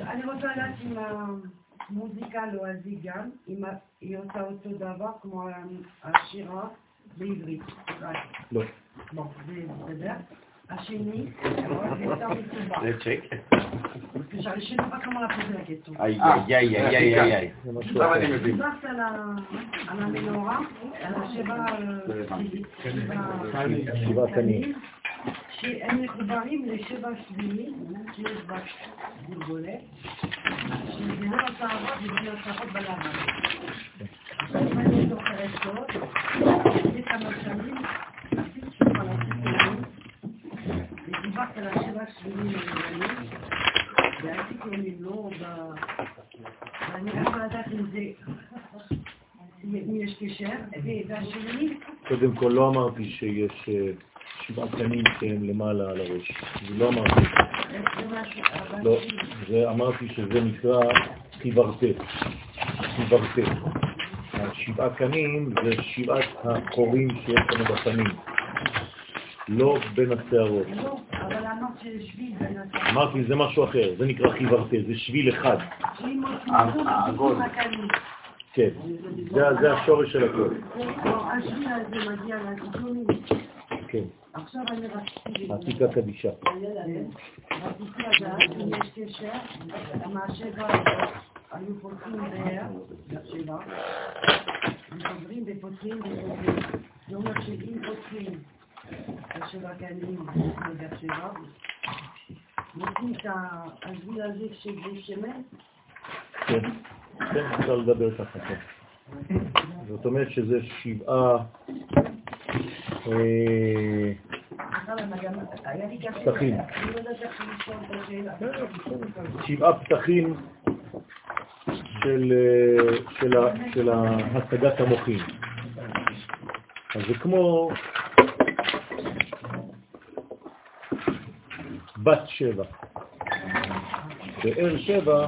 אני רוצה לדעת אם המוזיקה לועזי גם, אם היא עושה אותו דבר כמו השירה בעברית. לא. בסדר. השני. איי, איי, איי, איי, איי, איי. עכשיו. אני מבין. דיברת על המנורה, על השבע שבע- שבעה קנים. שהם מחוברים לשבע שביעי שיש בה גולגולת, שזה לא וזה עושה אבות בלבן. אם אני זוכרת טוב, לפני כמה שנים עשיתי שוב על הסיפורים, ודיברת על השבע שביעים הלבנים, והייתי קוראים לו. ואני רוצה לדעת אם זה... אם יש קשר, והשני, קודם כל לא אמרתי שיש אה, שבעה קנים שהם למעלה על הראש. זה לא אמרתי. לא, זה אמרתי שזה נקרא חיברתה. חיברתה. השבעה קנים זה שבעת החורים שיש לנו בפנים, לא בין השערות. לא. אמרתי, זה משהו אחר, זה נקרא חיברתה, זה שביל אחד. כן, זה, זה השורש של הכל. כן, עכשיו אני רציתי... עתיקה קדישה. רציתי לדעת אם יש קשר עם השבע היו פותחים באר, שבע, וחוזרים ופותחים וחוזרים. זה אומר שאם פותחים קנים בבאר שבע, נותנים את השביל הזה שזה שמן, כן, כן, אפשר לדבר ככה, כן. זאת אומרת שזה שבעה פתחים. שבעה פתחים של, של, ה- של השגת המוחים. אז זה כמו בת שבע. באר שבע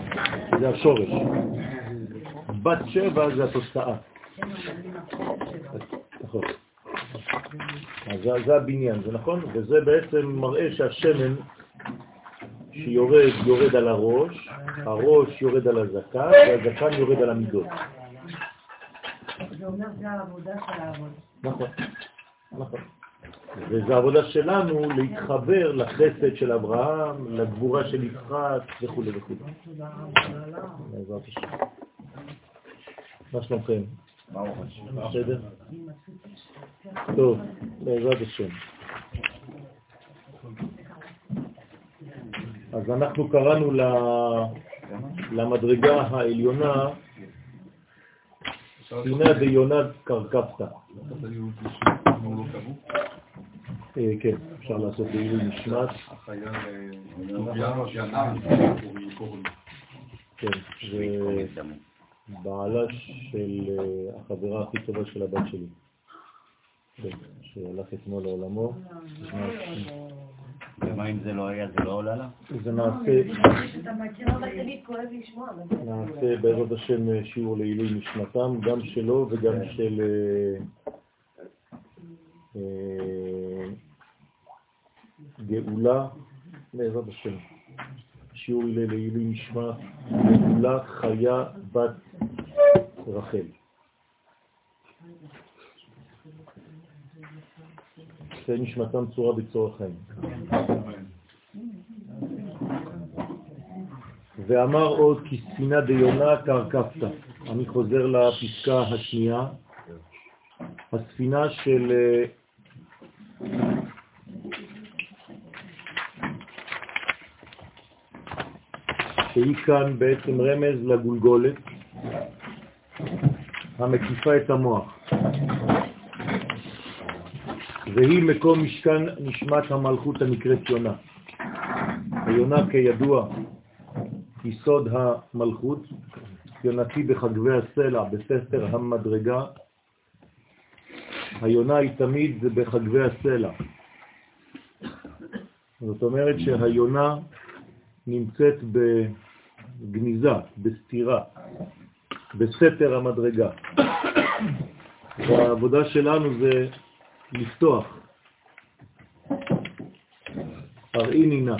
זה השורש. בת שבע זה התוצאה. נכון. זה, זה הבניין, זה נכון? וזה בעצם מראה שהשמן שיורד, יורד על הראש, הראש יורד על הזקן, והזקן יורד על המידות. זה אומר זה העבודה של העבודה. נכון, נכון. וזו העבודה שלנו להתחבר לחסד של אברהם, לגבורה של יצחק וכו' וכו'. מה שלומכם? בסדר? טוב, בעזרת השם. אז אנחנו קראנו למדרגה העליונה סינה דיונה קרקפתא. אה, כן, אפשר לעשות לעילוי נשמת. כן, זה בעלה של אה, החברה הכי טובה של הבת שלי. כן, שהלך אתמול לעולמו. ומה אם זה לא היה, זה לא עולה לה? זה נעשה. אבל- נעשה בעזרת השם אה, שיעור לעילוי נשמתם, גם שלו וגם של אה, אה, גאולה, בעזרת השם. שיעור ל- לעילוי נשמת גאולה חיה בת רחל. תהיה נשמתם צורה בצורך חיים. ואמר עוד כי ספינה דיונה קרקפתא. אני חוזר לפסקה השנייה. הספינה של אה, שהיא כאן בעצם רמז לגולגולת המקיפה את המוח. והיא מקום משכן נשמת המלכות הנקראת יונה. היונה כידוע יסוד המלכות, יונתי בחגבי הסלע בספר המדרגה. היונה היא תמיד בחגבי הסלע. זאת אומרת שהיונה נמצאת בגניזה, בסתירה, בסתר המדרגה. והעבודה שלנו זה לפתוח. הראיני נא.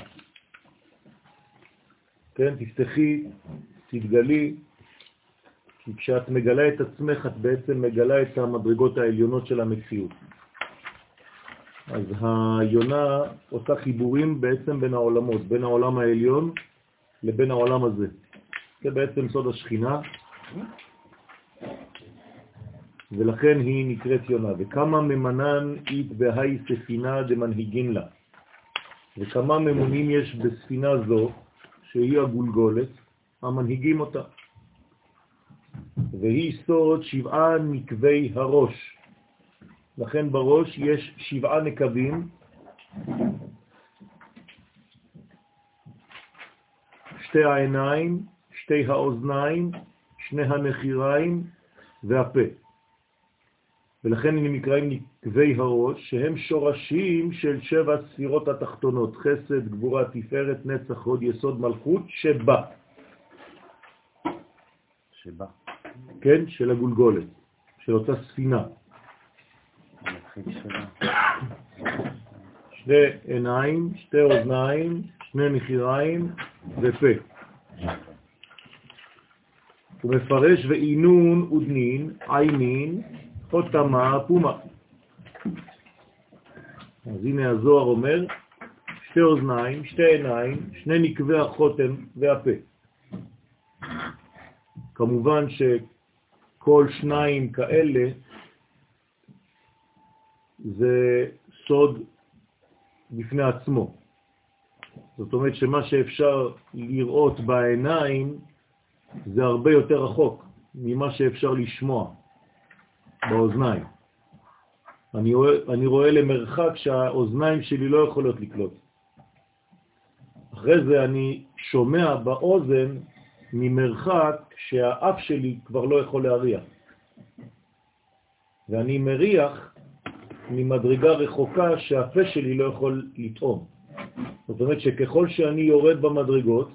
כן, תפתחי, תתגלי, כי כשאת מגלה את עצמך, את בעצם מגלה את המדרגות העליונות של המציאות. אז היונה עושה חיבורים בעצם בין העולמות, בין העולם העליון לבין העולם הזה. זה בעצם סוד השכינה, ולכן היא נקראת יונה. וכמה ממנן אית בהי ספינה דמנהיגין לה. וכמה ממונים יש בספינה זו, שהיא הגולגולת, המנהיגים אותה. והיא סוד שבעה נקבי הראש. לכן בראש יש שבעה נקבים, שתי העיניים, שתי האוזניים, שני הנחיריים והפה. ולכן הם נקראים נקבי הראש, שהם שורשים של שבע ספירות התחתונות, חסד, גבורה, תפארת, נצח, הוד, יסוד, מלכות, שבה. שבה. כן, של הגולגולת, של אותה ספינה. שני עיניים, שתי אוזניים, שני נחיריים ופה. הוא מפרש ואינון ודנין, עינין, חותמה פומה. אז הנה הזוהר אומר, שתי אוזניים, שתי עיניים, שני נקבי החותם והפה. כמובן שכל שניים כאלה זה סוד בפני עצמו. זאת אומרת שמה שאפשר לראות בעיניים זה הרבה יותר רחוק ממה שאפשר לשמוע באוזניים. אני רואה, אני רואה למרחק שהאוזניים שלי לא יכולות לקלוט. אחרי זה אני שומע באוזן ממרחק שהאף שלי כבר לא יכול להריח. ואני מריח ממדרגה רחוקה שהפה שלי לא יכול לטעום. זאת אומרת שככל שאני יורד במדרגות,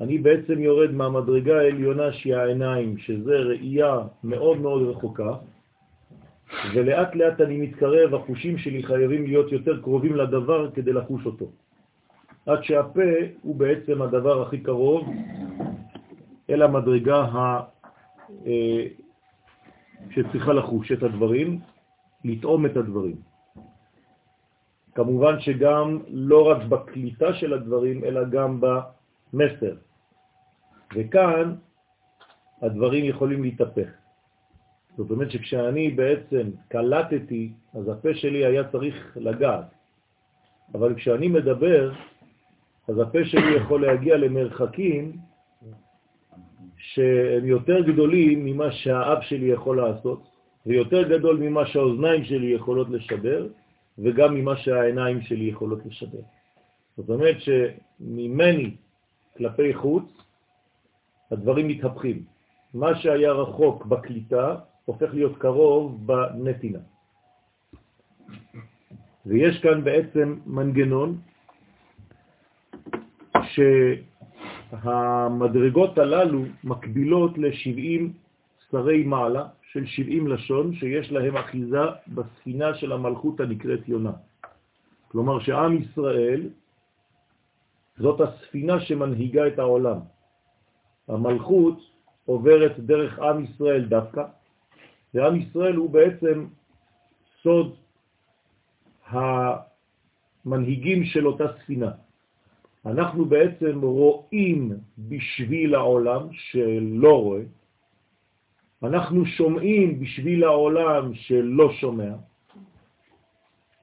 אני בעצם יורד מהמדרגה העליונה שהיא העיניים, שזה ראייה מאוד מאוד רחוקה, ולאט לאט אני מתקרב, החושים שלי חייבים להיות יותר קרובים לדבר כדי לחוש אותו. עד שהפה הוא בעצם הדבר הכי קרוב אל המדרגה ה... אה, שצריכה לחוש את הדברים, לטעום את הדברים. כמובן שגם לא רק בקליטה של הדברים, אלא גם במסר. וכאן הדברים יכולים להתהפך. זאת אומרת שכשאני בעצם קלטתי, אז הפה שלי היה צריך לגעת. אבל כשאני מדבר, אז הפה שלי יכול להגיע למרחקים שהם יותר גדולים ממה שהאב שלי יכול לעשות, ויותר גדול ממה שהאוזניים שלי יכולות לשדר, וגם ממה שהעיניים שלי יכולות לשדר. זאת אומרת שממני כלפי חוץ, הדברים מתהפכים. מה שהיה רחוק בקליטה הופך להיות קרוב בנתינה. ויש כאן בעצם מנגנון שהמדרגות הללו מקבילות ל-70 שרי מעלה של 70 לשון שיש להם אחיזה בספינה של המלכות הנקראת יונה. כלומר שעם ישראל זאת הספינה שמנהיגה את העולם. המלכות עוברת דרך עם ישראל דווקא, ועם ישראל הוא בעצם סוד המנהיגים של אותה ספינה. אנחנו בעצם רואים בשביל העולם שלא רואה, אנחנו שומעים בשביל העולם שלא שומע,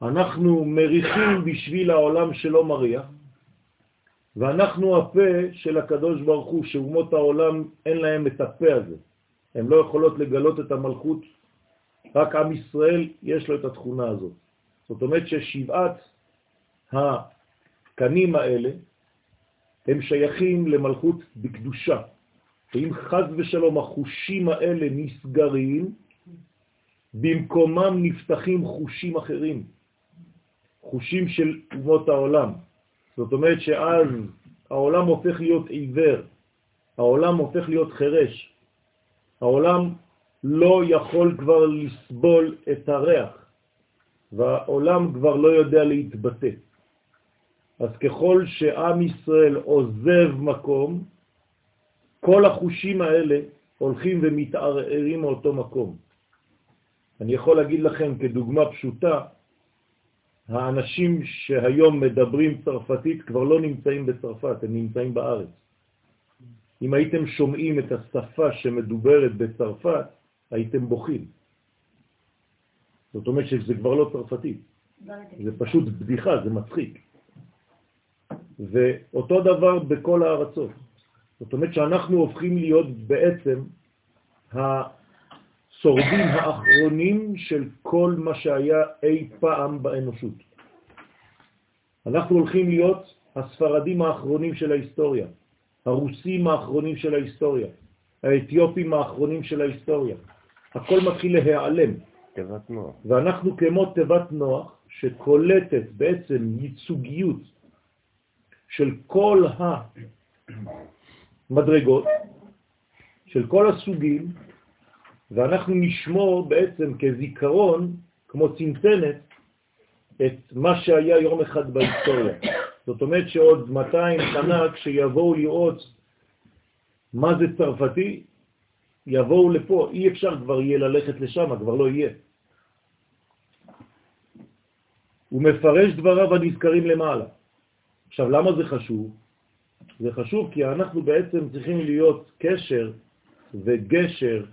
אנחנו מריחים בשביל העולם שלא מריח, ואנחנו הפה של הקדוש ברוך הוא, שאומות העולם אין להם את הפה הזה. הן לא יכולות לגלות את המלכות, רק עם ישראל יש לו את התכונה הזאת. זאת אומרת ששבעת הקנים האלה הם שייכים למלכות בקדושה. ואם חז ושלום החושים האלה נסגרים, במקומם נפתחים חושים אחרים, חושים של אומות העולם. זאת אומרת שאז העולם הופך להיות עיוור, העולם הופך להיות חרש, העולם לא יכול כבר לסבול את הריח, והעולם כבר לא יודע להתבטא. אז ככל שעם ישראל עוזב מקום, כל החושים האלה הולכים ומתערערים מאותו מקום. אני יכול להגיד לכם כדוגמה פשוטה, האנשים שהיום מדברים צרפתית כבר לא נמצאים בצרפת, הם נמצאים בארץ. אם הייתם שומעים את השפה שמדוברת בצרפת, הייתם בוכים. זאת אומרת שזה כבר לא צרפתית. זה פשוט בדיחה, זה מצחיק. ואותו דבר בכל הארצות. זאת אומרת שאנחנו הופכים להיות בעצם השורדים האחרונים של כל מה שהיה אי פעם באנושות. אנחנו הולכים להיות הספרדים האחרונים של ההיסטוריה, הרוסים האחרונים של ההיסטוריה, האתיופים האחרונים של ההיסטוריה. הכל מתחיל להיעלם. תיבת נוח. ואנחנו כמו תיבת נוח, שקולטת בעצם ייצוגיות של כל המדרגות, של כל הסוגים, ואנחנו נשמור בעצם כזיכרון, כמו צנצנת, את מה שהיה יום אחד בהיסטוריה. זאת אומרת שעוד 200 שנה כשיבואו לראות מה זה צרפתי, יבואו לפה, אי אפשר כבר יהיה ללכת לשם, כבר לא יהיה. הוא מפרש דבריו הנזכרים למעלה. עכשיו, למה זה חשוב? זה חשוב כי אנחנו בעצם צריכים להיות קשר וגשר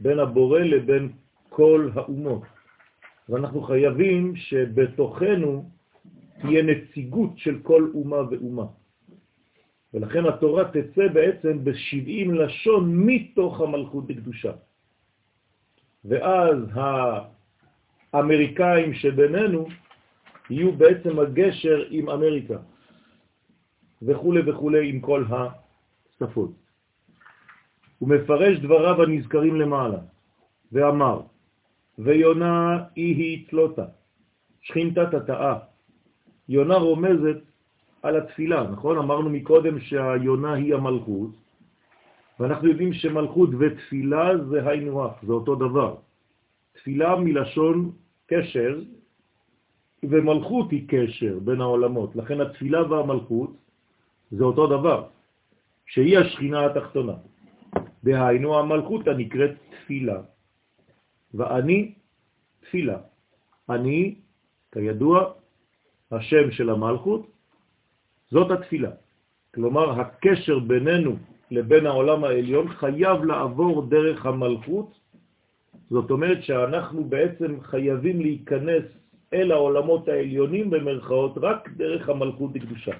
בין הבורא לבין כל האומות. ואנחנו חייבים שבתוכנו תהיה נציגות של כל אומה ואומה. ולכן התורה תצא בעצם ב-70 לשון מתוך המלכות בקדושה. ואז האמריקאים שבינינו יהיו בעצם הגשר עם אמריקה, וכו' וכו' עם כל השפות. הוא מפרש דבריו הנזכרים למעלה, ואמר, ויונה היא צלותה, שכינתה תתאה. יונה רומזת על התפילה, נכון? אמרנו מקודם שהיונה היא המלכות, ואנחנו יודעים שמלכות ותפילה זה היינו הך, זה אותו דבר. תפילה מלשון קשר, ומלכות היא קשר בין העולמות, לכן התפילה והמלכות זה אותו דבר, שהיא השכינה התחתונה. דהיינו המלכות הנקראת תפילה, ואני תפילה. אני, כידוע, השם של המלכות, זאת התפילה. כלומר, הקשר בינינו לבין העולם העליון חייב לעבור דרך המלכות, זאת אומרת שאנחנו בעצם חייבים להיכנס אל העולמות העליונים במרכאות רק דרך המלכות הקדושה.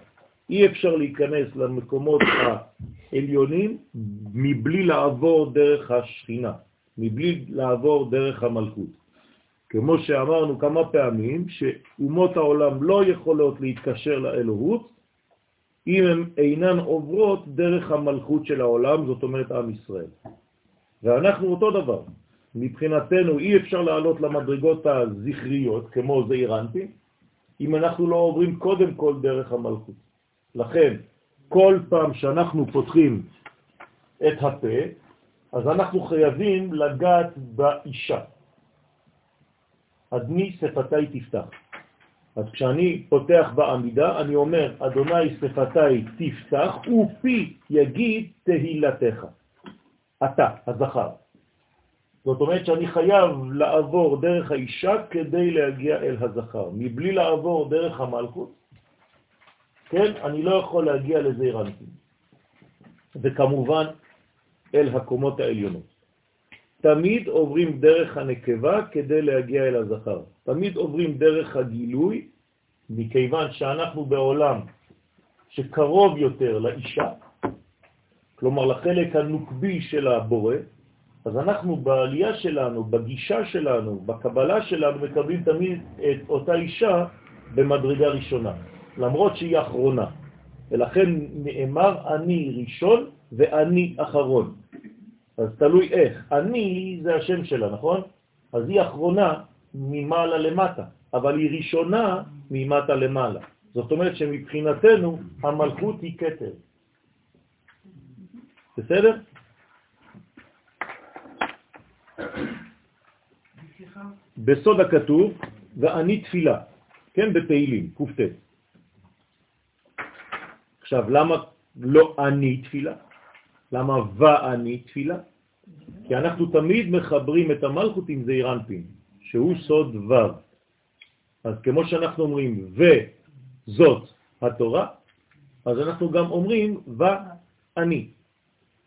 אי אפשר להיכנס למקומות העליונים מבלי לעבור דרך השכינה, מבלי לעבור דרך המלכות. כמו שאמרנו כמה פעמים, שאומות העולם לא יכולות להתקשר לאלוהות אם הן אינן עוברות דרך המלכות של העולם, זאת אומרת עם ישראל. ואנחנו אותו דבר. מבחינתנו אי אפשר לעלות למדרגות הזכריות, כמו זעירנטי, אם אנחנו לא עוברים קודם כל דרך המלכות. לכן, כל פעם שאנחנו פותחים את הפה, אז אנחנו חייבים לגעת באישה. אדני שפתיי תפתח. אז כשאני פותח בעמידה, אני אומר, אדוני שפתיי תפתח, ופי יגיד תהילתך. אתה, הזכר. זאת אומרת שאני חייב לעבור דרך האישה כדי להגיע אל הזכר. מבלי לעבור דרך המלכות, כן, אני לא יכול להגיע לזעיר אנפין. וכמובן, אל הקומות העליונות. תמיד עוברים דרך הנקבה כדי להגיע אל הזכר. תמיד עוברים דרך הגילוי, מכיוון שאנחנו בעולם שקרוב יותר לאישה, כלומר לחלק הנוקבי של הבורא, אז אנחנו בעלייה שלנו, בגישה שלנו, בקבלה שלנו, מקבלים תמיד את אותה אישה במדרגה ראשונה, למרות שהיא אחרונה. ולכן נאמר אני ראשון ואני אחרון. אז תלוי איך. אני זה השם שלה, נכון? אז היא אחרונה ממעלה למטה, אבל היא ראשונה ממטה למעלה. זאת אומרת שמבחינתנו המלכות היא כתר. בסדר? בסוד הכתוב, ואני תפילה, כן, בתהילים, קופטט. עכשיו, למה לא אני תפילה? למה ואני תפילה? כי אנחנו תמיד מחברים את המלכות עם זעיר אנפין, שהוא סוד ו'. אז כמו שאנחנו אומרים וזאת התורה, אז אנחנו גם אומרים ואני.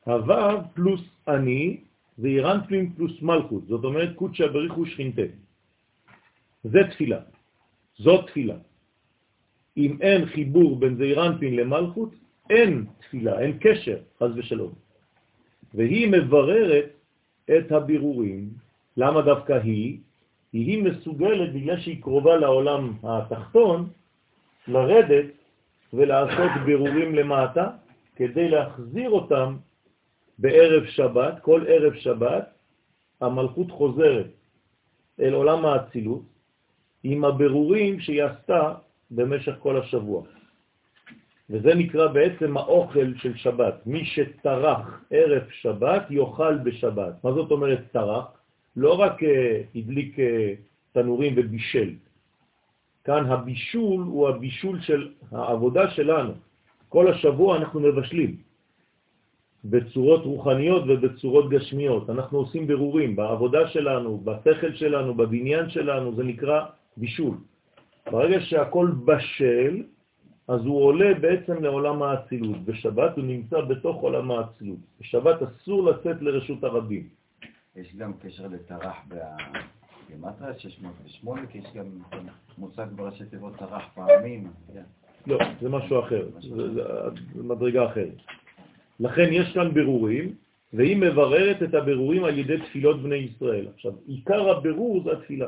הו' פלוס אני זה אירנפין פלוס מלכות, זאת אומרת קודשא בריחו שכינתה. זה תפילה, זאת תפילה. אם אין חיבור בין זעירנפין למלכות, אין תפילה, אין קשר, חז ושלום. והיא מבררת את הבירורים. למה דווקא היא? היא מסוגלת, בגלל שהיא קרובה לעולם התחתון, לרדת ולעשות בירורים למטה, כדי להחזיר אותם בערב שבת, כל ערב שבת, המלכות חוזרת אל עולם האצילות עם הבירורים שהיא עשתה במשך כל השבוע. וזה נקרא בעצם האוכל של שבת. מי שטרח ערב שבת יאכל בשבת. מה זאת אומרת טרח? לא רק uh, הדליק uh, תנורים ובישל. כאן הבישול הוא הבישול של העבודה שלנו. כל השבוע אנחנו מבשלים. בצורות רוחניות ובצורות גשמיות. אנחנו עושים ברורים בעבודה שלנו, בשכל שלנו, בבניין שלנו, זה נקרא בישול. ברגע שהכל בשל, אז הוא עולה בעצם לעולם האצילות. בשבת הוא נמצא בתוך עולם האצילות. בשבת אסור לצאת לרשות הרבים. יש גם קשר לטרח בגימטריה 608, כי יש גם מושג בראשי תיבות טרח פעמים. לא, זה משהו אחר, זה מדרגה אחרת. לכן יש כאן ברורים, והיא מבררת את הברורים על ידי תפילות בני ישראל. עכשיו, עיקר הברור זה התפילה.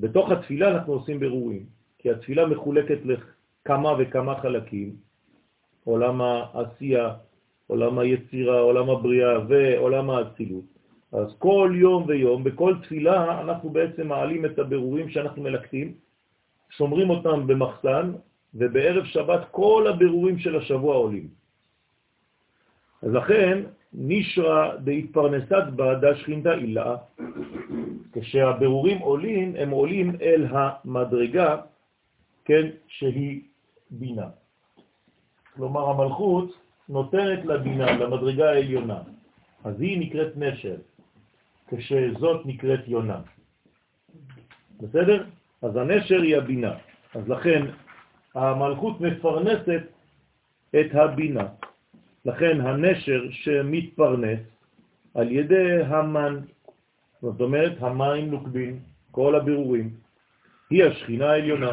בתוך התפילה אנחנו עושים ברורים, כי התפילה מחולקת לכמה וכמה חלקים, עולם העשייה, עולם היצירה, עולם הבריאה ועולם האצילות. אז כל יום ויום, בכל תפילה, אנחנו בעצם מעלים את הברורים שאנחנו מלקטים, שומרים אותם במחסן, ובערב שבת כל הברורים של השבוע עולים. אז לכן, נשרה דהתפרנסת בה שכינתה אילה. כשהבירורים עולים, הם עולים אל המדרגה, כן, שהיא בינה. כלומר, המלכות נותנת לבינה, למדרגה העליונה. אז היא נקראת נשר, כשזאת נקראת יונה. בסדר? אז הנשר היא הבינה. אז לכן המלכות מפרנסת את הבינה. לכן הנשר שמתפרנס על ידי המן, זאת אומרת המים נוקבים, כל הבירורים, היא השכינה העליונה.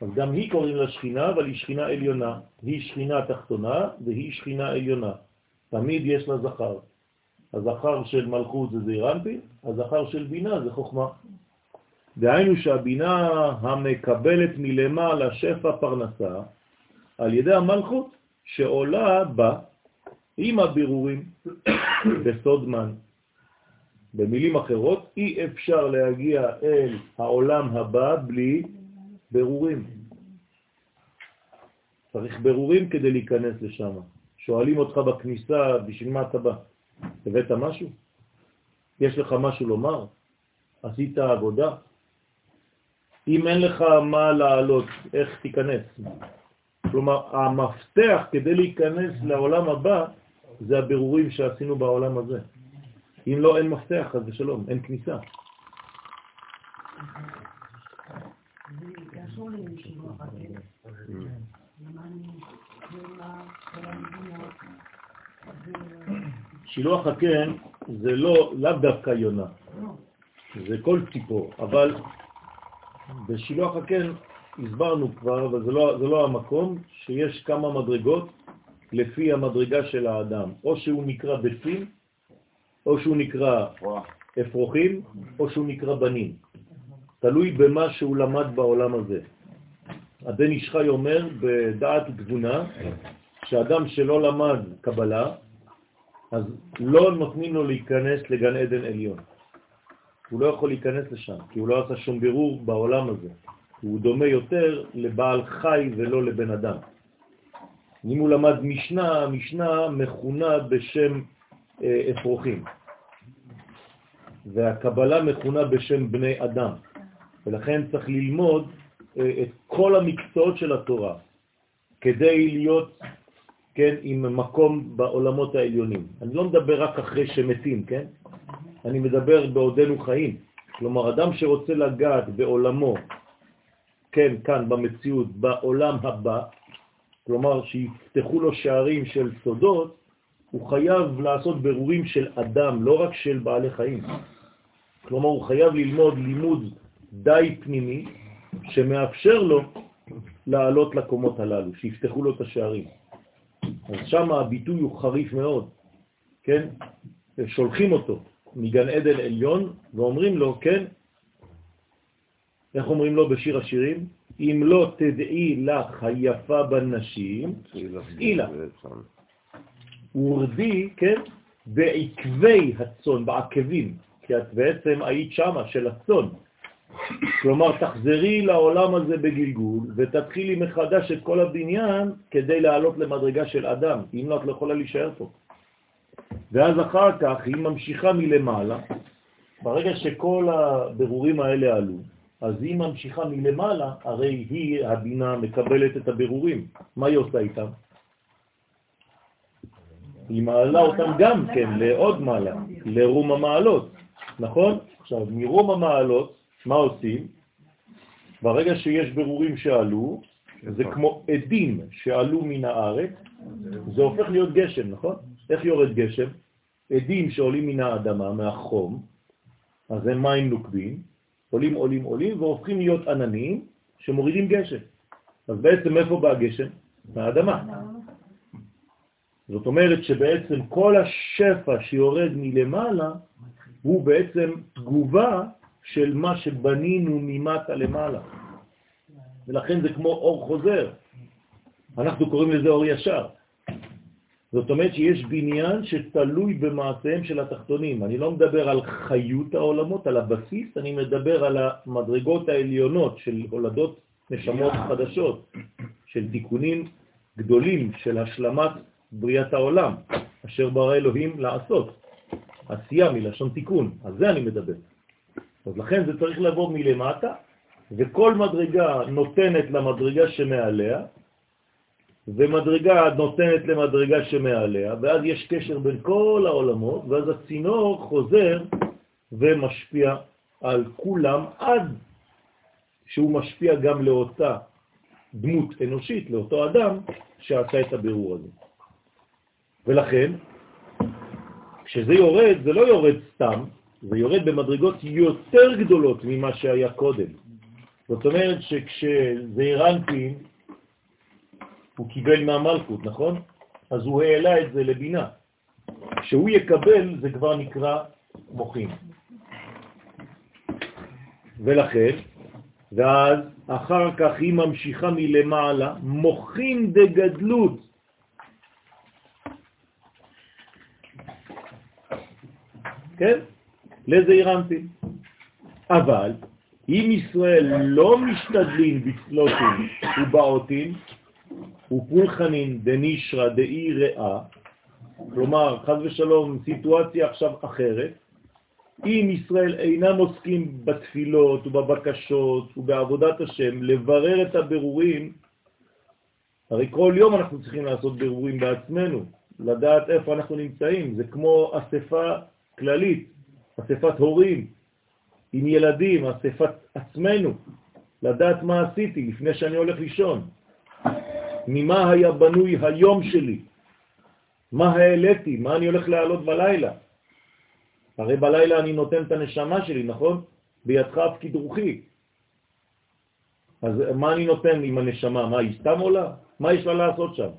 אז גם היא קוראים לה שכינה, אבל היא שכינה עליונה. היא שכינה תחתונה והיא שכינה עליונה. תמיד יש לה זכר. הזכר של מלכות זה זעירנפין, הזכר של בינה זה חוכמה. דהיינו שהבינה המקבלת מלמעלה שפע פרנסה על ידי המלכות שעולה בה עם הבירורים בסוד מן. במילים אחרות, אי אפשר להגיע אל העולם הבא בלי ברורים. צריך ברורים כדי להיכנס לשם. שואלים אותך בכניסה, בשביל מה אתה בא? הבאת משהו? יש לך משהו לומר? עשית עבודה? אם אין לך מה לעלות, איך תיכנס? כלומר, המפתח כדי להיכנס לעולם הבא זה הבירורים שעשינו בעולם הזה. אם לא, אין מפתח, אז בשלום, אין כניסה. שילוח הקן זה לא, לאו דווקא יונה, זה כל ציפור, אבל בשילוח הקן הסברנו כבר, אבל זה לא, זה לא המקום, שיש כמה מדרגות לפי המדרגה של האדם, או שהוא נקרא ביצים, או שהוא נקרא אפרוחים, או שהוא נקרא בנים. תלוי במה שהוא למד בעולם הזה. הבן ישחי אומר בדעת תבונה, שאדם שלא למד קבלה, אז לא נותנים לו להיכנס לגן עדן עליון. הוא לא יכול להיכנס לשם, כי הוא לא עשה שום בירור בעולם הזה. הוא דומה יותר לבעל חי ולא לבן אדם. אם הוא למד משנה, המשנה מכונה בשם אה, אפרוחים, והקבלה מכונה בשם בני אדם, ולכן צריך ללמוד אה, את כל המקצועות של התורה, כדי להיות כן, עם מקום בעולמות העליונים. אני לא מדבר רק אחרי שמתים, כן? אני מדבר בעודנו חיים. כלומר, אדם שרוצה לגעת בעולמו, כן, כאן במציאות, בעולם הבא, כלומר שיפתחו לו שערים של סודות, הוא חייב לעשות ברורים של אדם, לא רק של בעלי חיים. כלומר, הוא חייב ללמוד לימוד די פנימי, שמאפשר לו לעלות לקומות הללו, שיפתחו לו את השערים. אז שם הביטוי הוא חריף מאוד, כן? שולחים אותו מגן עדן עליון ואומרים לו, כן, איך אומרים לו בשיר השירים? אם לא תדעי לך היפה בנשים, צאי לה. ורדי, כן, בעקבי הצון, בעקבים, כי את בעצם היית שמה של הצון. כלומר, תחזרי לעולם הזה בגלגול ותתחילי מחדש את כל הבניין כדי לעלות למדרגה של אדם, אם לא, את לא יכולה להישאר פה. ואז אחר כך היא ממשיכה מלמעלה, ברגע שכל הבירורים האלה עלו, אז היא ממשיכה מלמעלה, הרי היא, הבינה, מקבלת את הבירורים. מה היא עושה איתם? היא מעלה אותם גם כן לעוד מעלה, לרום המעלות, נכון? עכשיו, מרום המעלות, מה עושים? ברגע שיש ברורים שעלו, זה כמו עדים שעלו מן הארץ, זה הופך להיות גשם, נכון? איך יורד גשם? עדים שעולים מן האדמה, מהחום, אז הם מים נוקבים, עולים, עולים, עולים, והופכים להיות עננים שמורידים גשם. אז בעצם איפה בא הגשם? מהאדמה. זאת אומרת שבעצם כל השפע שיורד מלמעלה הוא בעצם תגובה של מה שבנינו ממטה למעלה. ולכן זה כמו אור חוזר. אנחנו קוראים לזה אור ישר. זאת אומרת שיש בניין שתלוי במעשיהם של התחתונים. אני לא מדבר על חיות העולמות, על הבסיס, אני מדבר על המדרגות העליונות של הולדות נשמות חדשות, של תיקונים גדולים, של השלמת בריאת העולם, אשר ברא אלוהים לעשות. עשייה מלשון תיקון, על זה אני מדבר. אז לכן זה צריך לבוא מלמטה, וכל מדרגה נותנת למדרגה שמעליה, ומדרגה נותנת למדרגה שמעליה, ואז יש קשר בין כל העולמות, ואז הצינור חוזר ומשפיע על כולם עד שהוא משפיע גם לאותה דמות אנושית, לאותו אדם שעשה את הבירור הזה. ולכן, כשזה יורד, זה לא יורד סתם, זה יורד במדרגות יותר גדולות ממה שהיה קודם. זאת אומרת שכשזעיר אנפין הוא קיבל מהמלכות, נכון? אז הוא העלה את זה לבינה. כשהוא יקבל זה כבר נקרא מוחין. ולכן, ואז אחר כך היא ממשיכה מלמעלה, מוחין דגדלות. כן? לזעיר אנפין. אבל אם ישראל לא משתדלים בצלוטים ובעותים, ופולחנין דנישרא דאי ראה, כלומר, חז ושלום, סיטואציה עכשיו אחרת, אם ישראל אינם עוסקים בתפילות ובבקשות ובעבודת השם, לברר את הבירורים, הרי כל יום אנחנו צריכים לעשות בירורים בעצמנו, לדעת איפה אנחנו נמצאים, זה כמו אספה כללית, אספת הורים, עם ילדים, אספת עצמנו, לדעת מה עשיתי לפני שאני הולך לישון. ממה היה בנוי היום שלי, מה העליתי, מה אני הולך לעלות בלילה. הרי בלילה אני נותן את הנשמה שלי, נכון? בידך הפקיד רוחי. אז מה אני נותן עם הנשמה? מה, היא סתם עולה? מה יש לה לעשות שם?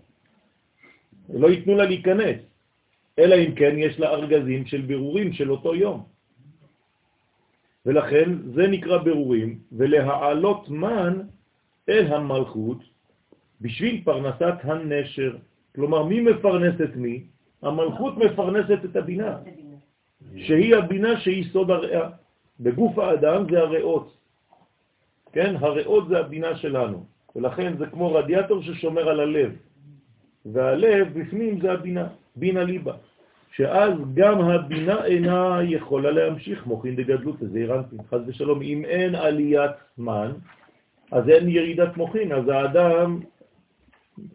לא ייתנו לה להיכנס, אלא אם כן יש לה ארגזים של בירורים של אותו יום. ולכן זה נקרא בירורים, ולהעלות מן אל המלכות בשביל פרנסת הנשר. כלומר, מי מפרנס את מי? המלכות מפרנסת את הבינה, שהיא הבינה שהיא סוד הריאה. בגוף האדם זה הריאות. כן? הריאות זה הבינה שלנו, ולכן זה כמו רדיאטור ששומר על הלב, והלב בפנים זה הבינה, בינה ליבה, שאז גם הבינה אינה יכולה להמשיך מוכין דגדלות, זה אירנטי, חז ושלום, אם אין עליית מן, אז אין ירידת מוכין, אז האדם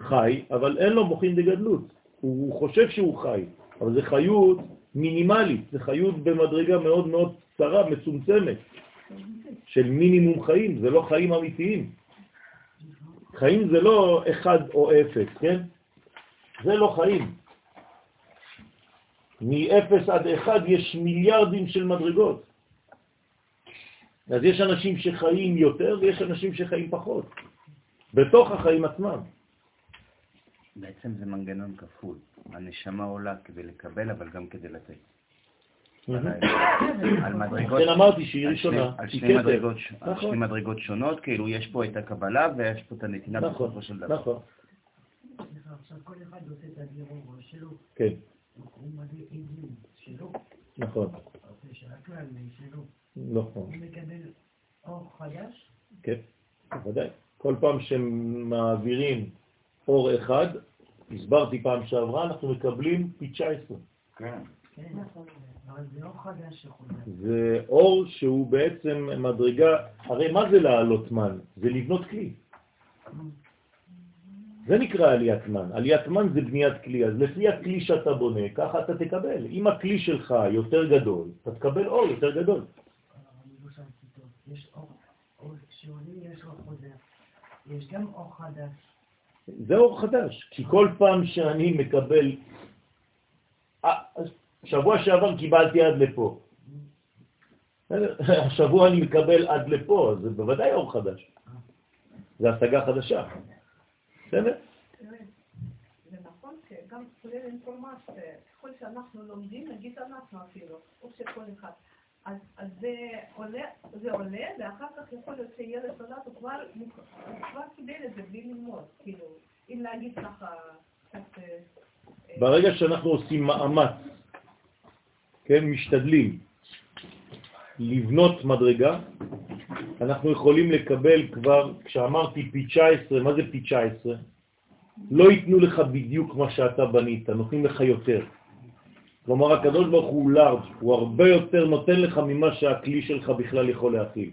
חי, אבל אין לו מוחין דגדלות. הוא חושב שהוא חי, אבל זה חיות מינימלית, זה חיות במדרגה מאוד מאוד קצרה, מצומצמת, של מינימום חיים, זה לא חיים אמיתיים. חיים זה לא אחד או אפס, כן? זה לא חיים. מ-0 עד 1 יש מיליארדים של מדרגות. אז יש אנשים שחיים יותר ויש אנשים שחיים פחות, בתוך החיים עצמם. בעצם זה מנגנון כפול. הנשמה עולה כדי לקבל, אבל גם כדי לתת. על מדרגות... כן, אמרתי שהיא ראשונה. על שני נכון. מדרגות שונות, כאילו יש פה את הקבלה ויש פה את הנתינה נכון, בסופו של דבר. נכון. עכשיו כל אחד עושה את הבירור שלו. כן. הוא מביא עדים שלו. נכון. של הכלל שלו. נכון. הוא מקבל אור חדש? כן, בוודאי. כל פעם שמעבירים אור אחד, הסברתי פעם שעברה, אנחנו מקבלים פי 19. כן. כן, נכון. אבל זה אור חדש שחוזר. זה אור שהוא בעצם מדרגה, הרי מה זה לעלות מן? זה לבנות כלי. זה נקרא עליית מן. עליית מן זה בניית כלי, אז לפי הכלי שאתה בונה, ככה אתה תקבל. אם הכלי שלך יותר גדול, אתה תקבל אור יותר גדול. יש אור, כשעולים יש אור חוזר. יש גם אור חדש. זה אור חדש, כי כל פעם שאני מקבל... אה, שבוע שעבר קיבלתי עד לפה. השבוע אני מקבל עד לפה, זה בוודאי אור חדש. זה השגה חדשה. בסדר? זה נכון שגם כולל אינפורמציה, ככל שאנחנו לומדים, נגיד אנחנו אפילו, או שכל אחד. אז, אז זה, עולה, זה עולה, ואחר כך יכול להיות שילד נולד, הוא כבר, הוא כבר קיבל את זה בלי ללמוד, כאילו, אם להגיד ככה, קצת... אה, ברגע שאנחנו עושים מאמץ, כן, משתדלים לבנות מדרגה, אנחנו יכולים לקבל כבר, כשאמרתי פי 19, מה זה פי 19? לא ייתנו לך בדיוק מה שאתה בנית, נותנים לך יותר. כלומר, הקדוש ברוך הוא לארג', הוא הרבה יותר נותן לך ממה שהכלי שלך בכלל יכול להכיל.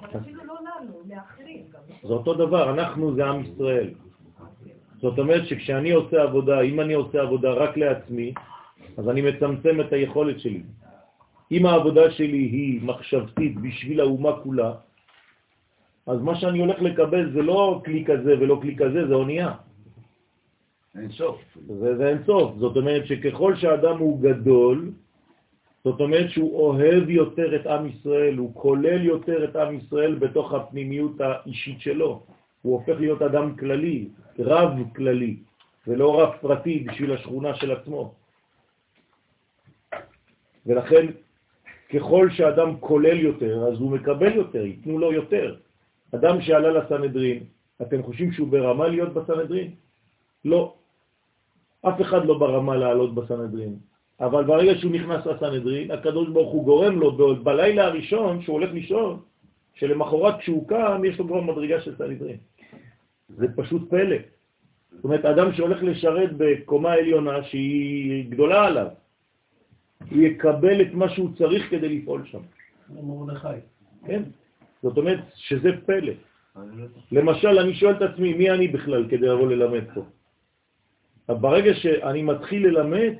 אבל אפילו לא לנו, לאחרים זה אותו דבר, אנחנו זה עם ישראל. זאת אומרת שכשאני עושה עבודה, אם אני עושה עבודה רק לעצמי, אז אני מצמצם את היכולת שלי. אם העבודה שלי היא מחשבתית בשביל האומה כולה, אז מה שאני הולך לקבל זה לא כלי כזה ולא כלי כזה, זה אונייה. אין. זה, זה אין סוף. זאת אומרת שככל שאדם הוא גדול, זאת אומרת שהוא אוהב יותר את עם ישראל, הוא כולל יותר את עם ישראל בתוך הפנימיות האישית שלו. הוא הופך להיות אדם כללי, רב כללי, ולא רב פרטי בשביל השכונה של עצמו. ולכן ככל שאדם כולל יותר, אז הוא מקבל יותר, ייתנו לו יותר. אדם שעלה לסנהדרין, אתם חושבים שהוא ברמה להיות בסנהדרין? לא. אף אחד לא ברמה לעלות בסנהדרין. אבל ברגע שהוא נכנס לסנהדרין, הקדוש ברוך הוא גורם לו בלילה הראשון, שהוא הולך לישון, שלמחרת כשהוא קם, יש לו כבר מדרגה של סנהדרין. זה פשוט פלא. זאת אומרת, אדם שהולך לשרת בקומה עליונה שהיא גדולה עליו, הוא יקבל את מה שהוא צריך כדי לפעול שם. מרדכי. כן? זאת אומרת שזה פלא. למשל, אני שואל את עצמי, מי אני בכלל כדי לבוא ללמד פה? ברגע שאני מתחיל ללמד,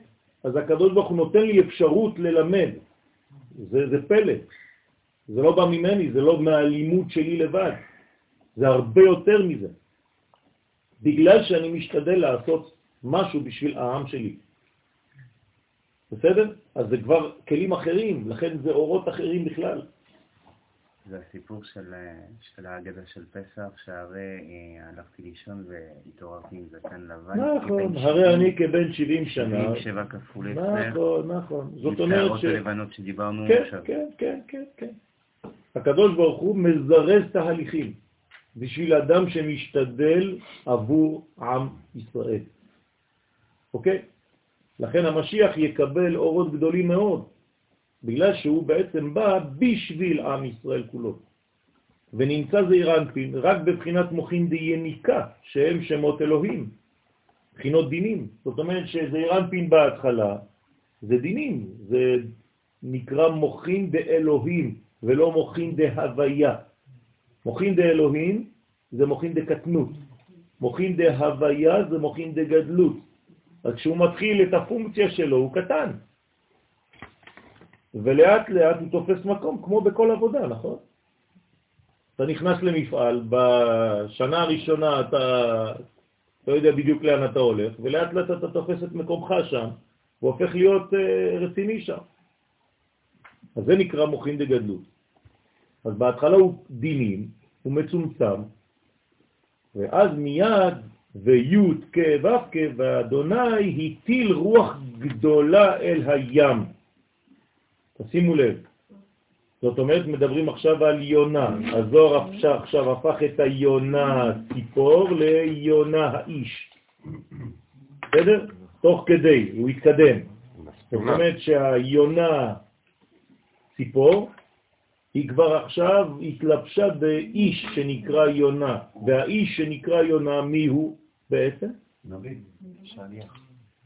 אז הקדוש ברוך הוא נותן לי אפשרות ללמד. זה, זה פלא. זה לא בא ממני, זה לא מהלימוד שלי לבד. זה הרבה יותר מזה. בגלל שאני משתדל לעשות משהו בשביל העם שלי. בסדר? אז זה כבר כלים אחרים, לכן זה אורות אחרים בכלל. זה הסיפור של, של ההגדה של פסח, שהרי אה, הלכתי לישון והתעוררתי עם זקן לבן. נכון, הרי אני כבן 70 שנה. 77 כפול 10. נכון, נכון. זאת אומרת ש... עם שערות הלבנות שדיברנו כן, עכשיו. כן, כן, כן, כן. הקדוש ברוך הוא מזרז תהליכים בשביל אדם שמשתדל עבור עם ישראל. אוקיי? לכן המשיח יקבל אורות גדולים מאוד, בגלל שהוא בעצם בא בשביל עם ישראל כולו. ונמצא זעיר אנפין רק בבחינת מוכין יניקה, שהם שמות אלוהים, בחינות דינים. זאת אומרת שזעיר אנפין בהתחלה זה דינים, זה נקרא מוכין אלוהים ולא מוכין הוויה. מוכין אלוהים זה מוכין קטנות. מוכין דהוויה זה מוכין דגדלות. אז כשהוא מתחיל את הפונקציה שלו הוא קטן. ולאט לאט הוא תופס מקום, כמו בכל עבודה, נכון? אתה נכנס למפעל, בשנה הראשונה אתה לא יודע בדיוק לאן אתה הולך, ולאט לאט אתה תופס את מקומך שם, והופך להיות uh, רציני שם. אז זה נקרא מוכין דגדלות. אז בהתחלה הוא דינים, הוא מצומצם, ואז מיד וי' כ' ו' כ' ואדוני הטיל רוח גדולה אל הים. תשימו לב. זאת אומרת, מדברים עכשיו על יונה. הזוהר עכשיו הפך את היונה ציפור ליונה האיש. בסדר? תוך כדי, הוא התקדם. זאת אומרת שהיונה ציפור, היא כבר עכשיו התלבשה באיש שנקרא יונה, והאיש שנקרא יונה, מי הוא בעצם? נביא, שליח.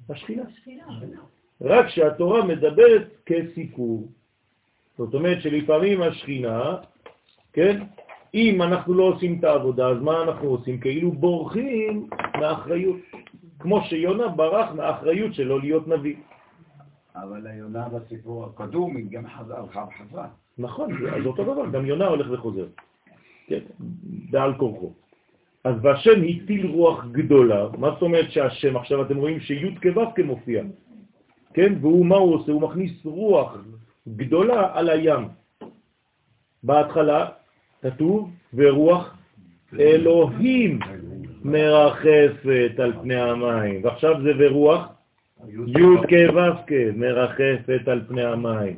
השכינה. רק שהתורה מדברת כסיפור. זאת אומרת שלפעמים השכינה, כן, אם אנחנו לא עושים את העבודה, אז מה אנחנו עושים? כאילו בורחים מהאחריות. כמו שיונה ברח מהאחריות שלו להיות נביא. אבל היונה בסיפור הקדום היא גם חזרה, וחזרה. נכון, אז אותו דבר, גם יונה הולך וחוזר. כן, בעל כורחו. אז והשם הטיל רוח גדולה, מה זאת אומרת שהשם, עכשיו אתם רואים שי' כו' כמופיע, כן, והוא, מה הוא עושה? הוא מכניס רוח גדולה על הים. בהתחלה כתוב, ורוח אלוהים מרחפת על פני המים, ועכשיו זה ורוח י' כו' מרחפת על פני המים.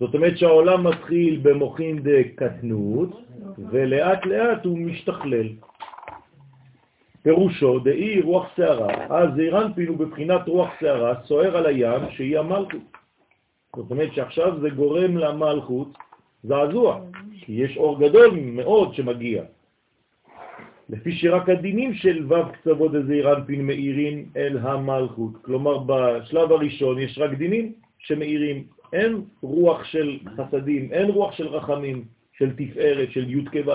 זאת אומרת שהעולם מתחיל במוחין דקטנות, ולאט לאט הוא משתכלל. פירושו דאי רוח שערה, אז זעירנפין הוא בבחינת רוח שערה, סוער על הים, שהיא המלכות. זאת אומרת שעכשיו זה גורם למלכות זעזוע, כי יש אור גדול מאוד שמגיע. לפי שרק הדינים של ו' קצוות דזעירנפין מאירים אל המלכות. כלומר, בשלב הראשון יש רק דינים שמאירים. אין רוח של חסדים, אין רוח של רחמים, של תפארת, של י' כו'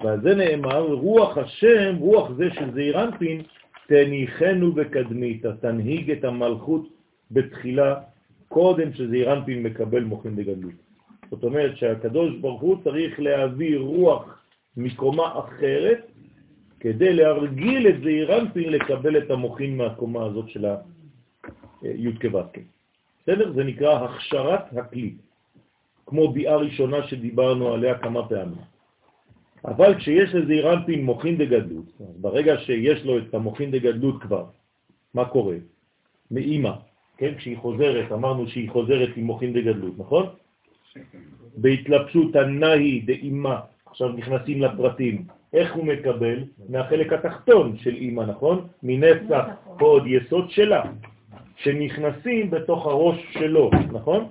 ועל זה נאמר, רוח השם, רוח זה של זעירנפין, תניחנו בקדמית, תנהיג את המלכות בתחילה, קודם שזעירנפין מקבל מוחין בגדלות. זאת אומרת שהקדוש ברוך הוא צריך להביא רוח מקומה אחרת, כדי להרגיל את זעירנפין לקבל את המוחין מהקומה הזאת של הי' כו' בסדר? זה נקרא הכשרת הכלי, כמו ביאה ראשונה שדיברנו עליה כמה פעמים. אבל כשיש לזה אירנפין מוכין דגדלות, ברגע שיש לו את המוכין דגדלות כבר, מה קורה? מאימא, כן? כשהיא חוזרת, אמרנו שהיא חוזרת עם מוכין דגדלות, נכון? בהתלבשות הנאי דאימא, עכשיו נכנסים לפרטים, איך הוא מקבל? מהחלק התחתון של אימא, נכון? מנצח עוד יסוד שלה, שנכנסים בתוך הראש שלו, נכון?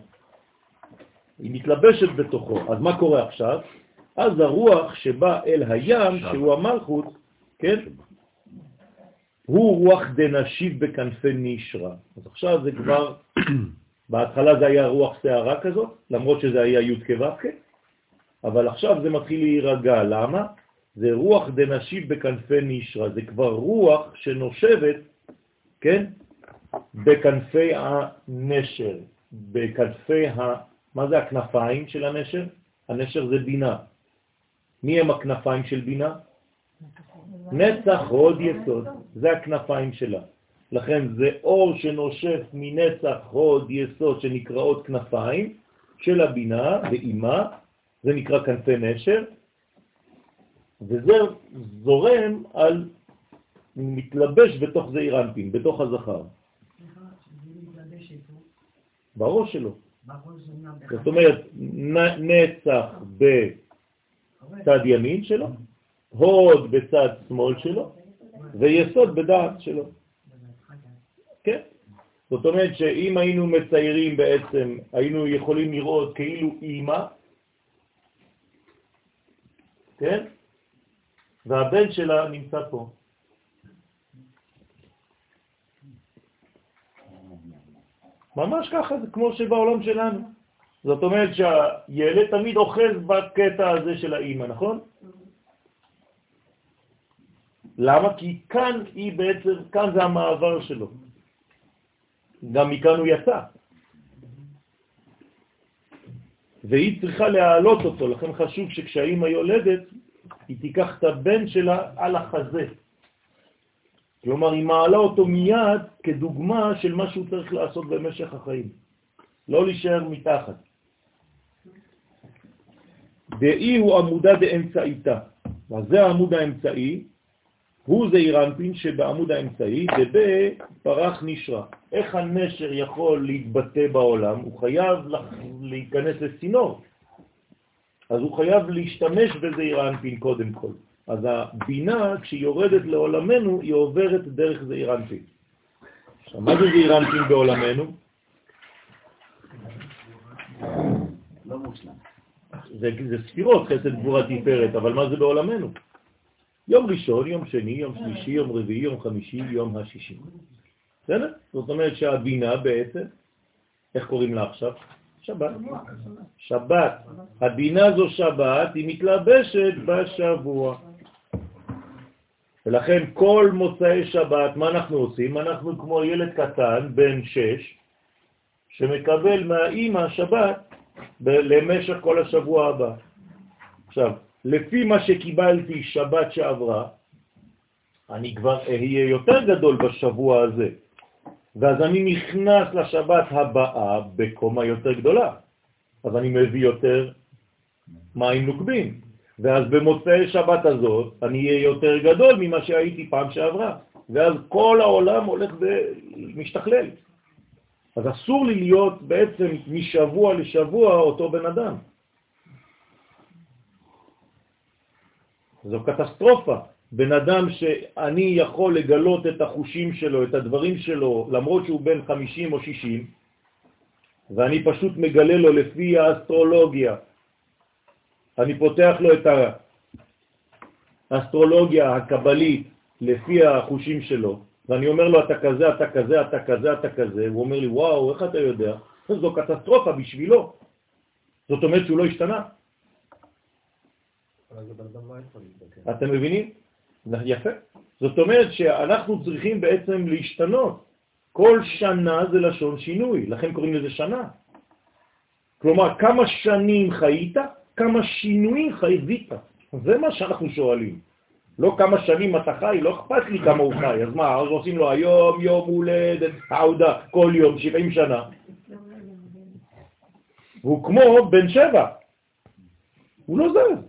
היא מתלבשת בתוכו. אז מה קורה עכשיו? אז הרוח שבא אל הים, שהוא המלכות, כן? הוא רוח דנשיב בכנפי נשרה. אז עכשיו זה כבר, בהתחלה זה היה רוח שערה כזאת, למרות שזה היה י' כו' אבל עכשיו זה מתחיל להירגע. למה? זה רוח דנשיב בכנפי נשרה, זה כבר רוח שנושבת, כן? בכנפי הנשר, בכנפי ה... מה זה הכנפיים של הנשר? הנשר זה בינה. מי הם הכנפיים של בינה? נצח הוד יסוד, זה הכנפיים שלה. לכן זה אור שנושף מנצח הוד יסוד שנקראות כנפיים של הבינה ואימה, זה נקרא כנפי נשר, וזה זורם על, מתלבש בתוך זה אירנפין, בתוך הזכר. בראש שלו. זאת אומרת, נצח בצד ימין שלו, הוד בצד שמאל שלו, ויסוד בדעת שלו. כן? זאת אומרת שאם היינו מציירים בעצם, היינו יכולים לראות כאילו אימא, כן? והבן שלה נמצא פה. ממש ככה, זה כמו שבעולם שלנו. זאת אומרת שהילד תמיד אוחז בקטע הזה של האימא, נכון? למה? כי כאן היא בעצם, כאן זה המעבר שלו. גם מכאן הוא יצא. והיא צריכה להעלות אותו, לכן חשוב שכשהאימא יולדת, היא תיקח את הבן שלה על החזה. כלומר, היא מעלה אותו מיד כדוגמה של מה שהוא צריך לעשות במשך החיים. לא להישאר מתחת. דאי הוא עמודה דאמצעיתה. אז זה העמוד האמצעי, הוא זעיר אנפין שבעמוד האמצעי, דבה פרח נשרה. איך הנשר יכול להתבטא בעולם? הוא חייב להיכנס לצינור. אז הוא חייב להשתמש בזעיר אנפין קודם כל. אז הבינה, כשהיא יורדת לעולמנו, היא עוברת דרך זעיר אנפין. עכשיו, מה זה זעיר אנפין בעולמנו? לא מושלם. זה, זה ספירות, חסד גבורה תפארת, אבל מה זה בעולמנו? יום ראשון, יום שני, יום שלישי, יום רביעי, יום חמישי, יום השישי. בסדר? זאת אומרת שהבינה בעצם, איך קוראים לה עכשיו? שבת. שבת. הבינה זו שבת, היא מתלבשת בשבוע. ולכן כל מוצאי שבת, מה אנחנו עושים? אנחנו כמו ילד קטן, בן שש, שמקבל מהאימא שבת למשך כל השבוע הבא. עכשיו, לפי מה שקיבלתי שבת שעברה, אני כבר אהיה יותר גדול בשבוע הזה, ואז אני נכנס לשבת הבאה בקומה יותר גדולה, אז אני מביא יותר מים נוקבים, ואז במוצאי שבת הזאת אני אהיה יותר גדול ממה שהייתי פעם שעברה, ואז כל העולם הולך ומשתכלל. אז אסור לי להיות בעצם משבוע לשבוע אותו בן אדם. זו קטסטרופה. בן אדם שאני יכול לגלות את החושים שלו, את הדברים שלו, למרות שהוא בן 50 או 60, ואני פשוט מגלה לו לפי האסטרולוגיה. אני פותח לו את האסטרולוגיה הקבלית לפי החושים שלו, ואני אומר לו, אתה כזה, אתה כזה, אתה כזה, אתה כזה, הוא אומר לי, וואו, איך אתה יודע? זו קטסטרופה בשבילו. זאת אומרת שהוא לא השתנה. אתם מבינים? יפה. זאת אומרת שאנחנו צריכים בעצם להשתנות. כל שנה זה לשון שינוי, לכן קוראים לזה שנה. כלומר, כמה שנים חיית, כמה שינויים חייבית. זה מה שאנחנו שואלים. לא כמה שנים אתה חי, לא אכפת לי כמה הוא חי. אז מה, אז עושים לו היום יום הולדת, העודה, כל יום, 70 שנה. הוא כמו בן שבע. הוא לא זז.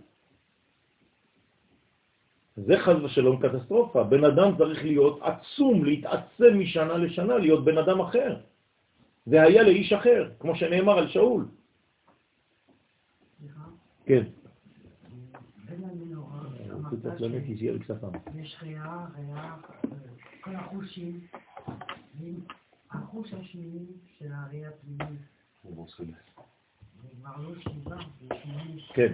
זה חז ושלום קטסטרופה. בן אדם צריך להיות עצום, להתעצם משנה לשנה, להיות בן אדם אחר. זה היה לאיש אחר, כמו שנאמר על שאול. כן. יש ריאה, ריאה, כל החושים, החוש השמיני של הראייה הפנימית. לא כן,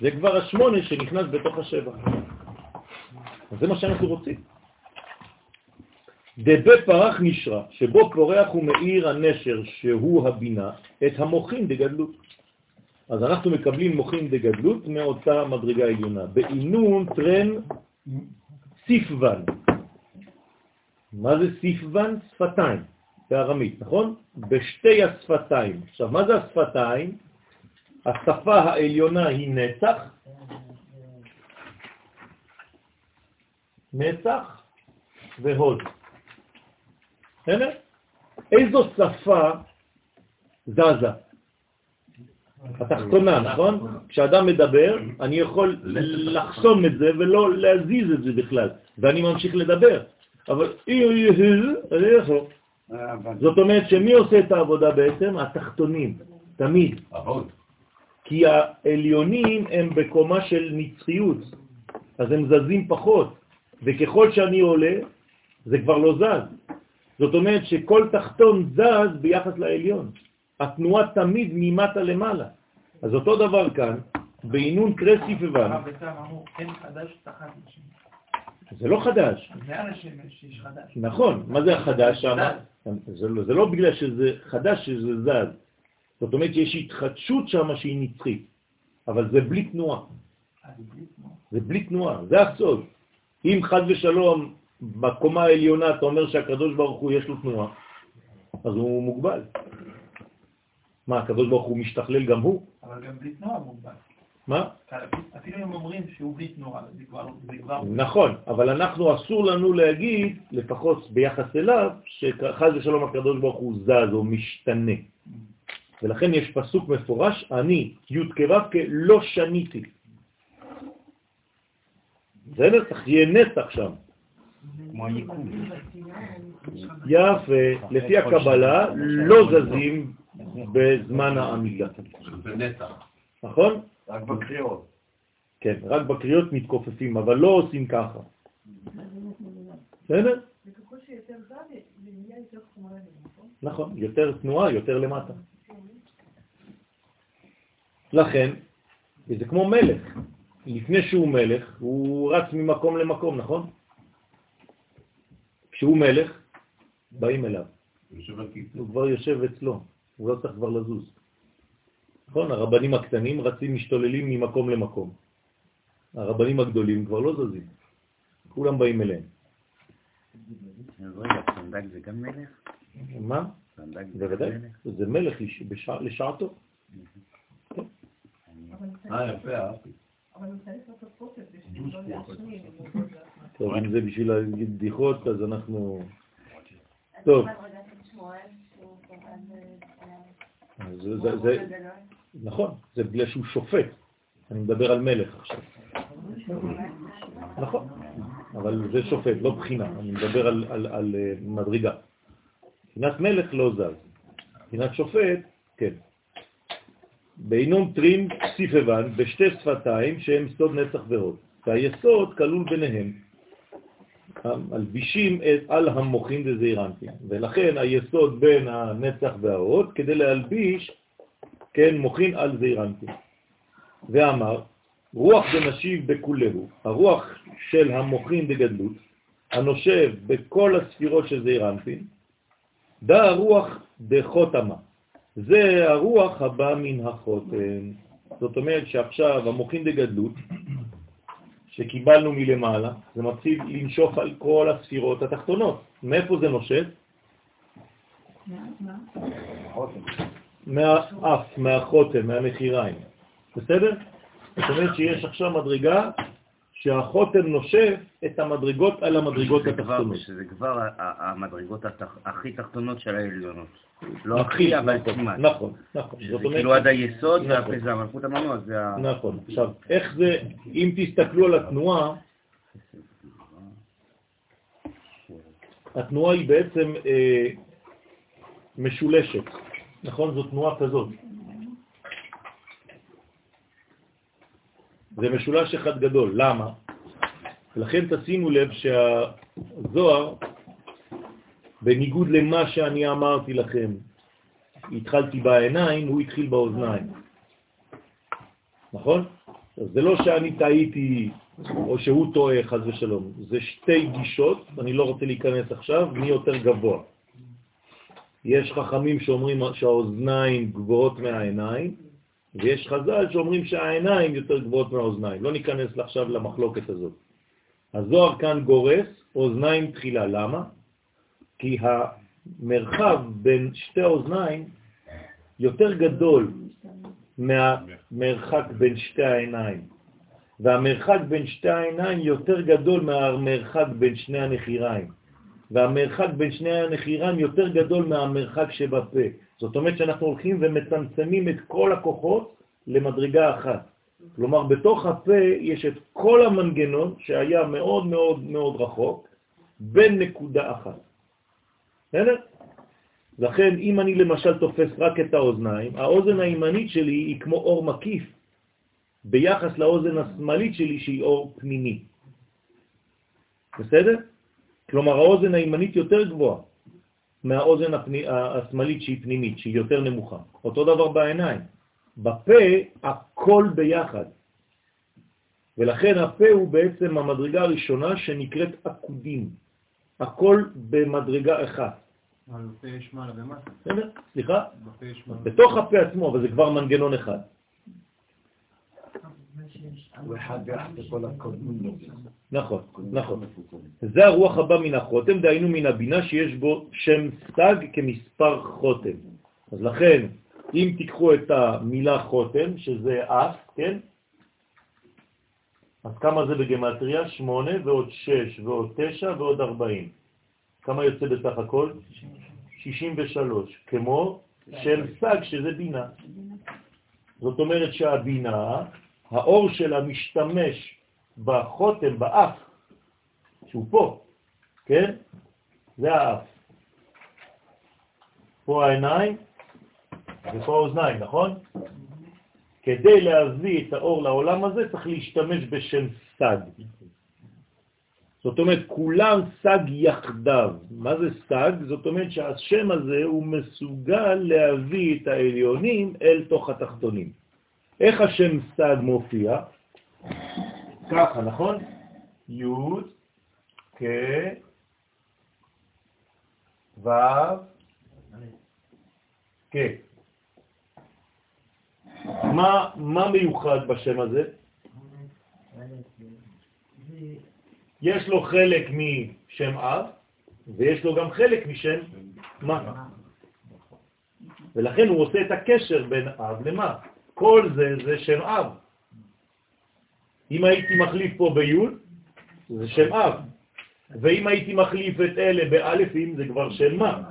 זה כבר השמונה שנכנס בתוך השבע. אז זה מה שאנחנו רוצים. דבה פרח נשרה, שבו פורח ומאיר הנשר, שהוא הבינה, את המוחים דגדלות. אז אנחנו מקבלים מוחים דגדלות מאותה מדרגה עליונה. בעינון טרן סיפוון. מה זה סיפוון? שפתיים, בארמית, נכון? בשתי השפתיים. עכשיו, מה זה השפתיים? השפה העליונה היא נצח, נצח והוד. בסדר? איזו שפה זזה? התחתונה, נכון? כשאדם מדבר, אני יכול לחסום את זה ולא להזיז את זה בכלל, ואני ממשיך לדבר. אבל אני יכול. זאת אומרת שמי עושה את העבודה בעצם? התחתונים, תמיד. כי העליונים הם בקומה של נצחיות, אז הם זזים פחות. וככל שאני עולה, זה כבר לא זז. זאת אומרת שכל תחתון זז ביחס לעליון. התנועה תמיד ממטה למעלה. אז אותו דבר כאן, בעינון קרסי ובן. זה לא חדש. נכון, מה זה החדש שם? זה לא, זה לא בגלל שזה חדש שזה זז. זאת אומרת שיש התחדשות שם שהיא נצחית, אבל זה בלי תנועה. זה בלי תנועה, זה הסוד. אם חד ושלום בקומה העליונה אתה אומר שהקדוש ברוך הוא יש לו תנועה, אז הוא מוגבל. מה, הקדוש ברוך הוא משתכלל גם הוא? אבל גם בלי תנועה מוגבל. מה? אפילו אם אומרים שהוא בלי תנועה, זה כבר... נכון, אבל אנחנו אסור לנו להגיד, לפחות ביחס אליו, שחד ושלום הקדוש ברוך הוא זז או משתנה. ולכן יש פסוק מפורש, אני, י' כו' לא שניתי. זה נצח, יהיה נצח שם. כמו היקום. יפה, לפי הקבלה לא זזים בזמן העמידה. נכון? רק בקריאות. כן, רק בקריאות מתכופפים, אבל לא עושים ככה. בסדר? נכון? נכון, יותר תנועה, יותר למטה. לכן, זה כמו מלך. לפני שהוא מלך, הוא רץ ממקום למקום, נכון? כשהוא מלך, באים אליו. הוא כבר יושב אצלו, הוא לא צריך כבר לזוז. נכון? הרבנים הקטנים רצים, משתוללים ממקום למקום. הרבנים הגדולים כבר לא זזים. כולם באים אליהם. אז רגע, סנדק זה גם מלך? מה? סנדק זה גם. מלך? זה מלך לשעתו. צריך- אה, יפה, אהבתי. אבל הוא צריך לעשות פוקט בשביל לא. טוב, אם זה בשביל להגיד בדיחות, אז אנחנו... טוב. זה- זה- זה... נכון, זה בגלל שהוא שופט. אני מדבר על מלך עכשיו. נכון, אבל זה שופט, לא בחינה. אני מדבר על, על, על אה, מדרגה. מבחינת מלך לא זז. מבחינת שופט, כן. בינום טרים סיפבן בשתי שפתיים שהם סוד נצח והוד. והיסוד כלול ביניהם. מלבישים את על המוחין דזעירנטים. ולכן היסוד בין הנצח וההוד כדי להלביש, כן, מוחין על זעירנטים. ואמר, רוח דנשיב בכולהו, הרוח של המוחין דגדלות, הנושב בכל הספירות של זעירנטים, דא הרוח דחותמה. זה הרוח הבא מן החותם. זאת אומרת שעכשיו המוחין דגדלות, שקיבלנו מלמעלה, זה מתחיל לנשוף על כל הספירות התחתונות. מאיפה זה נושף? מהאף, מהחותם, מהמחיריים. בסדר? זאת אומרת שיש עכשיו מדרגה שהחותם נושף את המדרגות על המדרגות זה התחתונות. שזה כבר המדרגות הכי תחתונות של העליונות. לא הכי, אבל נכון, כמעט. נכון, נכון. שזה זאת כאילו עד היסוד, נכון. ואחרי זה המלכות המנוע, זה ה... נכון. עכשיו, איך זה, אם תסתכלו על התנועה, התנועה היא בעצם אה, משולשת, נכון? זו תנועה כזאת. זה משולש אחד גדול. למה? לכן תשימו לב שהזוהר, בניגוד למה שאני אמרתי לכם, התחלתי בעיניים, הוא התחיל באוזניים. נכון? אז זה לא שאני טעיתי או שהוא טועה, חז ושלום. זה שתי גישות, אני לא רוצה להיכנס עכשיו, מי יותר גבוה. יש חכמים שאומרים שהאוזניים גבוהות מהעיניים, ויש חז"ל שאומרים שהעיניים יותר גבוהות מהאוזניים. לא ניכנס עכשיו למחלוקת הזאת. הזוהר כאן גורס, אוזניים תחילה. למה? כי המרחב בין שתי האוזניים יותר גדול מהמרחק בין שתי העיניים. והמרחק בין שתי העיניים יותר גדול מהמרחק בין שני הנחיריים. והמרחק בין שני הנחיריים יותר גדול מהמרחק שבפה. זאת אומרת שאנחנו הולכים ומצמצמים את כל הכוחות למדרגה אחת. כלומר, בתוך הפה יש את כל המנגנון שהיה מאוד מאוד מאוד רחוק בין נקודה אחת. בסדר? לכן, אם אני למשל תופס רק את האוזניים, האוזן הימנית שלי היא כמו אור מקיף ביחס לאוזן השמאלית שלי שהיא אור פנימי. בסדר? כלומר, האוזן הימנית יותר גבוהה מהאוזן הפני, השמאלית שהיא פנימית, שהיא יותר נמוכה. אותו דבר בעיניים. בפה הכל ביחד. ולכן הפה הוא בעצם המדרגה הראשונה שנקראת עקודים. הכל במדרגה אחת. אבל בפה יש מעלה ומטה. בסדר? סליחה? בפה יש מעלה. בתוך הפה עצמו, אבל זה כבר מנגנון אחד. הוא אחד ביחס לכל הקודמים. נכון, נכון. זה הרוח הבא מן החותם, דהיינו מן הבינה שיש בו שם סתג כמספר חותם. אז לכן, אם תיקחו את המילה חותם, שזה אף, כן? אז כמה זה בגמטריה? 8 ועוד 6 ועוד 9 ועוד 40. כמה יוצא בסך הכל? 63, כמו שם סג שזה בינה. זאת אומרת שהבינה, האור שלה משתמש בחותם, באף, שהוא פה, כן? זה האף. פה העיניים ופה האוזניים, נכון? כדי להביא את האור לעולם הזה צריך להשתמש בשם סג. זאת אומרת, כולם סג יחדיו. מה זה סג? זאת אומרת שהשם הזה הוא מסוגל להביא את העליונים אל תוך התחתונים. איך השם סג מופיע? ככה, נכון? י' כ' ו' כ'. מה, מה מיוחד בשם הזה? יש לו חלק משם אב, ויש לו גם חלק משם מה. ולכן הוא עושה את הקשר בין אב למה. כל זה זה שם אב. אם הייתי מחליף פה ביוד, זה שם אב. ואם הייתי מחליף את אלה באלפים, זה כבר שם מה.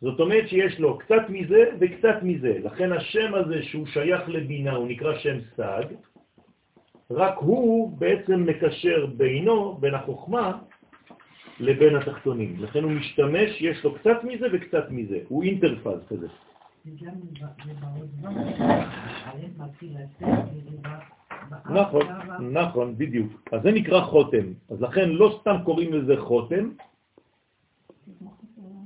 זאת אומרת שיש לו קצת מזה וקצת מזה. לכן השם הזה שהוא שייך לבינה, הוא נקרא שם סג, רק הוא בעצם מקשר בינו, בין החוכמה, לבין התחתונים. לכן הוא משתמש, יש לו קצת מזה וקצת מזה. הוא אינטרפז כזה. נכון, נכון, בדיוק. אז זה נקרא חותם. אז לכן לא סתם קוראים לזה חותם,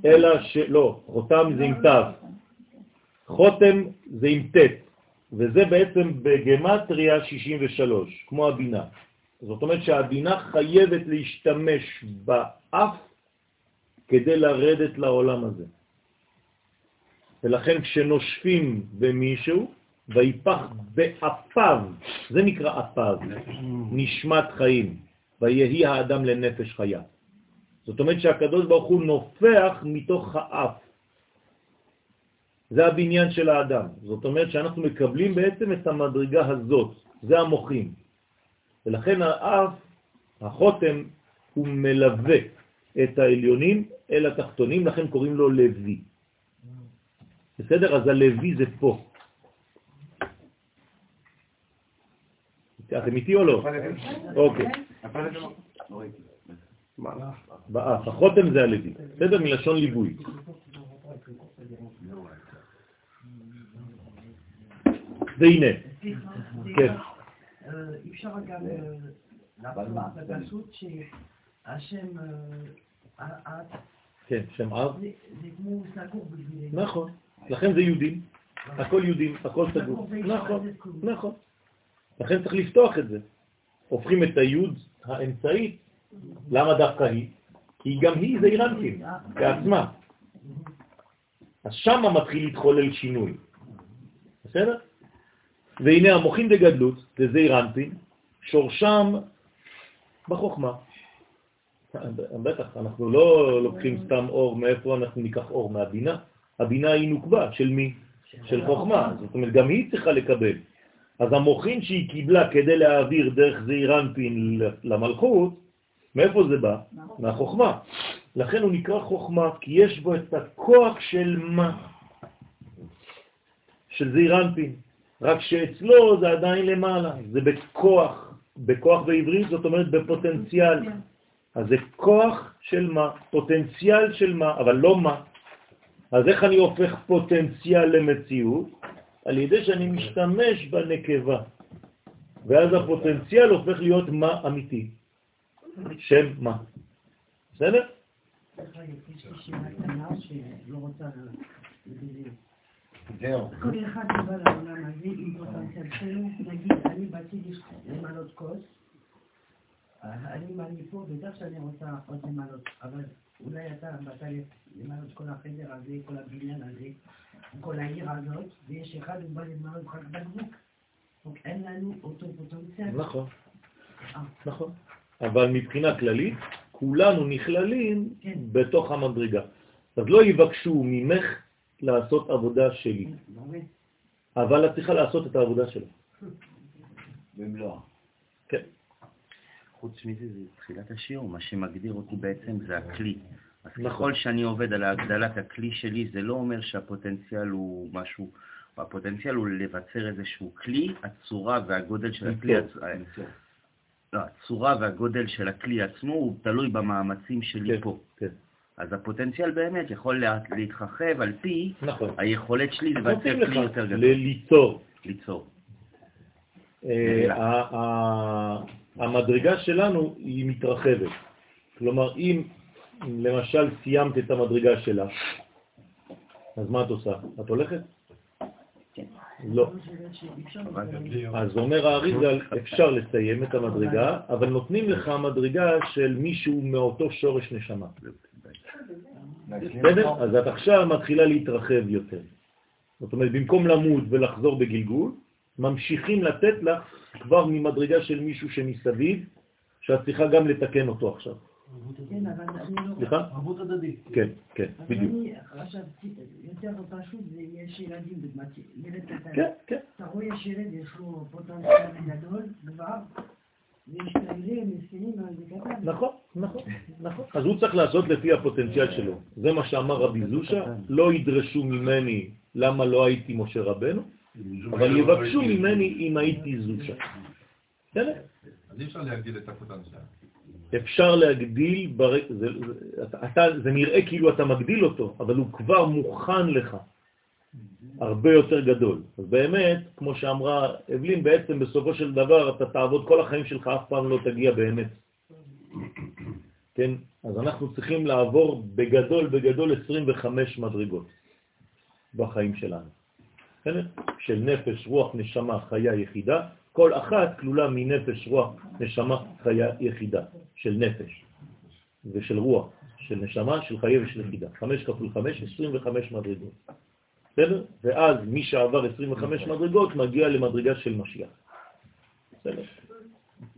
אלא ש... לא, חותם זה עם תו. חותם זה עם ט', וזה בעצם בגמטריה 63, כמו הבינה. זאת אומרת שהבינה חייבת להשתמש באף כדי לרדת לעולם הזה. ולכן כשנושפים במישהו, ויפח באפיו, זה נקרא אפיו, נשמת חיים, ויהי האדם לנפש חיה. זאת אומרת שהקדוש ברוך הוא נופח מתוך האף. זה הבניין של האדם. זאת אומרת שאנחנו מקבלים בעצם את המדרגה הזאת, זה המוחים. ולכן האף, החותם, הוא מלווה את העליונים אל התחתונים, לכן קוראים לו לוי. בסדר? אז הלוי זה פה. אתם איתי או לא? אוקיי. באף, החותם זה הלוי, בסדר? מלשון ליווי. והנה, כן. אפשר גם לעשות בפשוט שהשם כן, שם אב. זה כמו סגור בשבילנו. נכון, לכן זה יהודים, הכל יהודים, הכל סגור. נכון, נכון. לכן צריך לפתוח את זה. הופכים את היוד האמצעית, למה דווקא היא? כי גם היא זה אירנטים בעצמה. אז שם מתחיל להתחולל שינוי. בסדר? והנה המוחים דגדלות, זה זעירנטין, שורשם בחוכמה. בטח, אנחנו לא לוקחים סתם אור, מאיפה אנחנו ניקח אור? מהבינה. הבינה היא נוקבה, של מי? של חוכמה. זאת אומרת, גם היא צריכה לקבל. אז המוחין שהיא קיבלה כדי להעביר דרך זעירנטין למלכות, מאיפה זה בא? מהחוכמה. לכן הוא נקרא חוכמה, כי יש בו את הכוח של מה? של זעירנטין. רק שאצלו זה עדיין למעלה, זה בכוח, בכוח בעברית זאת אומרת בפוטנציאל. אז זה כוח של מה? פוטנציאל של מה, אבל לא מה. אז איך אני הופך פוטנציאל למציאות? על ידי שאני משתמש בנקבה. ואז הפוטנציאל הופך להיות מה אמיתי. שם מה. בסדר? יש. זהו. כל אחד בא לעולם הזה עם פוטנציאל שלו, נגיד, אני באתי למלות כוס, אני אני פה, בטח שאני רוצה עוד למלות, אבל אולי אתה באת למלות כל החדר הזה, כל הבניין הזה, כל העיר הזאת, ויש אחד, הוא בא למלות רק בקבוק. אין לנו אותו פוטנציאל. נכון, נכון. אבל מבחינה כללית, כולנו נכללים כן. בתוך המדרגה. אז לא יבקשו ממך לעשות עבודה שלי, באמת. אבל את צריכה לעשות את העבודה שלך. במלואה. כן. חוץ מזה, זה תחילת השיעור, מה שמגדיר אותי בעצם זה הכלי. אז נכון. ככל שאני עובד על הגדלת הכלי שלי, זה לא אומר שהפוטנציאל הוא משהו, הפוטנציאל הוא לבצר איזשהו כלי, הצורה והגודל של הכלי, ליצור. עצ- לא, הצורה והגודל של הכלי עצמו הוא תלוי במאמצים שלי כן, פה. כן. אז הפוטנציאל באמת יכול לה- להתרחב על פי נכון. היכולת שלי לבצר כלי יותר גדול, ליצור. ליצור. אה, המדרגה שלנו היא מתרחבת. כלומר, אם למשל סיימת את המדרגה שלך, אז מה את עושה? את הולכת? כן. לא. אז אומר האריזל, אפשר לסיים את המדרגה, אבל נותנים לך מדרגה של מישהו מאותו שורש נשמה. בסדר? אז את עכשיו מתחילה להתרחב יותר. זאת אומרת, במקום למות ולחזור בגלגול, ממשיכים לתת לך כבר ממדרגה של מישהו שמסביב, שאת צריכה גם לתקן אותו עכשיו. כן, אבל אני לא... סליחה? ערבות הדדית. כן, כן, בדיוק. אני חשבתי, יותר פשוט זה יש ילדים, דוגמת ילד קטן. כן, כן. אתה רואה יש ילד, יש לו פוטנציאל גדול כבר, ויש מסכנים, זה קטן. נכון, נכון, נכון. אז הוא צריך לעשות לפי הפוטנציאל שלו. זה מה שאמר רבי זושה, לא ידרשו ממני למה לא הייתי משה רבנו, אבל יבקשו ממני אם הייתי זושה. בסדר? אז אי אפשר להגדיל את הפוטנציאל. אפשר להגדיל, בר... זה, זה, אתה, זה נראה כאילו אתה מגדיל אותו, אבל הוא כבר מוכן לך, הרבה יותר גדול. אז באמת, כמו שאמרה אבלין, בעצם בסופו של דבר אתה תעבוד כל החיים שלך, אף פעם לא תגיע באמת. כן? אז אנחנו צריכים לעבור בגדול, בגדול 25 מדרגות בחיים שלנו. בסדר? של נפש, רוח, נשמה, חיה יחידה, כל אחת כלולה מנפש, רוח, נשמה, חיה יחידה, של נפש ושל רוח, של נשמה, של חיה ושל יחידה. 5 כפול 5, 25 מדרגות. בסדר? ואז מי שעבר 25 מדרגות מגיע למדרגה של משיח. בסדר?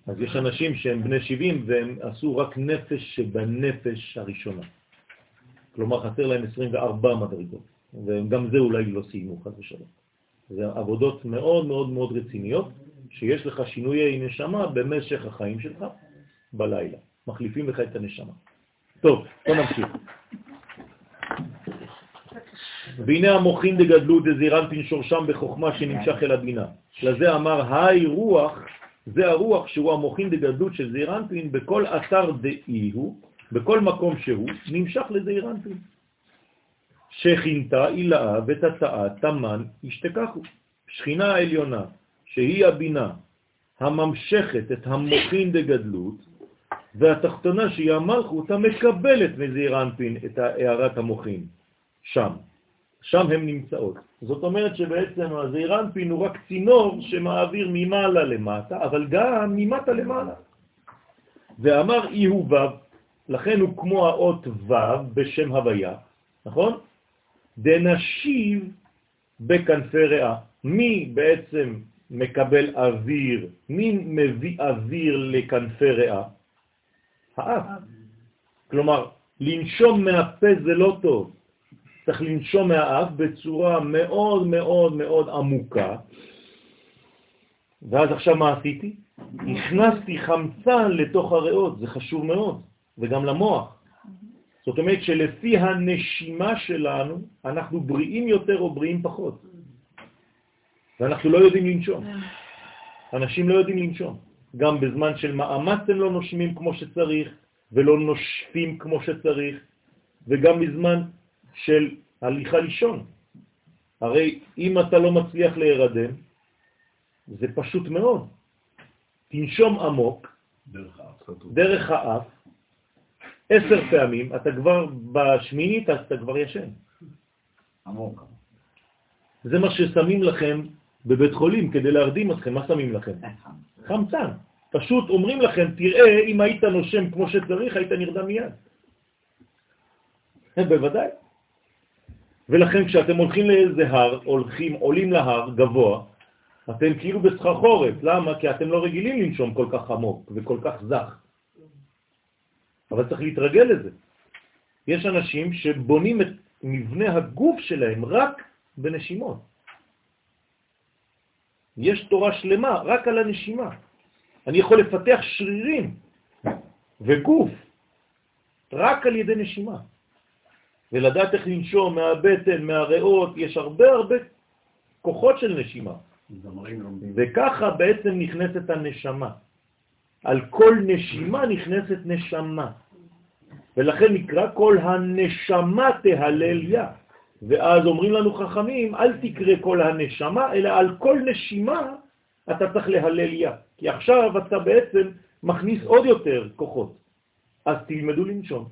אז יש אנשים שהם בני 70 והם עשו רק נפש שבנפש הראשונה. כלומר, חסר להם 24 מדרגות, וגם זה אולי לא סיימו, חס ושלום. זה עבודות מאוד מאוד מאוד רציניות, שיש לך שינויי נשמה במשך החיים שלך בלילה. מחליפים לך את הנשמה. טוב, בוא נמשיך. והנה המוחין דגדלו דזירנטין שורשם בחוכמה שנמשך אל הבינה. לזה אמר, היי רוח, זה הרוח שהוא המוחין דגדלות של זעירנטין, בכל אתר דאי הוא, בכל מקום שהוא, נמשך לזעירנטין. שכינתה אילאה ותתאה תמן השתכחו. שכינה העליונה, שהיא הבינה, הממשכת את המוחין דגדלות, והתחתונה שהיא המלכות המקבלת מזעירנטין את הערת המוחין, שם. שם הן נמצאות. זאת אומרת שבעצם הזעירנטין הוא רק צינור שמעביר ממעלה למטה, אבל גם ממטה למעלה. ואמר אי הוא וו, לכן הוא כמו האות וו בשם הוויה, נכון? דנשיב בכנפי ריאה. מי בעצם מקבל אוויר? מי מביא אוויר לכנפי ריאה? האף. כלומר, לנשום מהפה זה לא טוב. צריך לנשום מהאף בצורה מאוד מאוד מאוד עמוקה. ואז עכשיו מה עשיתי? הכנסתי חמצן לתוך הריאות, זה חשוב מאוד, וגם למוח. זאת אומרת שלפי הנשימה שלנו, אנחנו בריאים יותר או בריאים פחות. ואנחנו לא יודעים לנשום. אנשים לא יודעים לנשום. גם בזמן של מאמץ הם לא נושמים כמו שצריך, ולא נושפים כמו שצריך, וגם בזמן של הליכה לישון. הרי אם אתה לא מצליח להירדם, זה פשוט מאוד. תנשום עמוק, דרך האף. דרך האף, עשר פעמים, אתה כבר בשמינית, אז אתה כבר ישן. עמוק. זה מה ששמים לכם בבית חולים כדי להרדים אתכם. מה שמים לכם? חמצן. פשוט אומרים לכם, תראה, אם היית נושם כמו שצריך, היית נרדם מיד. בוודאי. ולכן כשאתם הולכים לאיזה הר, הולכים, עולים להר גבוה, אתם כאילו בסחרחורת, למה? כי אתם לא רגילים לנשום כל כך עמוק וכל כך זך. אבל צריך להתרגל לזה. יש אנשים שבונים את מבנה הגוף שלהם רק בנשימות. יש תורה שלמה רק על הנשימה. אני יכול לפתח שרירים וגוף רק על ידי נשימה. ולדעת איך לנשום מהבטן, מהריאות, יש הרבה הרבה כוחות של נשימה. וככה בעצם נכנסת הנשמה. על כל נשימה נכנסת נשמה. ולכן נקרא כל הנשמה תהלליה. ואז אומרים לנו חכמים, אל תקרא כל הנשמה, אלא על כל נשימה אתה צריך להלליה. כי עכשיו אתה בעצם מכניס עוד יותר כוחות. אז תלמדו לנשום.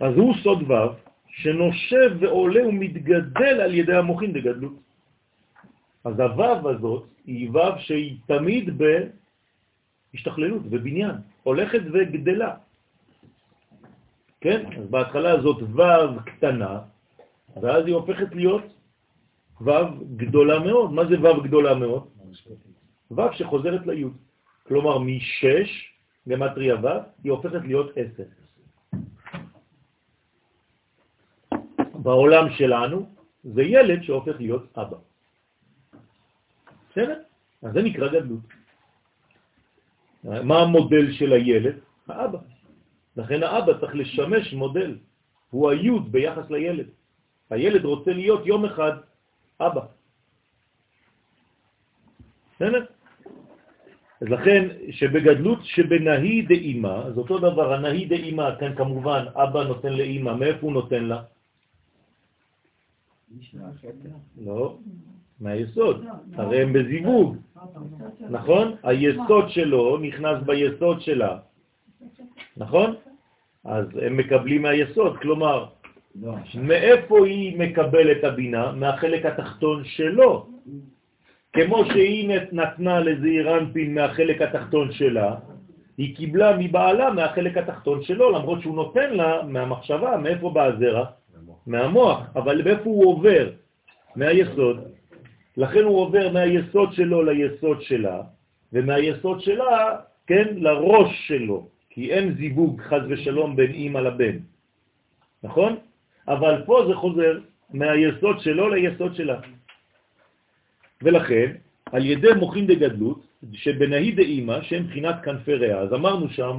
אז הוא סוד ו' שנושב ועולה ומתגדל על ידי המוחין בגדלות. אז הו' הזאת היא ו' שהיא תמיד בהשתכללות, בבניין, הולכת וגדלה. כן? אז בהתחלה זאת ו' קטנה, ואז היא הופכת להיות ו' גדולה מאוד. מה זה ו' גדולה מאוד? ו' שחוזרת לי'. כלומר, מ-6, גמטריה ו', היא הופכת להיות 10. בעולם שלנו זה ילד שהופך להיות אבא. בסדר? אז זה נקרא גדלות. מה המודל של הילד? האבא. לכן האבא צריך לשמש מודל. הוא היוד ביחס לילד. הילד רוצה להיות יום אחד אבא. בסדר? אז לכן שבגדלות שבנהי דאימה, אז אותו דבר, הנהי דאימה, כאן כמובן אבא נותן לאימא, מאיפה הוא נותן לה? לא, מהיסוד, הרי הם בזיווג, נכון? היסוד שלו נכנס ביסוד שלה, נכון? אז הם מקבלים מהיסוד, כלומר, מאיפה היא מקבלת הבינה? מהחלק התחתון שלו. כמו שהיא נתנה לזעירנפין מהחלק התחתון שלה, היא קיבלה מבעלה מהחלק התחתון שלו, למרות שהוא נותן לה מהמחשבה, מאיפה בא הזרע? מהמוח, אבל מאיפה הוא עובר? מהיסוד. לכן הוא עובר מהיסוד שלו ליסוד שלה, ומהיסוד שלה, כן, לראש שלו, כי אין זיווג חז ושלום בין אימא לבן, נכון? אבל פה זה חוזר מהיסוד שלו ליסוד שלה. ולכן, על ידי מוחין דגדלות, שבנהי דאימא, שהם בחינת כנפי ריאה, אז אמרנו שם,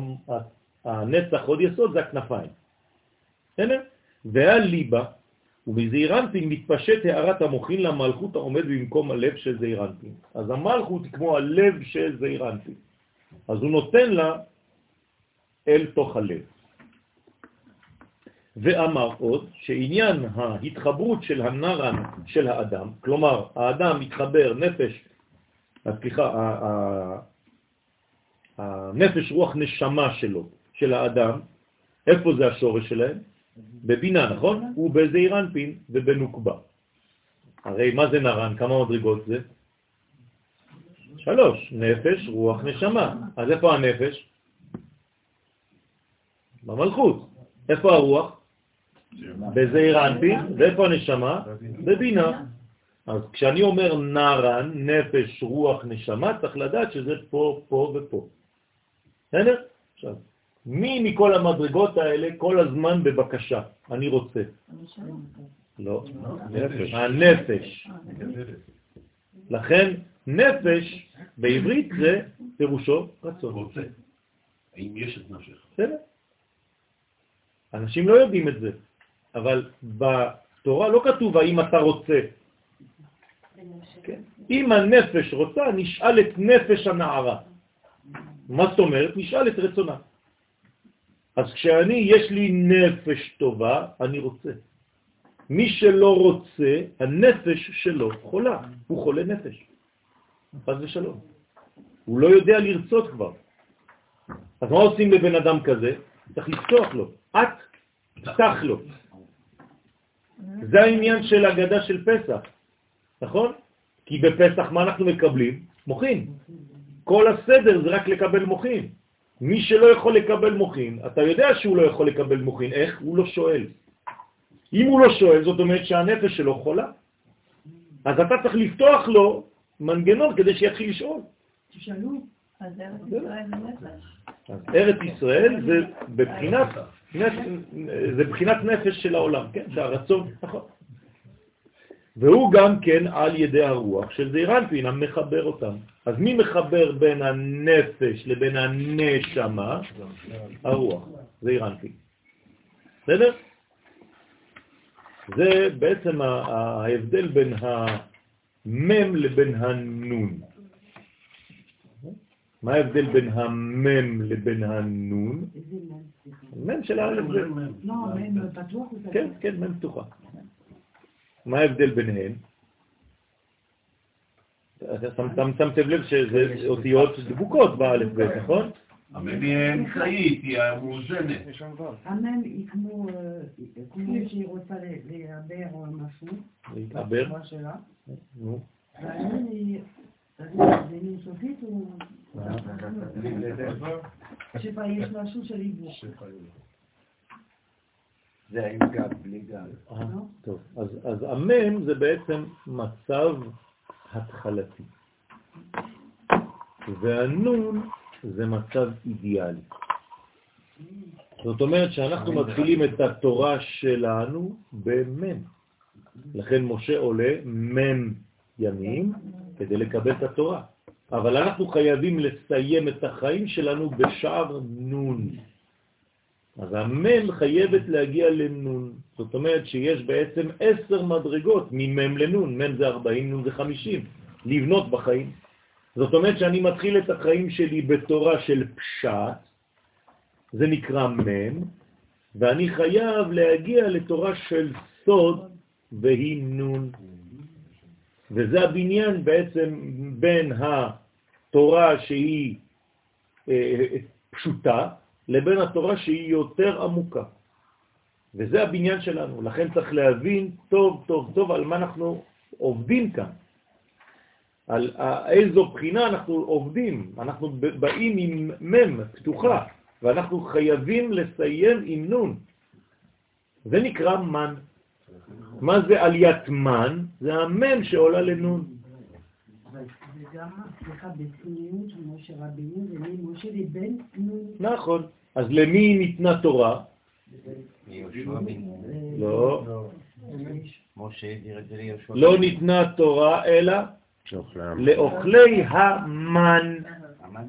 הנצח עוד יסוד זה הכנפיים. בסדר? והליבה, ומזעירנטין מתפשט הערת המוחין למלכות העומד במקום הלב של זעירנטין. אז המלכות היא כמו הלב של זעירנטין. אז הוא נותן לה אל תוך הלב. ואמר עוד שעניין ההתחברות של הנרן של האדם, כלומר האדם מתחבר נפש, סליחה, הנפש רוח נשמה שלו, של האדם, איפה זה השורש שלהם? בבינה, נכון? הוא בזעיר אנפין ובנוקבה. הרי מה זה נרן? כמה מדרגות זה? שלוש, נפש, רוח, נשמה. אז איפה הנפש? במלכות. איפה הרוח? בזעיר אנפין. ואיפה הנשמה? בבינה. אז כשאני אומר נרן, נפש, רוח, נשמה, צריך לדעת שזה פה, פה ופה. בסדר? עכשיו, מי מכל המדרגות האלה כל הזמן בבקשה? אני רוצה. לא, הנפש. לכן נפש בעברית זה פירושו רצון. רוצה. האם יש את נפשך? בסדר. אנשים לא יודעים את זה, אבל בתורה לא כתוב האם אתה רוצה. כן. אם הנפש רוצה, נשאל את נפש הנערה. מה זאת אומרת? נשאל את רצונה. אז כשאני, יש לי נפש טובה, אני רוצה. מי שלא רוצה, הנפש שלו חולה, הוא חולה נפש. חס ושלום. הוא לא יודע לרצות כבר. אז מה עושים לבן אדם כזה? צריך לפתוח לו. את, פתח לו. זה העניין של הגדה של פסח, נכון? כי בפסח מה אנחנו מקבלים? מוחין. כל הסדר זה רק לקבל מוחין. מי שלא יכול לקבל מוחין, אתה יודע שהוא לא יכול לקבל מוחין, איך? הוא לא שואל. אם הוא לא שואל, זאת אומרת שהנפש שלו חולה. אז אתה צריך לפתוח לו מנגנון כדי שיתחיל לשאול. תשאלו. אז ארץ ישראל זה נפש. אז ארץ ישראל זה בבחינת, זה בחינת נפש של העולם, כן? שהרצון, נכון. והוא גם כן על ידי הרוח של זעיר אנפין, המחבר אותם. אז מי מחבר בין הנפש לבין הנשמה? הרוח, זעיר אנפין. בסדר? זה בעצם ההבדל בין המם לבין הנון. מה ההבדל בין המם לבין הנון? מם, של האלף זה... לא, מם פתוח. כן, כן, מם פתוחה. מה ההבדל ביניהן? שמתם לב שזה אותיות דבוקות באלף ב', נכון? המם היא אמצעית, היא המאוזנת. המם היא כמו, אה, שהיא רוצה להיעבר או משהו. להתעבר. נו. סופית. שבה יש משהו של עיבור. זה עם גב, בלי גב. אה, טוב, אז, אז המם זה בעצם מצב התחלתי, והנון זה מצב אידיאלי. זאת אומרת שאנחנו מתחילים את התורה שלנו במם. לכן משה עולה מם ימים כדי לקבל את התורה. אבל אנחנו חייבים לסיים את החיים שלנו בשער נון. אז המם חייבת להגיע לנון. זאת אומרת שיש בעצם עשר מדרגות ממם לנון, מם זה 40, נון זה 50, לבנות בחיים. זאת אומרת שאני מתחיל את החיים שלי בתורה של פשט, זה נקרא מם, ואני חייב להגיע לתורה של סוד, והיא נון. וזה הבניין בעצם בין התורה שהיא אה, פשוטה, לבין התורה שהיא יותר עמוקה. וזה הבניין שלנו, לכן צריך להבין טוב טוב טוב על מה אנחנו עובדים כאן, על איזו בחינה אנחנו עובדים. אנחנו באים עם מם פתוחה, ואנחנו חייבים לסיים עם נון. זה נקרא מן. מה זה עליית מן? זה המם שעולה לנון. נכון. אז למי ניתנה תורה? לא. ליהושע. לא ניתנה תורה אלא לאוכלי המן. המן.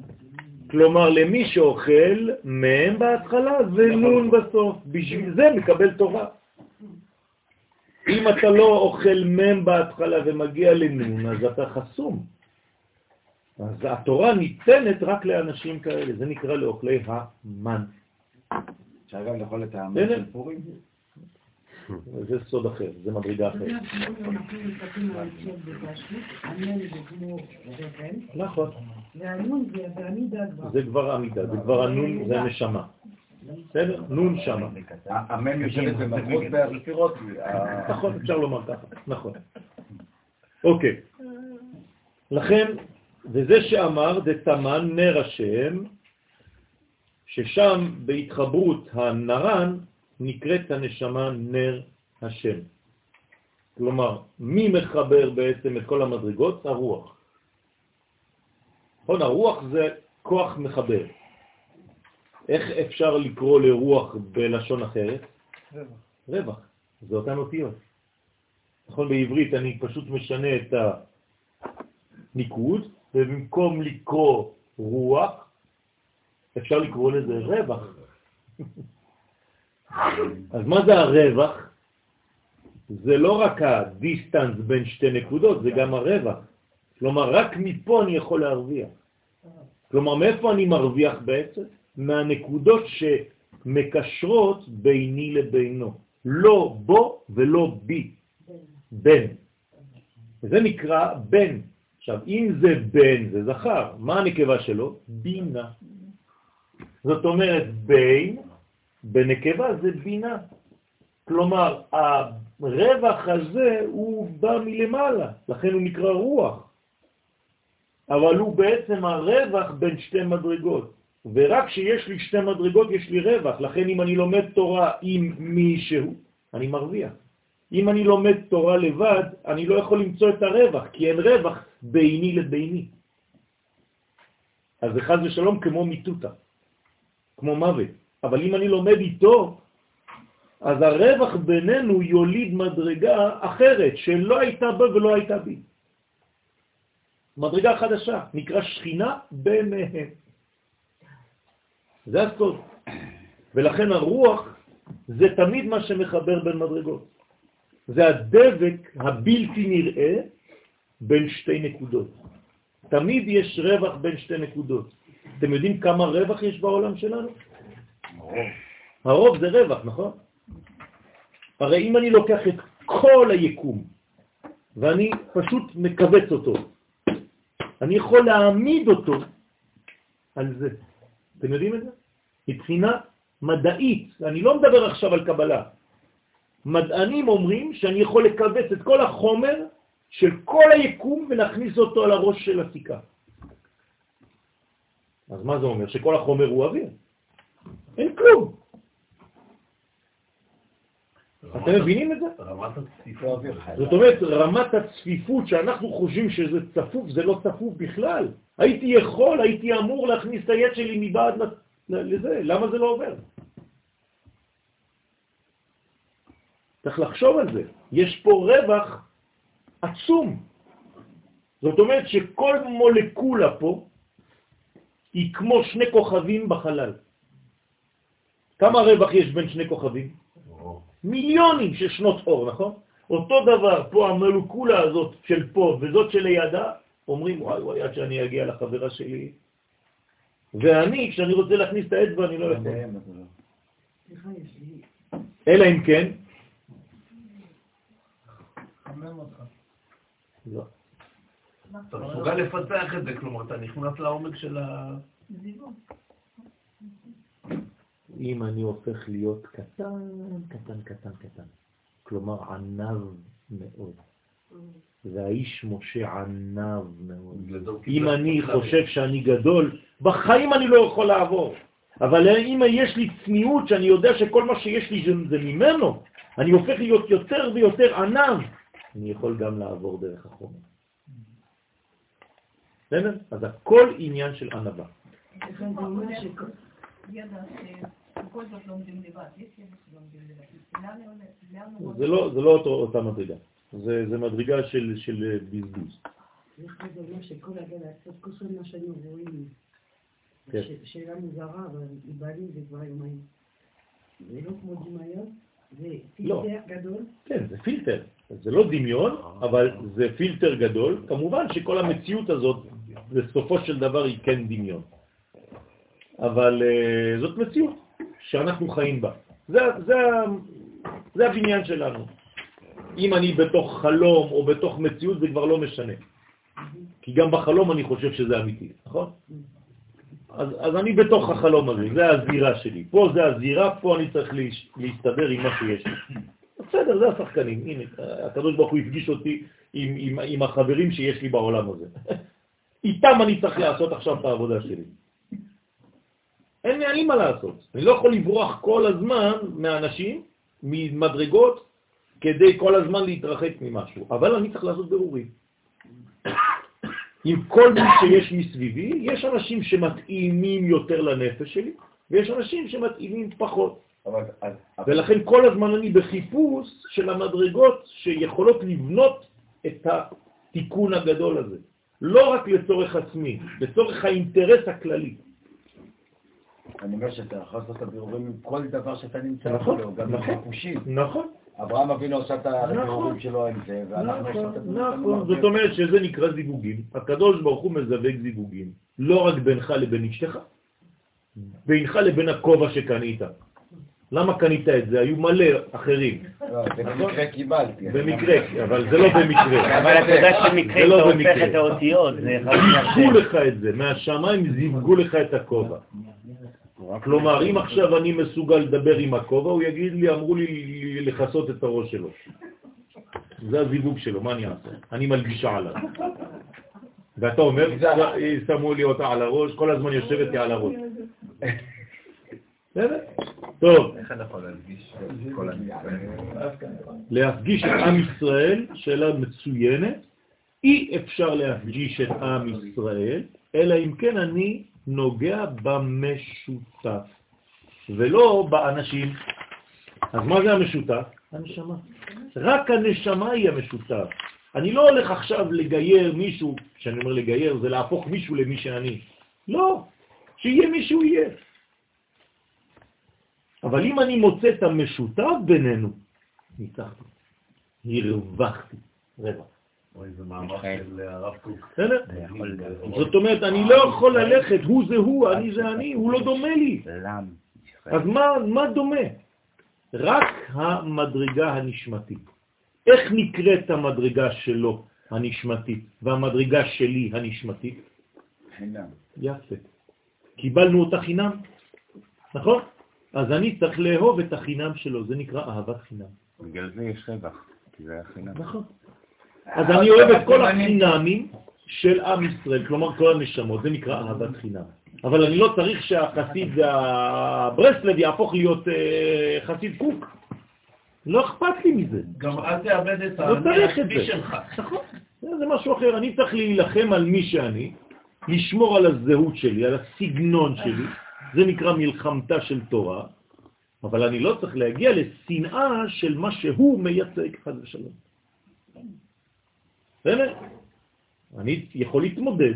כלומר, למי שאוכל מהם בהתחלה ונון בסוף. בשביל זה מקבל תורה. אם אתה לא אוכל מם בהתחלה ומגיע לנון, אז אתה חסום. אז התורה ניתנת רק לאנשים כאלה, זה נקרא לאוכלי המן. אפשר גם לאכול את בסדר. של פורים? זה סוד אחר, זה מדרגה אתה אחרת. רחם, נכון. זה כבר עמידה, זה כבר הנון, זה הנשמה. בסדר? נון שמה. המם יושבת במלכות בספירות. נכון, אפשר לומר ככה, נכון. אוקיי. לכן, וזה שאמר דתמן נר השם, ששם בהתחברות הנרן נקראת הנשמה נר השם. כלומר, מי מחבר בעצם את כל המדרגות? הרוח. נכון, הרוח זה כוח מחבר. איך אפשר לקרוא לרוח בלשון אחרת? רווח. זה אותן אותיות. נכון, בעברית אני פשוט משנה את הניקוד, ובמקום לקרוא רוח, אפשר לקרוא לזה רווח. אז מה זה הרווח? זה לא רק הדיסטנס בין שתי נקודות, זה גם הרווח. כלומר, רק מפה אני יכול להרוויח. כלומר, מאיפה אני מרוויח בעצם? מהנקודות שמקשרות ביני לבינו. לא בו ולא בי. בן. זה נקרא בן. עכשיו, אם זה בן, זה זכר, מה הנקבה שלו? בינה. זאת אומרת, בין, בנקבה זה בינה. כלומר, הרווח הזה הוא בא מלמעלה, לכן הוא נקרא רוח. אבל הוא בעצם הרווח בין שתי מדרגות. ורק כשיש לי שתי מדרגות יש לי רווח, לכן אם אני לומד תורה עם מישהו, אני מרוויח. אם אני לומד תורה לבד, אני לא יכול למצוא את הרווח, כי אין רווח ביני לביני. אז חז ושלום כמו מיטוטה, כמו מוות. אבל אם אני לומד איתו, אז הרווח בינינו יוליד מדרגה אחרת, שלא הייתה בה ולא הייתה בי. מדרגה חדשה, נקרא שכינה ביניהם. זה הסוד. ולכן הרוח זה תמיד מה שמחבר בין מדרגות. זה הדבק הבלתי נראה בין שתי נקודות. תמיד יש רווח בין שתי נקודות. אתם יודעים כמה רווח יש בעולם שלנו? הרוב זה רווח, נכון? הרי אם אני לוקח את כל היקום ואני פשוט מקבץ אותו, אני יכול להעמיד אותו על זה. אתם יודעים את זה? מבחינה מדעית, אני לא מדבר עכשיו על קבלה. מדענים אומרים שאני יכול לקבץ את כל החומר של כל היקום ולהכניס אותו על הראש של הסיכה. אז מה זה אומר? שכל החומר הוא אוויר. אין כלום. אתם מבינים את זה? רמת הצפיפות. זאת אומרת, רמת הצפיפות שאנחנו חושבים שזה צפוף, זה לא צפוף בכלל. הייתי יכול, הייתי אמור להכניס את היד שלי מבעד לזה, למה זה לא עובר? צריך לחשוב על זה. יש פה רווח עצום. זאת אומרת שכל מולקולה פה היא כמו שני כוכבים בחלל. כמה רווח יש בין שני כוכבים? מיליונים של שנות אור, נכון? אותו דבר, פה המולקולה הזאת של פה וזאת שלידה, אומרים, וואי וואי, עד שאני אגיע לחברה שלי. ואני, כשאני רוצה להכניס את האצבע, אני לא יכול. אלא אם כן, לא. אתה מסוגל לפתח את זה, כלומר, אתה נכנס לעומק של ה... אם אני הופך להיות קטן, קטן, קטן, קטן, כלומר ענב מאוד. והאיש משה ענב מאוד. אם אני חושב שאני גדול, בחיים אני לא יכול לעבור. אבל אם יש לי צניעות, שאני יודע שכל מה שיש לי זה ממנו, אני הופך להיות יותר ויותר ענב, אני יכול גם לעבור דרך החומר. בסדר? אז הכל עניין של ענבה. זה לא, זה לא אותו, אותה מדרגה, זה, זה מדרגה של, של בזבוז. שאני רואים, כן. שאלה מוזרה, אבל בעלים זה כבר יומיים. זה לא כמו דמיון, זה לא. פילטר גדול. כן, זה פילטר. זה לא דמיון, אבל זה פילטר גדול. כמובן שכל המציאות הזאת, בסופו של דבר היא כן דמיון. אבל uh, זאת מציאות שאנחנו חיים בה. זה, זה, זה הבניין שלנו. אם אני בתוך חלום או בתוך מציאות זה כבר לא משנה. כי גם בחלום אני חושב שזה אמיתי, נכון? אז, אז אני בתוך החלום הזה, זה הזירה שלי. פה זה הזירה, פה אני צריך להסתדר עם מה שיש לי. בסדר, זה השחקנים. הנה, הקדוש ברוך הוא הפגיש אותי עם, עם, עם החברים שיש לי בעולם הזה. איתם אני צריך לעשות עכשיו את העבודה שלי. אין לי, אין לי מה לעשות. אני לא יכול לברוח כל הזמן מאנשים, ממדרגות, כדי כל הזמן להתרחק ממשהו. אבל אני צריך לעשות ברורים. עם כל מי שיש מסביבי, יש אנשים שמתאימים יותר לנפש שלי, ויש אנשים שמתאימים פחות. אבל, ולכן כל הזמן אני בחיפוש של המדרגות שיכולות לבנות את התיקון הגדול הזה. לא רק לצורך עצמי, לצורך האינטרס הכללי. אני אומר שאתה יכול לעשות את הבירורים עם כל דבר שאתה נמצא נכון, בו, גם נכון. נכון, אברהם אבינו עשה את נכון. הבירורים שלו עם זה, ואנחנו עושים את נכון, נכון. זאת אומרת שזה נקרא זיווגים. הקדוש ברוך הוא מזווג זיווגים, לא רק בינך לבין אשתך, בינך לבין הכובע שקנית. למה קנית את זה? היו מלא אחרים. לא, זה במקרה קיבלתי. במקרה, אבל זה לא במקרה. אבל אתה יודע זה שמקרה לא אתה הופך. את האותיות, זיווגו. לך את זה, מהשמיים זיווגו לך את הכובע. כלומר, אם עכשיו אני מסוגל לדבר עם הכובע, הוא יגיד לי, אמרו לי לכסות את הראש שלו. זה הזיווג שלו, מה אני אעשה? אני מלבישה עליו. ואתה אומר, שמו לי אותה על הראש, כל הזמן יושבת לי על הראש. טוב. איך אני יכול להרגיש כל הניסיון? להפגיש את עם ישראל, שאלה מצוינת, אי אפשר להפגיש את עם ישראל, אלא אם כן אני נוגע במשותף, ולא באנשים. אז מה זה המשותף? הנשמה. רק הנשמה היא המשותף. אני לא הולך עכשיו לגייר מישהו, כשאני אומר לגייר זה להפוך מישהו למי שאני. לא, שיהיה מי שהוא יהיה. אבל אם אני מוצא את המשותף בינינו, ניצחתי, הרווחתי, רווח. אוי, זה מאמר של הרב קוק. בסדר? זאת אומרת, אני לא יכול ללכת, הוא זה הוא, אני זה אני, הוא לא דומה לי. אז מה, מה דומה? רק המדרגה הנשמתית. איך נקראת המדרגה שלו הנשמתית והמדרגה שלי הנשמתית? חינם. יפה. קיבלנו אותה חינם, נכון? אז אני צריך לאהוב את החינם שלו, זה נקרא אהבת חינם. בגלל זה יש רווח, כי זה היה חינם. נכון. אז אני אוהב את כל החינמים של עם ישראל, כלומר כל הנשמות, זה נקרא אהבת חינם. אבל אני לא צריך שהחסיד הברסלב יהפוך להיות אה, חסיד קוק. לא אכפת לי מזה. גם אל תאבד את לא צריך את העצמי. שלך. נכון, זה משהו אחר. אני צריך להילחם על מי שאני, לשמור על הזהות שלי, על הסגנון שלי. זה נקרא מלחמתה של תורה, אבל אני לא צריך להגיע לשנאה של מה שהוא מייצג, חד ושלום. בסדר? אני יכול להתמודד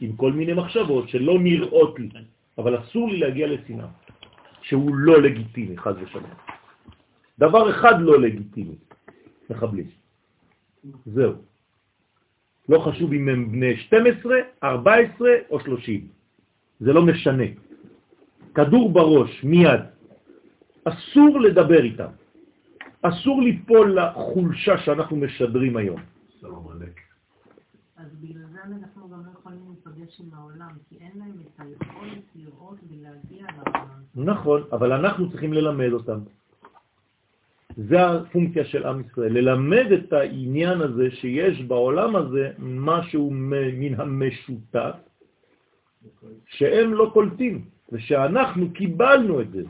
עם כל מיני מחשבות שלא נראות לי, אבל אסור לי להגיע לשנאה, שהוא לא לגיטימי, חד ושלום. דבר אחד לא לגיטימי, מחבלים. זהו. לא חשוב אם הם בני 12, 14 או 30. זה לא משנה. כדור בראש, מיד. אסור לדבר איתם. אסור ליפול לחולשה שאנחנו משדרים היום. שלום עליק. אז בגלל זה אנחנו גם לא יכולים להיפגש עם העולם, כי אין להם את היכולת לראות ולהגיע לעולם. נכון, אבל אנחנו צריכים ללמד אותם. זה הפונקציה של עם ישראל, ללמד את העניין הזה שיש בעולם הזה משהו מן המשותף שהם לא קולטים, ושאנחנו קיבלנו את זה.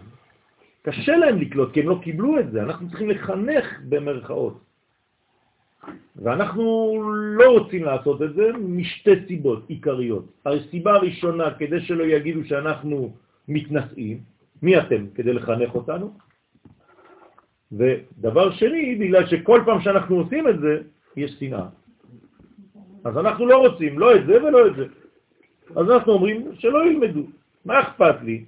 קשה להם לקלוט, כי הם לא קיבלו את זה, אנחנו צריכים לחנך במרכאות. ואנחנו לא רוצים לעשות את זה משתי סיבות עיקריות. הסיבה הראשונה, כדי שלא יגידו שאנחנו מתנשאים, מי אתם כדי לחנך אותנו? ודבר שני, בגלל שכל פעם שאנחנו עושים את זה, יש שנאה. אז אנחנו לא רוצים, לא את זה ולא את זה. אז אנחנו אומרים שלא ילמדו. מה אכפת לי?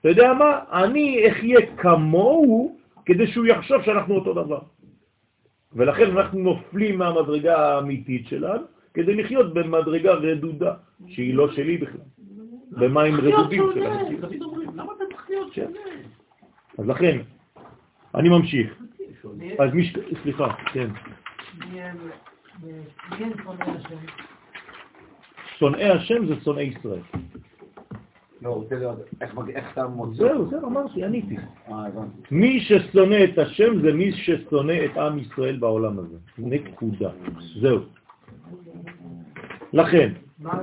אתה יודע מה? אני אחיה כמוהו כדי שהוא יחשוב שאנחנו אותו דבר. ולכן אנחנו נופלים מהמדרגה האמיתית שלנו כדי לחיות במדרגה רדודה, שהיא לא שלי בכלל. במים רדודים של להיות כן. אז לכן, אני ממשיך. אז מי... ש- סליחה, כן. שונאי השם זה שונאי ישראל. לא, הוא רוצה לראות איך אתה מוצא. זהו, זהו, אמרתי, עניתי. אה. מי ששונא את השם זה מי ששונא את עם ישראל בעולם הזה. נקודה. זהו. לכן, מה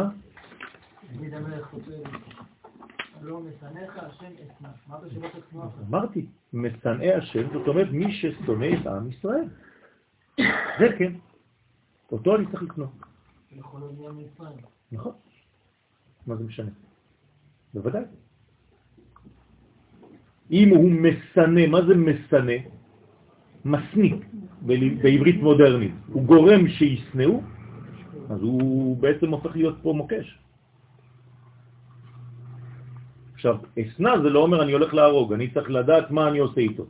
לא? אמרתי, משנאי השם, זאת אומרת מי ששונא את עם ישראל. זה כן. אותו אני צריך לקנות. נכון. מה זה משנה? בוודאי. אם הוא מסנה, מה זה מסנה? מסניק בעברית מודרנית. הוא גורם שישנאו, אז הוא בעצם הופך להיות פה מוקש. עכשיו, אסנה זה לא אומר אני הולך להרוג, אני צריך לדעת מה אני עושה איתו.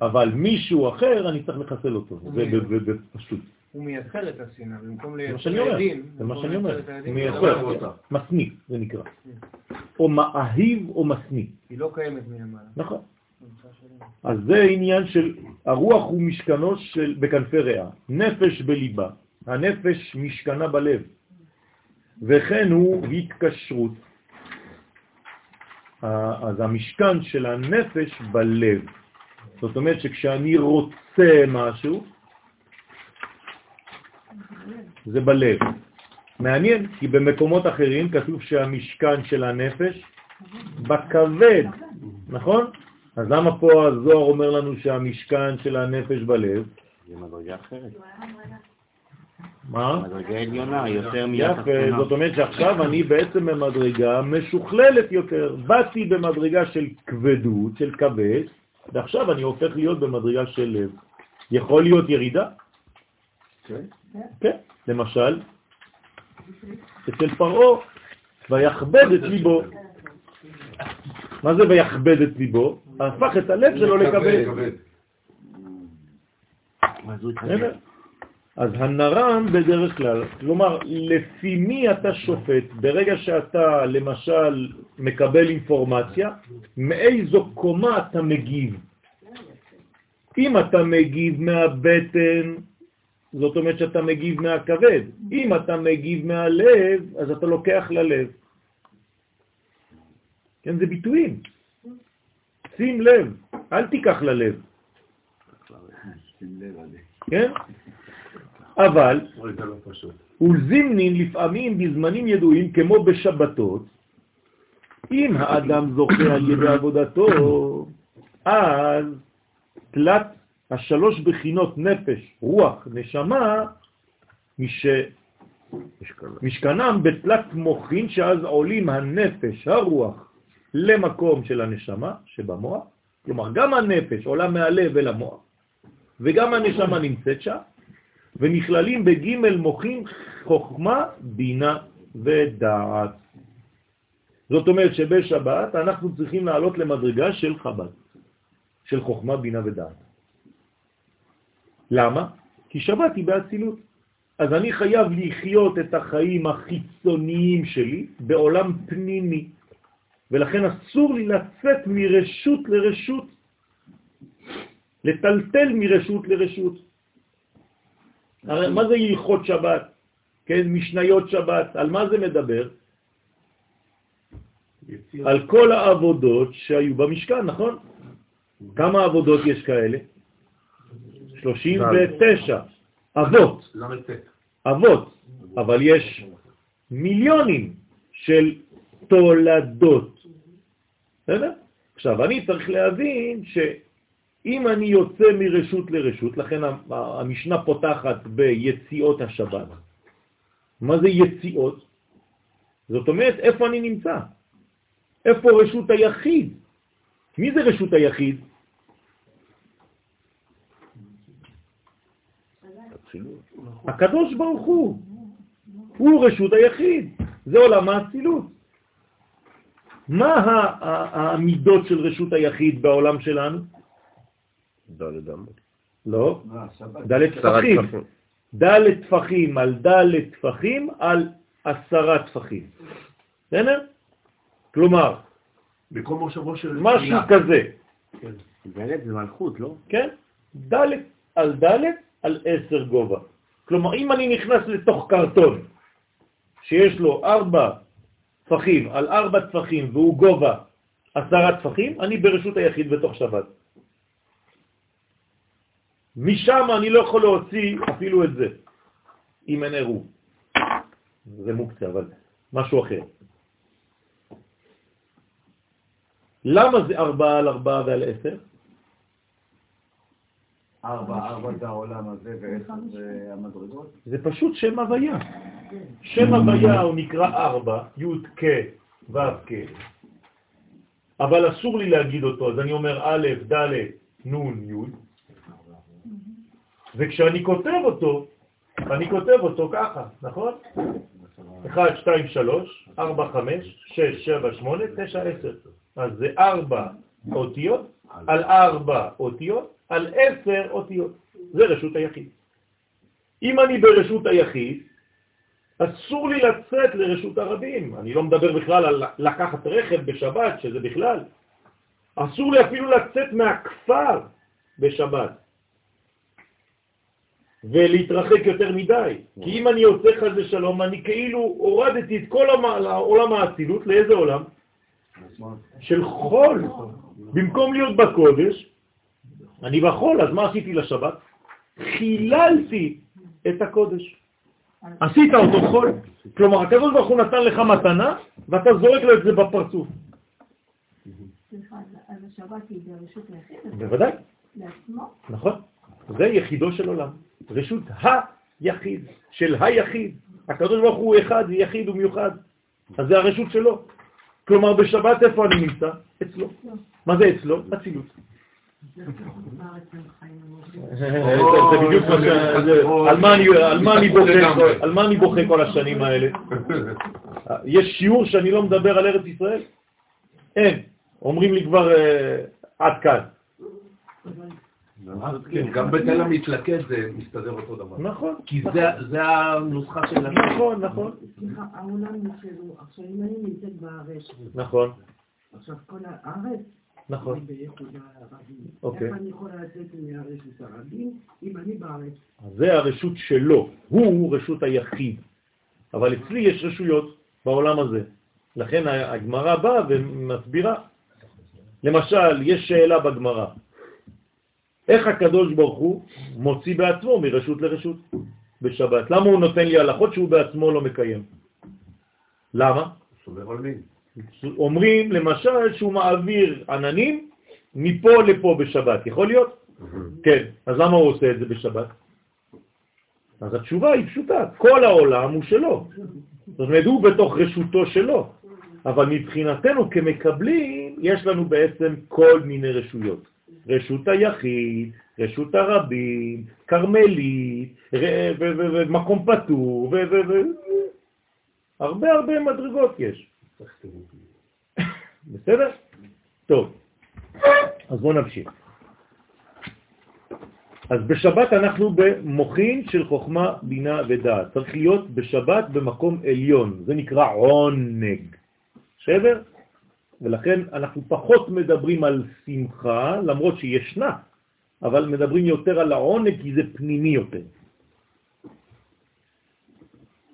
אבל מישהו אחר, אני צריך לחסל אותו, זה ב- ב- ב- פשוט. הוא מייצר את השנאה, במקום לייצר עדים. זה מה שאני אומר, הוא מייצר, לא קיימת. מסניק זה נקרא. או מאהיב או מסניק, היא לא קיימת מלמעלה. נכון. אז זה עניין של הרוח הוא משכנו של בכנפי ריאה, נפש בליבה, הנפש משכנה בלב, וכן הוא התקשרות. אז המשכן של הנפש בלב. זאת אומרת שכשאני רוצה משהו, זה בלב. מעניין, כי במקומות אחרים כתוב שהמשכן של הנפש בכבד, נכון? אז למה פה הזוהר אומר לנו שהמשכן של הנפש בלב? זה מדרגה אחרת. מה? מדרגה עליונה, יותר מיד יפה, זאת אומרת שעכשיו אני בעצם במדרגה משוכללת יותר. באתי במדרגה של כבדות, של כבד, ועכשיו אני הופך להיות במדרגה של לב. יכול להיות ירידה? כן. כן. למשל, אצל פרעה, ויכבד את ליבו. מה זה ויכבד את ליבו? הפך את הלב שלו לכבד. אז הנר"ם בדרך כלל, כלומר, לפי מי אתה שופט ברגע שאתה למשל מקבל אינפורמציה, מאיזו קומה אתה מגיב. אם אתה מגיב מהבטן, זאת אומרת שאתה מגיב מהכבד. אם אתה מגיב מהלב, אז אתה לוקח ללב. כן, זה ביטויים. שים לב, אל תיקח ללב. כן? אבל. ולזימנין לפעמים בזמנים ידועים כמו בשבתות, אם האדם זוכה על ידי עבודתו, אז תלת השלוש בחינות נפש, רוח, נשמה, מש... משכנם בתלת מוחין, שאז עולים הנפש, הרוח, למקום של הנשמה שבמוח, כלומר גם הנפש עולה מהלב אל המוח, וגם הנשמה נמצאת שם, ונכללים בג' מוחים חוכמה, בינה ודעת. זאת אומרת שבשבת אנחנו צריכים לעלות למדרגה של חב"ד, של חוכמה, בינה ודעת. למה? כי שבת היא באצילות. אז אני חייב לחיות את החיים החיצוניים שלי בעולם פנימי, ולכן אסור לי לצאת מרשות לרשות, לטלטל מרשות לרשות. הרי מה זה הלכות שבת? כן, משניות שבת, על מה זה מדבר? יציאות. על כל העבודות שהיו במשכן, נכון? כמה עבודות יש כאלה? 39 אבות, ל"ט. אבות, אבל יש מיליונים של תולדות. בסדר? עכשיו, אני צריך להבין שאם אני יוצא מרשות לרשות, לכן המשנה פותחת ביציאות השבת. מה זה יציאות? זאת אומרת, איפה אני נמצא? איפה רשות היחיד? מי זה רשות היחיד? הקדוש ברוך הוא. הוא רשות היחיד. זה עולם האצילות. מה המידות של רשות היחיד בעולם שלנו? לא, מה, שבת? ד' טפחים. ד' טפחים על ד' טפחים על עשרה טפחים. בסדר? כלומר, מקום מושבו של משהו. כזה, דלת זה מלכות, לא? כן? ד' על ד' על עשר גובה. כלומר, אם אני נכנס לתוך קרטון שיש לו ארבע טפחים על ארבע טפחים והוא גובה עשרה טפחים, אני ברשות היחיד בתוך שבת. משם אני לא יכול להוציא אפילו את זה, אם אין עירוב. זה מוקצה, אבל משהו אחר. למה זה ארבעה על ארבעה ועל עשר? ארבע, ארבע זה העולם הזה ועשר זה המדרגות. זה פשוט שם הוויה. שם הוויה הוא נקרא ארבע, י' כ' ו' כ', אבל אסור לי להגיד אותו, אז אני אומר א', ד', נ', י', וכשאני כותב אותו, אני כותב אותו ככה, נכון? 1, 2, 3, 4, 5, 6, 7, 8, 9, 10. אז זה 4 אותיות על 4 אותיות על 10 אותיות. זה רשות היחיד. אם אני ברשות היחיד, אסור לי לצאת לרשות הרבים. אני לא מדבר בכלל על לקחת רכב בשבת, שזה בכלל. אסור לי אפילו לצאת מהכפר בשבת ולהתרחק יותר מדי. כי אם אני יוצא חס ושלום, אני כאילו הורדתי את כל עולם האצילות לאיזה עולם? של חול. במקום להיות בקודש, אני בחול, אז מה עשיתי לשבת? חיללתי את הקודש. עשית אותו חול. כלומר, הקדוש ברוך הוא נתן לך מתנה, ואתה זורק לו את זה בפרצוף. סליחה, אז השבת היא ברשות היחיד? בוודאי, לעצמו? נכון. זה יחידו של עולם. רשות היחיד, של היחיד. הקדוש ברוך הוא אחד, יחיד ומיוחד. אז זה הרשות שלו. כלומר, בשבת איפה אני נמצא? אצלו. מה זה אצלו? אצילות. זה בדיוק מה ש... על מה אני- בוכה כל- השנים האלה? יש שיעור שאני לא מדבר על ארץ ישראל? אין. אומרים לי כבר אה, עד כאן. כן, גם בתל המתלכד זה מסתדר אותו דבר. נכון. כי זה- הנוסחה של... נכון, נכון. סליחה, העולם שלו. עכשיו, אם אני נמצאת בארץ, נכון, עכשיו כל הארץ, נכון. אוקיי. איך אני יכולה לצאת מהרשות הרבים אם אני בארץ? אז זה הרשות שלו, הוא רשות היחיד. אבל אצלי יש רשויות בעולם הזה. לכן הגמרא באה ומסבירה. למשל, יש שאלה בגמרא, איך הקדוש ברוך הוא מוציא בעצמו מרשות לרשות בשבת? למה הוא נותן לי הלכות שהוא בעצמו לא מקיים? למה? שומר עולמים. אומרים למשל שהוא מעביר עננים מפה לפה בשבת, יכול להיות? כן, אז למה הוא עושה את זה בשבת? אז התשובה היא פשוטה, כל העולם הוא שלו. זאת אומרת, הוא בתוך רשותו שלו. אבל מבחינתנו כמקבלים, יש לנו בעצם כל מיני רשויות. רשות היחיד, רשות הרבים, כרמלית, ומקום פטור, הרבה הרבה מדרגות יש. בסדר? טוב, אז בואו נמשיך. אז בשבת אנחנו במוחין של חוכמה, בינה ודעת. צריך להיות בשבת במקום עליון, זה נקרא עונג. בסדר? ולכן אנחנו פחות מדברים על שמחה, למרות שישנה, אבל מדברים יותר על העונג כי זה פנימי יותר.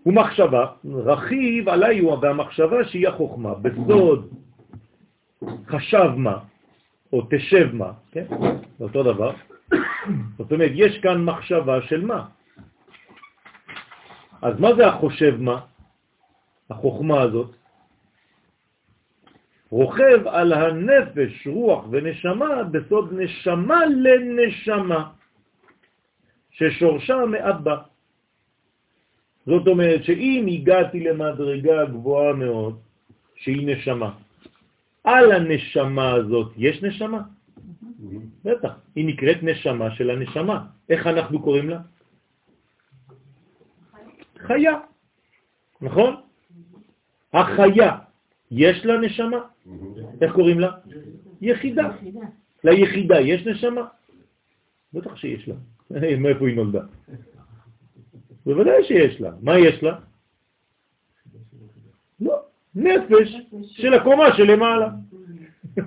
ומחשבה, רכיב עליי הוא והמחשבה שהיא החוכמה, בסוד חשב מה, או תשב מה, כן? אותו דבר. זאת אומרת, יש כאן מחשבה של מה. אז מה זה החושב מה? החוכמה הזאת? רוכב על הנפש, רוח ונשמה בסוד נשמה לנשמה, ששורשה מאבא. זאת אומרת שאם הגעתי למדרגה גבוהה מאוד, שהיא נשמה, על הנשמה הזאת יש נשמה? בטח, היא נקראת נשמה של הנשמה. איך אנחנו קוראים לה? חיה, נכון? החיה, יש לה נשמה? איך קוראים לה? יחידה. ליחידה יש נשמה? בטח שיש לה. מאיפה היא נולדה? בוודאי שיש לה. מה יש לה? לא, נפש של הקומה שלמעלה.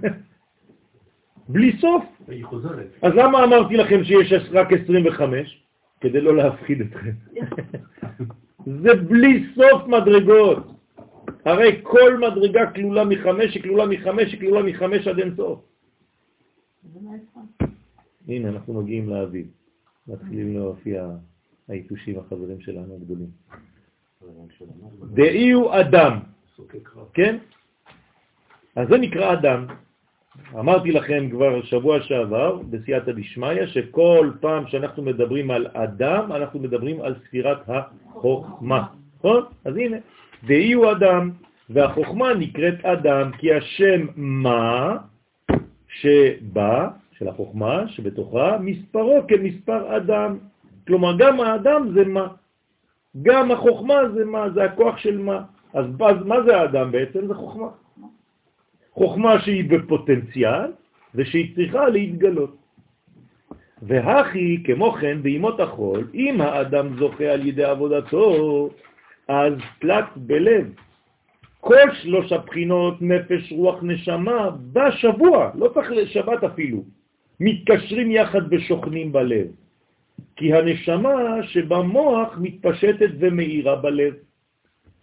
בלי סוף. היא חוזרת. אז למה אמרתי לכם שיש רק 25? כדי לא להפחיד אתכם. זה בלי סוף מדרגות. הרי כל מדרגה כלולה מחמש, שכלולה מחמש, שכלולה מחמש עד אין סוף. הנה, אנחנו מגיעים לאביב. מתחילים להופיע היתושים החברים שלנו הגדולים. דאי הוא אדם, כן? אז זה נקרא אדם. אמרתי לכם כבר שבוע שעבר, בסייעתא דשמיא, שכל פעם שאנחנו מדברים על אדם, אנחנו מדברים על ספירת החוכמה. נכון? אז הנה, דאי הוא אדם, והחוכמה נקראת אדם, כי השם מה שבא, של החוכמה שבתוכה, מספרו כמספר אדם. כלומר, גם האדם זה מה. גם החוכמה זה מה, זה הכוח של מה. אז, אז מה זה האדם בעצם? זה חוכמה. חוכמה שהיא בפוטנציאל ושהיא צריכה להתגלות. והכי, כמו כן, בימות החול, אם האדם זוכה על ידי עבודתו, אז תלת בלב. כל שלוש הבחינות, נפש, רוח, נשמה, בשבוע, לא צריך לשבת אפילו, מתקשרים יחד ושוכנים בלב. כי הנשמה שבמוח מתפשטת ומאירה בלב.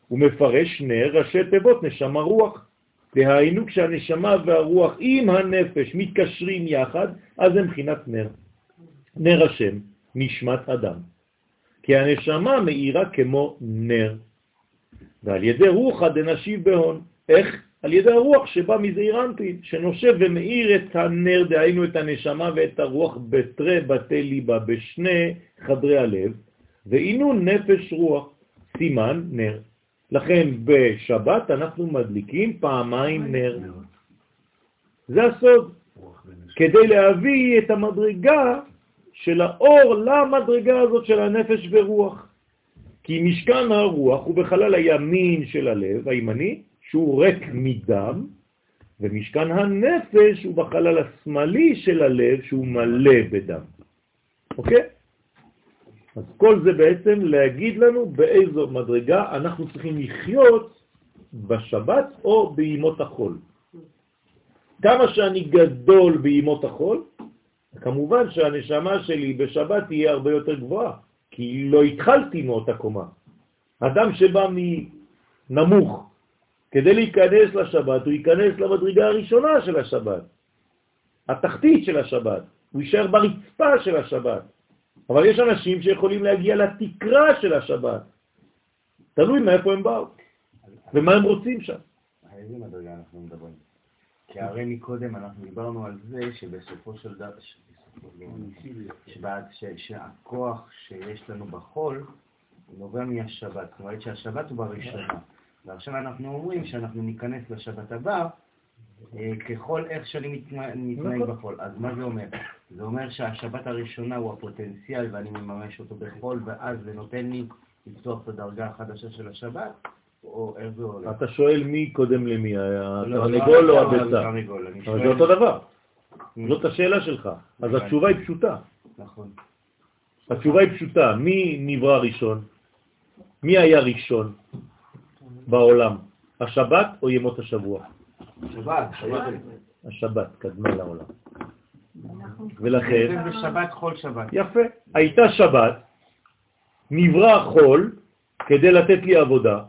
הוא מפרש נר ראשי תיבות נשמה רוח. דהיינו כשהנשמה והרוח עם הנפש מתקשרים יחד, אז הם מבחינת נר. נר השם, נשמת אדם. כי הנשמה מאירה כמו נר. ועל ידי רוחא דנשיב בהון. איך על ידי הרוח שבא מזעיר אנפין, שנושב ומאיר את הנר, דהיינו את הנשמה ואת הרוח בתרי בתי ליבה, בשני חדרי הלב, ועינון נפש רוח, סימן נר. לכן בשבת אנחנו מדליקים פעמיים נר. זה הסוד, כדי להביא את המדרגה של האור למדרגה הזאת של הנפש ורוח. כי משכן הרוח הוא בחלל הימין של הלב, הימני, שהוא ריק מדם, ומשכן הנפש הוא בחלל השמאלי של הלב, שהוא מלא בדם. אוקיי? אז כל זה בעצם להגיד לנו באיזו מדרגה אנחנו צריכים לחיות בשבת או בימות החול. כמה שאני גדול בימות החול, כמובן שהנשמה שלי בשבת תהיה הרבה יותר גבוהה, כי לא התחלתי מאותה קומה. אדם שבא מנמוך כדי להיכנס לשבת, הוא ייכנס למדרגה הראשונה של השבת, התחתית של השבת, הוא יישאר ברצפה של השבת. אבל יש אנשים שיכולים להגיע לתקרה של השבת, תלוי מאיפה הם באו ומה הם רוצים שם. איזה מדרגה אנחנו מדברים? כי הרי מקודם אנחנו דיברנו על זה שבסופו של דבר, שהכוח שיש לנו בחול נובע מהשבת, זאת אומרת שהשבת הוא בראשונה. ועכשיו אנחנו אומרים שאנחנו ניכנס לשבת הבא אה, ככל איך שאני מתנהג נכון. בחול. אז מה זה אומר? זה אומר שהשבת הראשונה הוא הפוטנציאל ואני מממש אותו בחול, ואז זה נותן לי לפתוח את הדרגה החדשה של השבת, או איך זה הולך? אתה שואל מי קודם למי, התרנגול או הביצה? אבל זה אותו דבר. זאת השאלה שלך. אז. התשובה היא פשוטה. נכון. התשובה היא פשוטה, מי נברא ראשון? מי היה ראשון בעולם? השבת או ימות השבוע? שבת, שבת. השבת קדמה לעולם. ולכן, זה בשבת, חול שבת. יפה, הייתה שבת, נברא חול כדי לתת לי עבודה,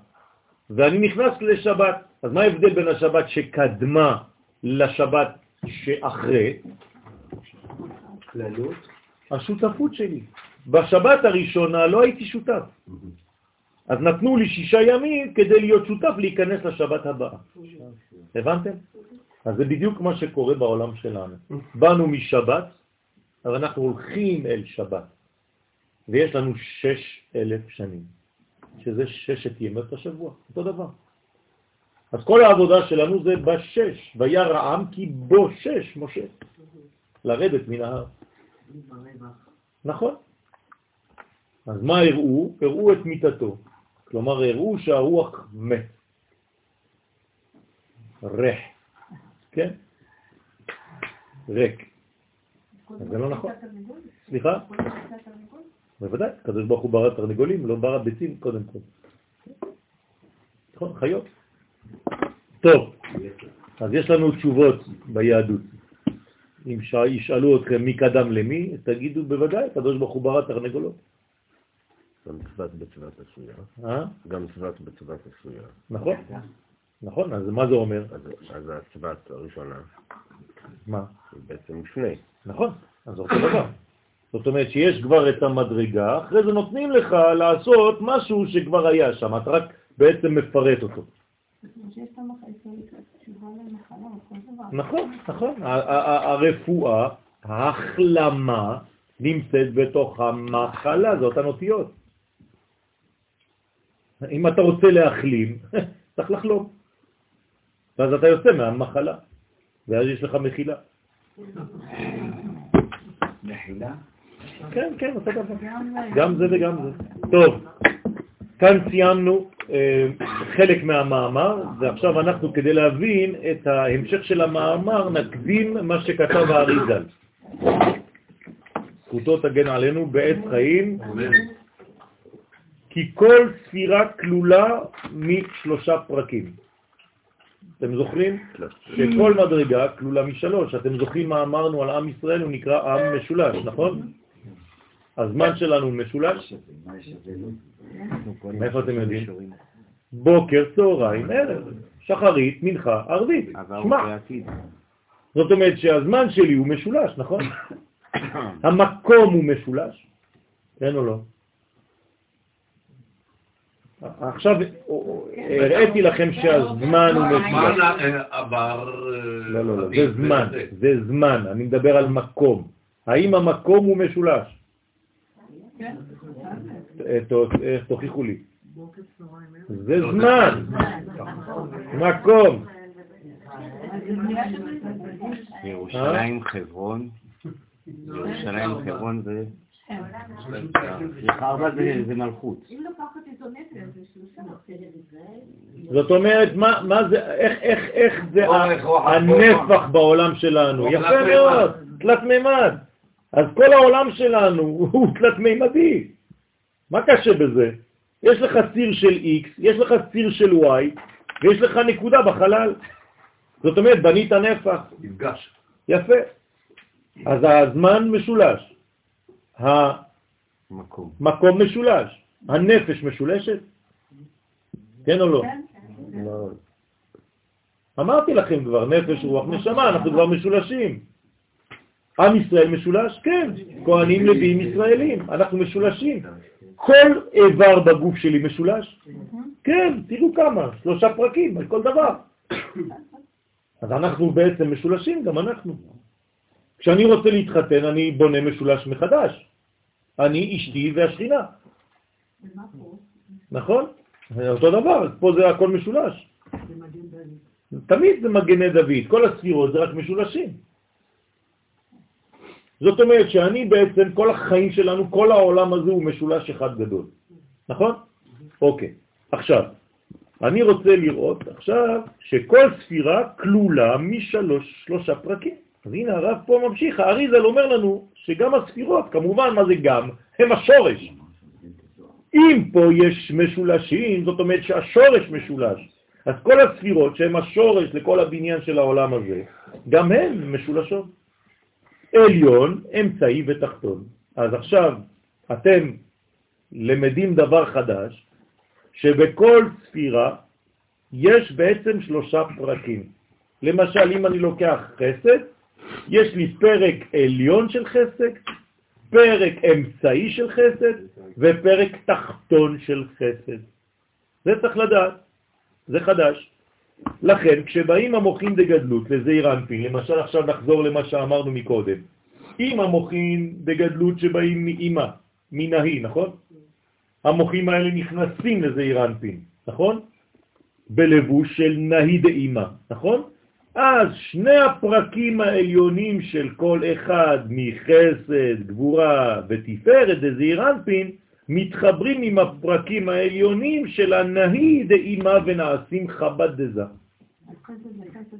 ואני נכנס לשבת. אז מה ההבדל בין השבת שקדמה לשבת שאחרי? כללות. השותפות שלי. בשבת הראשונה לא הייתי שותף. אז נתנו לי שישה ימים כדי להיות שותף להיכנס לשבת הבאה. הבנתם? אז זה בדיוק מה שקורה בעולם שלנו. באנו משבת, אבל אנחנו הולכים אל שבת. ויש לנו שש אלף שנים, שזה ששת ימות השבוע, אותו דבר. אז כל העבודה שלנו זה בשש, וירא העם כי בו שש, משה, לרדת מן ההר. נכון. אז מה הראו? הראו את מיטתו. כלומר, הראו שהרוח מת. ריח. כן? ריק. זה לא נכון. סליחה? בוודאי, הקדוש ברוך הוא ברא תרנגולים, לא ברא ביצים קודם כל. נכון, חיות. טוב, אז יש לנו תשובות ביהדות. אם ישאלו אתכם מי קדם למי, תגידו בוודאי, הקדוש ברוך הוא ברא תרנגולות. גם צבת בצבת עשויה. אה? גם צבת בצבת עשויה. נכון? נכון, אז מה זה אומר? אז, אז הצבת הראשונה מה? היא בעצם לפני. נכון, אז זה אותו דבר. זאת אומרת שיש כבר את המדרגה, אחרי זה נותנים לך לעשות משהו שכבר היה שם, אתה רק בעצם מפרט אותו. נכון, נכון. הרפואה, ההחלמה, נמצאת בתוך המחלה, זה אותן אותיות. אם אתה רוצה להחלים, צריך לחלום. ואז אתה יוצא מהמחלה, ואז יש לך מחילה. מחילה? כן, כן, אותו דבר. גם זה וגם זה. טוב, כאן סיימנו אה, חלק מהמאמר, ועכשיו אנחנו, כדי להבין את ההמשך של המאמר, נקדים מה שכתב האריזל. זכותו תגן עלינו בעת חיים, כי כל ספירה כלולה משלושה פרקים. אתם זוכרים? שכל מדרגה כלולה משלוש. אתם זוכרים מה אמרנו על עם ישראל? הוא נקרא עם משולש, נכון? הזמן שלנו משולש. מאיפה אתם יודעים? בוקר, צהריים, ערב, שחרית, מנחה, ערבית. שמע. זאת אומרת שהזמן שלי הוא משולש, נכון? המקום הוא משולש, כן או לא? עכשיו הראיתי לכם שהזמן הוא זמן משולש. אה, עבר... אה, לא, לא, לא, זה זמן. זה זמן, אני מדבר על מקום. האם המקום הוא משולש? אה, אה, תוכיחו לי. זה זמן, מקום. ירושלים, חברון, ירושלים, חברון זה... ארבע זה- מלכות. זאת אומרת, מה, מה זה, איך, איך, איך זה הנפח בעולם שלנו? יפה. מאוד, תלת מימד. אז כל העולם שלנו הוא תלת מימדי. מה קשה בזה? יש לך ציר של X, יש לך ציר של Y, ויש לך נקודה בחלל. זאת אומרת, בנית נפח. נפגש. יפה. אז הזמן משולש, מקום. המקום משולש, הנפש משולשת? כן או לא? לא, אמרתי לכם כבר, נפש, רוח, נשמה, אנחנו כבר משולשים. עם ישראל משולש? כן. כהנים, לוויים, ישראלים, אנחנו משולשים. כל איבר בגוף שלי משולש? כן, תראו כמה, שלושה פרקים על כל דבר. אז אנחנו בעצם משולשים, גם אנחנו. כשאני רוצה להתחתן, אני בונה משולש מחדש. אני, אשתי והשכינה. נכון? אותו דבר, פה זה הכל משולש. תמיד זה מגני דוד, כל הספירות זה רק משולשים. זאת אומרת שאני בעצם, כל החיים שלנו, כל העולם הזה הוא משולש אחד גדול. נכון? אוקיי. עכשיו, אני רוצה לראות עכשיו שכל ספירה כלולה משלוש, שלושה פרקים. אז הנה הרב פה ממשיך, האריזל אומר לנו שגם הספירות, כמובן מה זה גם, הם השורש. אם פה יש משולשים, זאת אומרת שהשורש משולש. אז כל הספירות שהן השורש לכל הבניין של העולם הזה, גם הן משולשות. עליון, אמצעי ותחתון. אז עכשיו אתם למדים דבר חדש, שבכל ספירה יש בעצם שלושה פרקים. למשל, אם אני לוקח חסד, יש לי פרק עליון של חסד, פרק אמצעי של חסד ופרק תחתון של חסד. זה צריך לדעת, זה חדש. לכן, כשבאים המוחים דגדלות לזעיר אנפין, למשל עכשיו נחזור למה שאמרנו מקודם, אם המוחים דגדלות שבאים מאמא, מנהי, נכון? המוחים האלה נכנסים לזעיר אנפין, נכון? בלבוש של נהי דאמא, נכון? אז שני הפרקים העליונים של כל אחד מחסד, גבורה ותפארת דזעיר אנפין מתחברים עם הפרקים העליונים של הנהי דאמא ונעשים חב"ד דזה.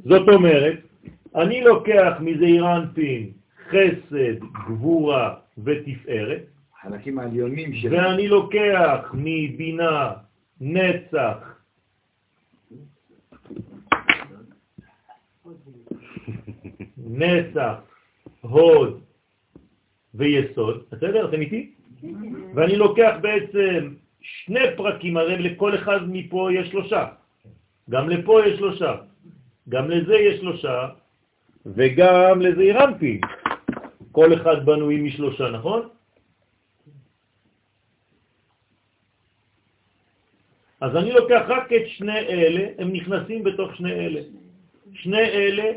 זאת אומרת, אני לוקח מזעיר אנפין חסד, גבורה ותפארת, החלקים העליונים של... ואני לוקח מבינה, נצח, נצח, הוד ויסוד, בסדר? אתם איתי? ואני לוקח בעצם שני פרקים, הרי לכל אחד מפה יש שלושה. גם לפה יש שלושה, גם לזה יש שלושה, וגם לזה הרמתי. כל אחד בנוי משלושה, נכון? אז אני לוקח רק את שני אלה, הם נכנסים בתוך שני אלה. שני אלה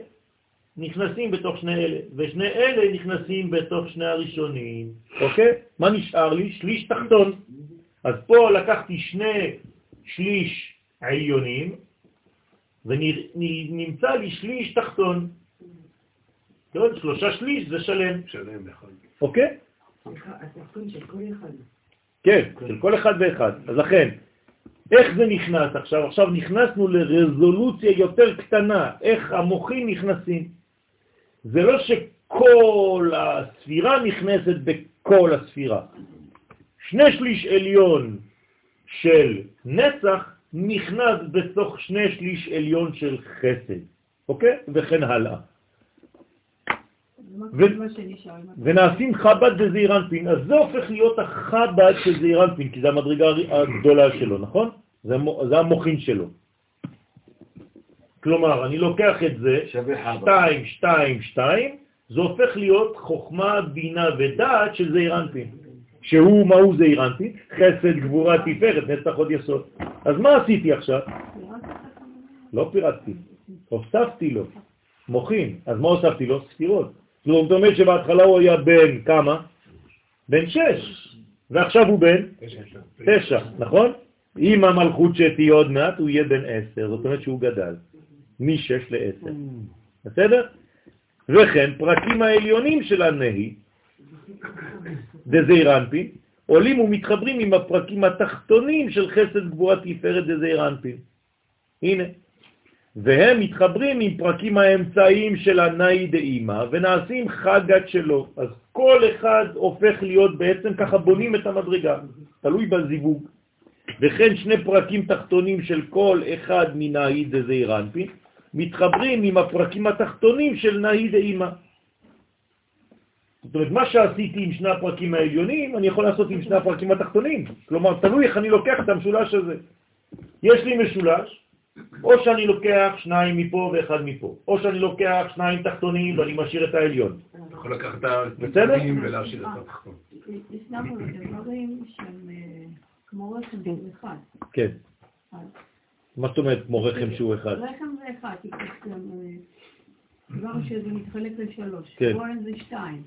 נכנסים בתוך שני אלה, ושני אלה נכנסים בתוך שני הראשונים, אוקיי? מה נשאר לי? שליש תחתון. אז פה לקחתי שני שליש עליונים, ונמצא לי שליש תחתון. טוב, שלושה שליש זה שלם. שלם אחד. אוקיי? התחתון של כל אחד. כן, של כל אחד ואחד. אז לכן, איך זה נכנס עכשיו? עכשיו נכנסנו לרזולוציה יותר קטנה, איך המוחים נכנסים. זה לא שכל הספירה נכנסת בכל הספירה. שני שליש עליון של נצח נכנס בתוך שני שליש עליון של חסד, אוקיי? וכן הלאה. ו- ונעשים חב"ד וזעיר אנפין, אז זה הופך להיות החב"ד של זעיר אנפין, כי זה המדרגה הגדולה שלו, נכון? זה, המו- זה המוחין שלו. כלומר, אני לוקח את זה, שווה חב"ד. 2, 2, 2, זה הופך להיות חוכמה, בינה ודעת של זעיר אנפין. שהוא מהו זעיר אנפין? חסד, גבורה, תפארת, נצח עוד יסוד. אז מה עשיתי עכשיו? לא פירטתי, הוספתי לו, מוחין. אז מה הוספתי לו? ספירות. זאת אומרת שבהתחלה הוא היה בן כמה? בן שש, ועכשיו הוא בן תשע, נכון? עם המלכות שתהיה עוד מעט הוא יהיה בן עשר, זאת אומרת שהוא גדל, משש לעשר. בסדר? וכן פרקים העליונים של הנהי, דזעיר אנפין, עולים ומתחברים עם הפרקים התחתונים של חסד גבורת תפארת דזעיר אנפין. הנה. והם מתחברים עם פרקים האמצעיים של הנאי דאימא ונעשים חגת שלו. אז כל אחד הופך להיות בעצם ככה בונים את המדרגה, תלוי בזיווג. וכן שני פרקים תחתונים של כל אחד מנאי דזעיר אנפין מתחברים עם הפרקים התחתונים של נאי דאימא. זאת אומרת, מה שעשיתי עם שני הפרקים העליונים, אני יכול לעשות עם שני הפרקים התחתונים. כלומר, תלוי איך אני לוקח את המשולש הזה. יש לי משולש, או שאני לוקח שניים מפה ואחד מפה, או שאני לוקח שניים תחתונים ואני משאיר את העליון. אתה יכול לקחת את התחתונים ולהשאיר את התחתון. ישנם דברים שהם אה, כמו של אחד. כן. מה זאת אומרת כמו רחם שהוא אחד? רחם זה אחד, גם, אה, שזה מתחלק לשלוש. כהן זה שתיים.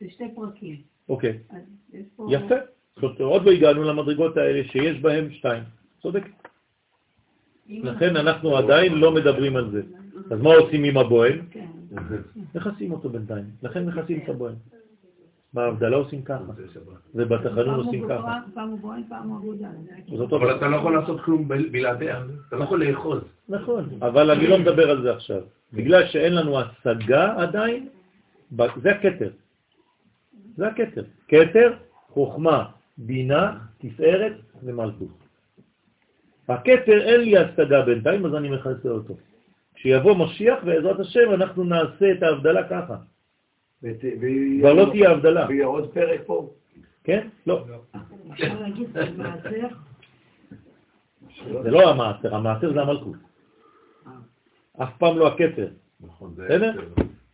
זה שתי פרקים. אוקיי. יפה. עוד לא הגענו למדרגות האלה שיש בהם שתיים. צודק. לכן אנחנו עדיין לא מדברים על זה. אז מה עושים עם הבוהן? כן. מכסים אותו בינתיים. לכן מכסים את הבוהן. בהבדלה עושים ככה, ובתחנון עושים ככה. פעם הוא בוהן, פעם הוא עבודה. אבל אתה לא יכול לעשות כלום בל- בלעדיה, אתה לא יכול לאחוז. נכון, אבל אני לא מדבר על זה עכשיו. בגלל שאין לנו השגה עדיין, זה הכתר. זה הכתר. כתר, חוכמה, בינה, תפארת ומלכות. הכתר אין לי השגה בינתיים, אז אני מכסה אותו. כשיבוא משיח, בעזרת השם, אנחנו נעשה את ההבדלה ככה. כבר לא תהיה הבדלה. ויהיה עוד פרק פה. כן? לא. אפשר להגיד במעשר, זה לא המעשר, המעשר זה המלכות. אף פעם לא הכתר. נכון, זה... בסדר?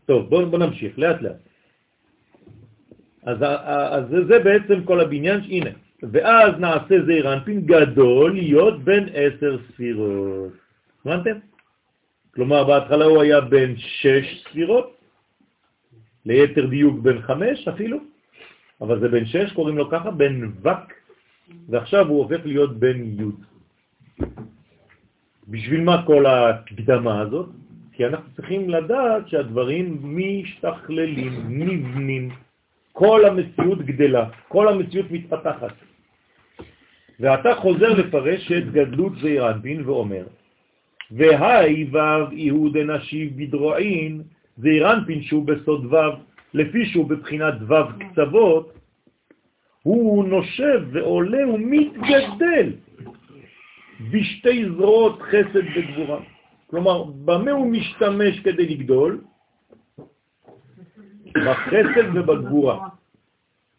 טוב, בואו בוא נמשיך, לאט לאט. אז, זה בעצם כל הבניין, הנה. ואז נעשה זעיר אנפין גדול להיות בין עשר ספירות. הבנתם? כלומר, בהתחלה הוא היה בין שש ספירות, ליתר דיוק בין חמש אפילו, אבל זה בין שש, קוראים לו ככה, בין וק, ועכשיו הוא הופך להיות בין י'. בשביל מה כל ההקדמה הזאת? כי אנחנו צריכים לדעת שהדברים משתכללים, נבנים, כל המציאות גדלה, כל המציאות מתפתחת. ואתה חוזר לפרש את גדלות זעיר אנפין ואומר, והי וו איהוד נשיב בדרועין, זעיר אנפין שהוא בסוד וו, לפי שהוא בבחינת וו קצוות, הוא נושב ועולה ומתגדל בשתי זרועות חסד וגבורה. כלומר, במה הוא משתמש כדי לגדול? בחסד ובגבורה,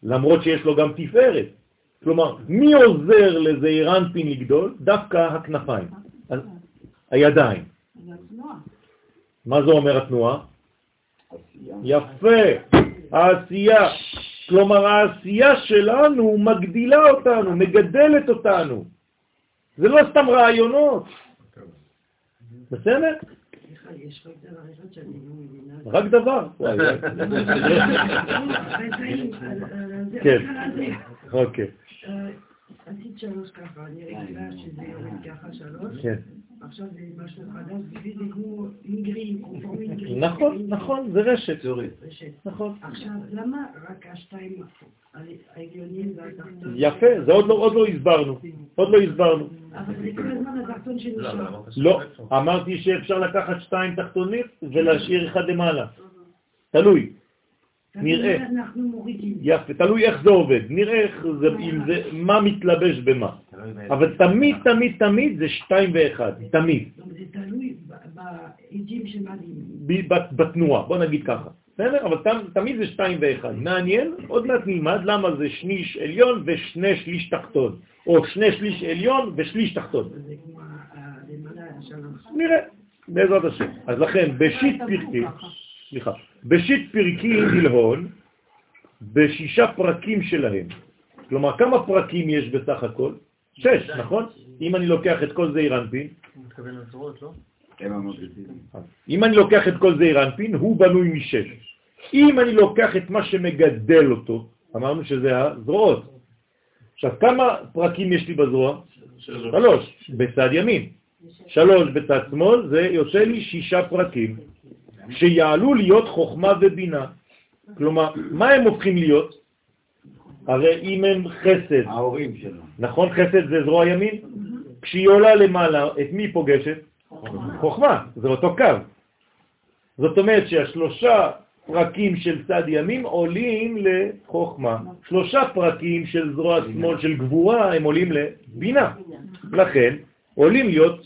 למרות שיש לו גם תפארת. כלומר, מי עוזר לזעיר אנפין לגדול? דווקא הכנפיים, ה- הידיים. מה זה אומר התנועה? יפה, העשייה. כלומר, העשייה שלנו מגדילה אותנו, מגדלת אותנו. זה לא סתם רעיונות. בסדר? רק דבר לא כן. אוקיי, אה, עשית שלוש ככה, אני רגילה שזה יורד ככה שלוש, כן. עכשיו זה משהו חדש, בשביל זה כמו אינגרים, קונפורמי אינגרים. נכון, נכון, זה רשת. רשת. נכון. עכשיו, למה רק השתיים העליונים והתחתון? יפה, זה עוד לא, עוד לא הסברנו. עוד לא הסברנו. אבל זה כל הזמן התחתון שנשאר. לא, אמרתי שאפשר לקחת שתיים תחתונית ולהשאיר אחד למעלה. תלוי, נראה. יפה, תלוי איך זה עובד. נראה איך זה, אם זה, מה מתלבש במה. אבל תמיד, תמיד, תמיד זה שתיים ואחד. תמיד. אומרת, זה תלוי ב- בעדים ב- בתנועה, בוא נגיד ככה. בסדר? אבל תמיד זה שתיים ואחד. מעניין, עוד מעט נלמד למה זה שליש עליון ושני שליש תחתון. או שני שליש עליון ושליש תחתון. הלמעלה שלוש. נראה, בעזרת השם. אז לכן, בשיט פרקים, סליחה, בשיט פרקים נלהון, בשישה פרקים שלהם, כלומר, כמה פרקים יש בסך הכל? שש, נכון? אם אני לוקח את כל הוא מתכוון לזרועות, לא? אם אני לוקח את כל זעיר אנפין, הוא בנוי משש. אם אני לוקח את מה שמגדל אותו, אמרנו שזה הזרועות. עכשיו, כמה פרקים יש לי בזרוע? שלוש, בצד ימין. שלוש בצד שמאל, זה יוצא לי שישה פרקים, שיעלו להיות חוכמה ובינה. כלומר, מה הם הופכים להיות? הרי אם הם חסד, ההורים שלו. נכון חסד זה זרוע ימין? כשהיא עולה למעלה, את מי פוגשת? חוכמה, זה אותו קו. זאת אומרת שהשלושה פרקים של צד ימין עולים לחוכמה. שלושה פרקים של זרוע שמאל של גבורה הם עולים לבינה. לכן עולים להיות,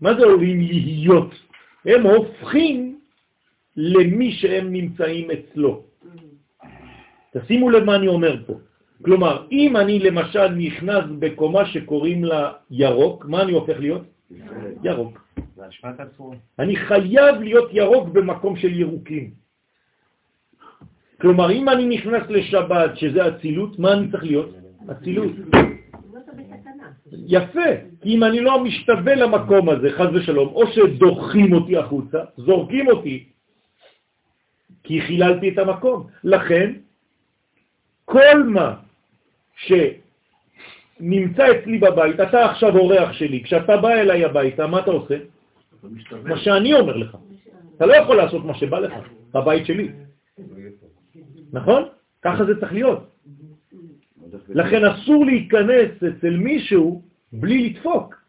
מה זה עולים להיות? הם הופכים למי שהם נמצאים אצלו. תשימו לב מה אני אומר פה. כלומר, אם אני למשל נכנס בקומה שקוראים לה ירוק, מה אני הופך להיות? ירוק. אני חייב להיות ירוק במקום של ירוקים. כלומר, אם אני נכנס לשבת, שזה אצילות, מה אני צריך להיות? אצילות. יפה, כי אם אני לא משתווה למקום הזה, חז ושלום, או שדוחים אותי החוצה, זורקים אותי, כי חיללתי את המקום. לכן, כל מה שנמצא אצלי בבית, אתה עכשיו אורח שלי, כשאתה בא אליי הביתה, מה אתה עושה? מה שאני אומר לך. אתה לא יכול לעשות מה שבא לך, בבית שלי. נכון? ככה זה צריך להיות. לכן אסור להיכנס אצל מישהו בלי לדפוק.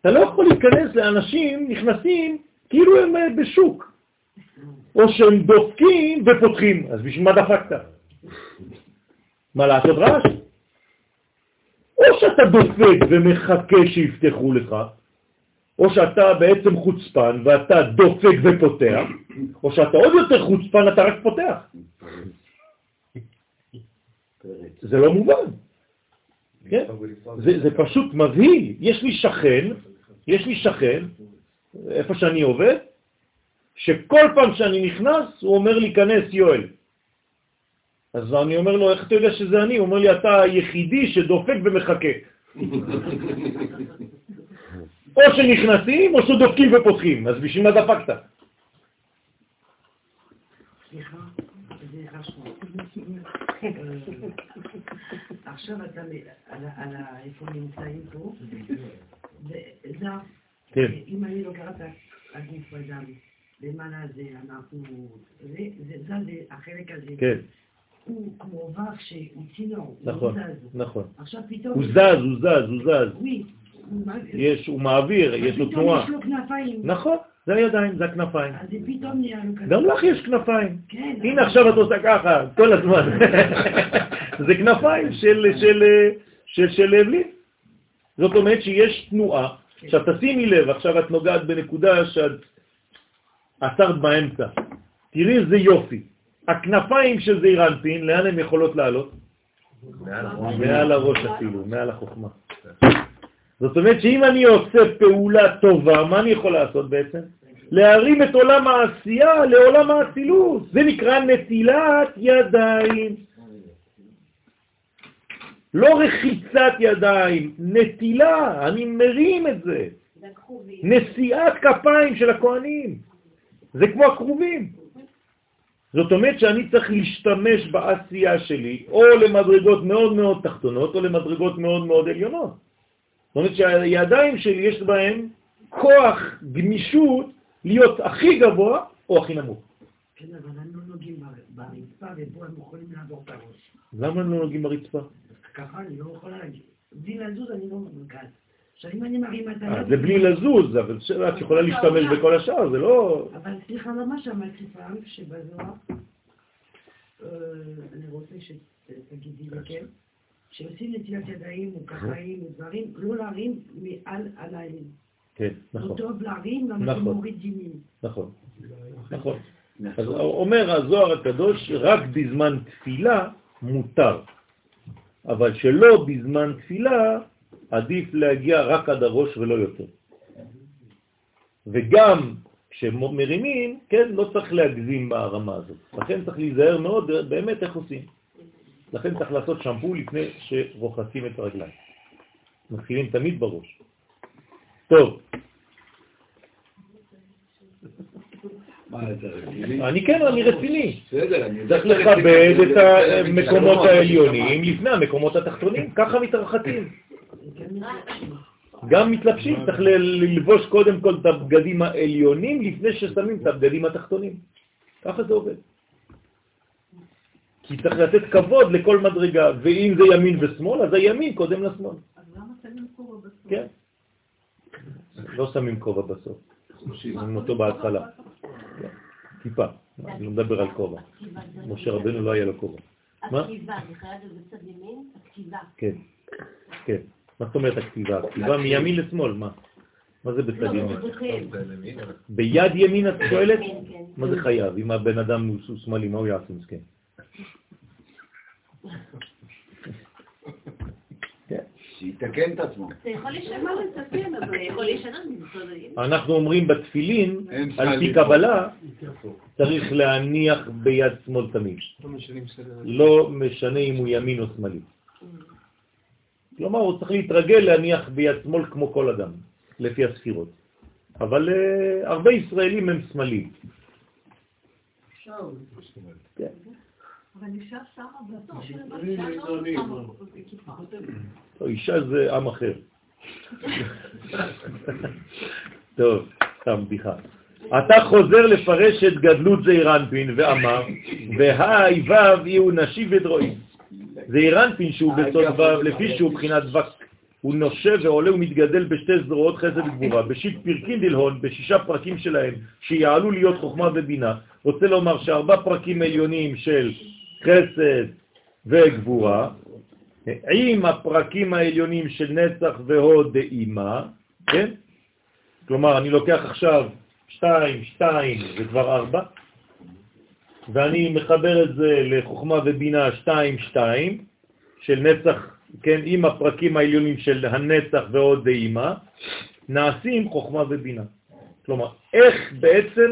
אתה לא יכול להיכנס לאנשים נכנסים כאילו הם אה, בשוק, או שהם דופקים ופותחים, אז בשביל מה דפקת? מה לעשות רעש? או שאתה דופק ומחכה שיפתחו לך, או שאתה בעצם חוצפן ואתה דופק ופותח, או שאתה עוד יותר חוצפן, אתה רק פותח. זה לא מובן. כן? זה, זה פשוט מבהיל. יש לי שכן, יש לי שכן, איפה שאני עובד, שכל פעם שאני נכנס, הוא אומר לי, כנס יואל. אז אני אומר לו, איך אתה יודע שזה אני? הוא אומר לי, אתה היחידי שדופק ומחכה. או שנכנסים או שדופקים ופותחים, אז בשביל מה דפקת? סליחה. עכשיו אתה על איפה נמצאים פה, זה כן. אם אני לוקחת את אדם, למעלה זה אנחנו, זה זה זז, החלק הזה, כן, הוא כמו וח שהוא צינור, נכון, זז. נכון. עכשיו פתאום, הוא זז, הוא זז, הוא זז. יש, הוא מעביר, יש לו פתאום תנועה. יש לו כנפיים, נכון, זה הידיים, זה הכנפיים. אז זה פתאום נהיה לו כזה, גם לך יש כנפיים. כן, הנה עכשיו את עושה ככה, כל הזמן. זה כנפיים של, של, של, של לבלין. זאת אומרת שיש תנועה. עכשיו תשימי לב, עכשיו את נוגעת בנקודה שאת עצרת באמצע. תראי איזה יופי. הכנפיים של זעיר אנפין, לאן הן יכולות לעלות? מעל הראש אפילו, מעל החוכמה. זאת אומרת שאם אני עושה פעולה טובה, מה אני יכול לעשות בעצם? להרים את עולם העשייה לעולם האצילות. זה נקרא נטילת ידיים. לא רחיצת ידיים, נטילה, אני מרים את זה. נשיאת כפיים של הכהנים. זה כמו הכרובים. זאת אומרת שאני צריך להשתמש בעשייה שלי, או למדרגות מאוד מאוד תחתונות, או למדרגות מאוד מאוד עליונות. זאת אומרת שהידיים שלי יש בהם כוח, גמישות, להיות הכי גבוה או הכי נמוך. כן, אבל הם לא נוגעים בר- ברצפה, ופה הם יכולים לעבור את הראש. למה הם לא נוגעים ברצפה? ככה אני לא יכולה להגיד. בלי לזוז אני לא מנכ"ל. עכשיו אם אני מרימה את אה, היד... זה בלי לזוז, אבל את יכולה להשתמש בכל השאר, זה לא... אבל סליחה, למה שמעתי פעם שבזוהר, אה, אני רוצה שתגידי לי כן, שעושים נטילת ידיים או כפיים או דברים, לא להרים מעל עניים. כן, לא נכון, טוב להרים, למה נכון. מוריד דינים. נכון, נכון. אז אומר הזוהר הקדוש, רק בזמן תפילה מותר, אבל שלא בזמן תפילה עדיף להגיע רק עד הראש ולא יותר. וגם כשמרימים, כן, לא צריך להגזים ברמה הזאת. לכן צריך להיזהר מאוד באמת איך עושים. לכן צריך לעשות שמפו לפני שרוחצים את הרגליים. מתחילים תמיד בראש. טוב? אני כן, אני רציני. צריך לכבד את המקומות העליונים לפני המקומות התחתונים, ככה מתרחצים. גם מתלבשים, צריך ללבוש קודם כל את הבגדים העליונים לפני ששמים את הבגדים התחתונים. ככה זה עובד. כי צריך לתת כבוד לכל מדרגה, ואם זה ימין ושמאל, אז הימין קודם לשמאל. אז למה שמים כובע בסוף? כן. לא שמים כובע בסוף, שמים אותו בהתחלה. טיפה, אני לא מדבר על כובע. משה רבנו לא היה לו כובע. מה? הכתיבה, זה חייב להיות בצד ימין? הכתיבה. כן, כן. מה זאת אומרת הכתיבה? הכתיבה מימין לשמאל, מה? מה זה בצד לא, ימין? בגדותיהם. ביד ימין את שואלת? כן, כן. מה זה חייב? אם הבן אדם הוא שמאלי, מה הוא יעשה מסכן? שיתקן את עצמו. אתה יכול לשנות לתקן, אבל יכול ימין. אנחנו אומרים בתפילין, על פי. קבלה, צריך להניח ביד שמאל תמיד. לא. לא משנה אם הוא ימין או שמאלי. כלומר, הוא צריך להתרגל להניח ביד שמאל כמו כל אדם, לפי הספירות. אבל uh, הרבה ישראלים הם שמאלים. אבל אישה זה עם אחר. טוב, סתם בדיחה. אתה חוזר לפרש את גדלות זעיר אנפין ואמר, והי וו יהיו נשי ודרועי. זעיר אנפין שהוא בסוד וו, לפי שהוא בחינת דבק. הוא נושב ועולה ומתגדל בשתי זרועות חסד וגבורה, בשיט פרקין דלהון, בשישה פרקים שלהם, שיעלו להיות חוכמה ובינה. רוצה לומר שארבע פרקים עליונים של חסד וגבורה, עם הפרקים העליונים של נצח והוד דאימה, כן? כלומר, אני לוקח עכשיו שתיים, שתיים, זה כבר ארבע, ואני מחבר את זה לחוכמה ובינה שתיים, שתיים, של נצח, כן, עם הפרקים העליונים של הנצח ועוד דאימה, נעשים חוכמה ובינה. כלומר, איך בעצם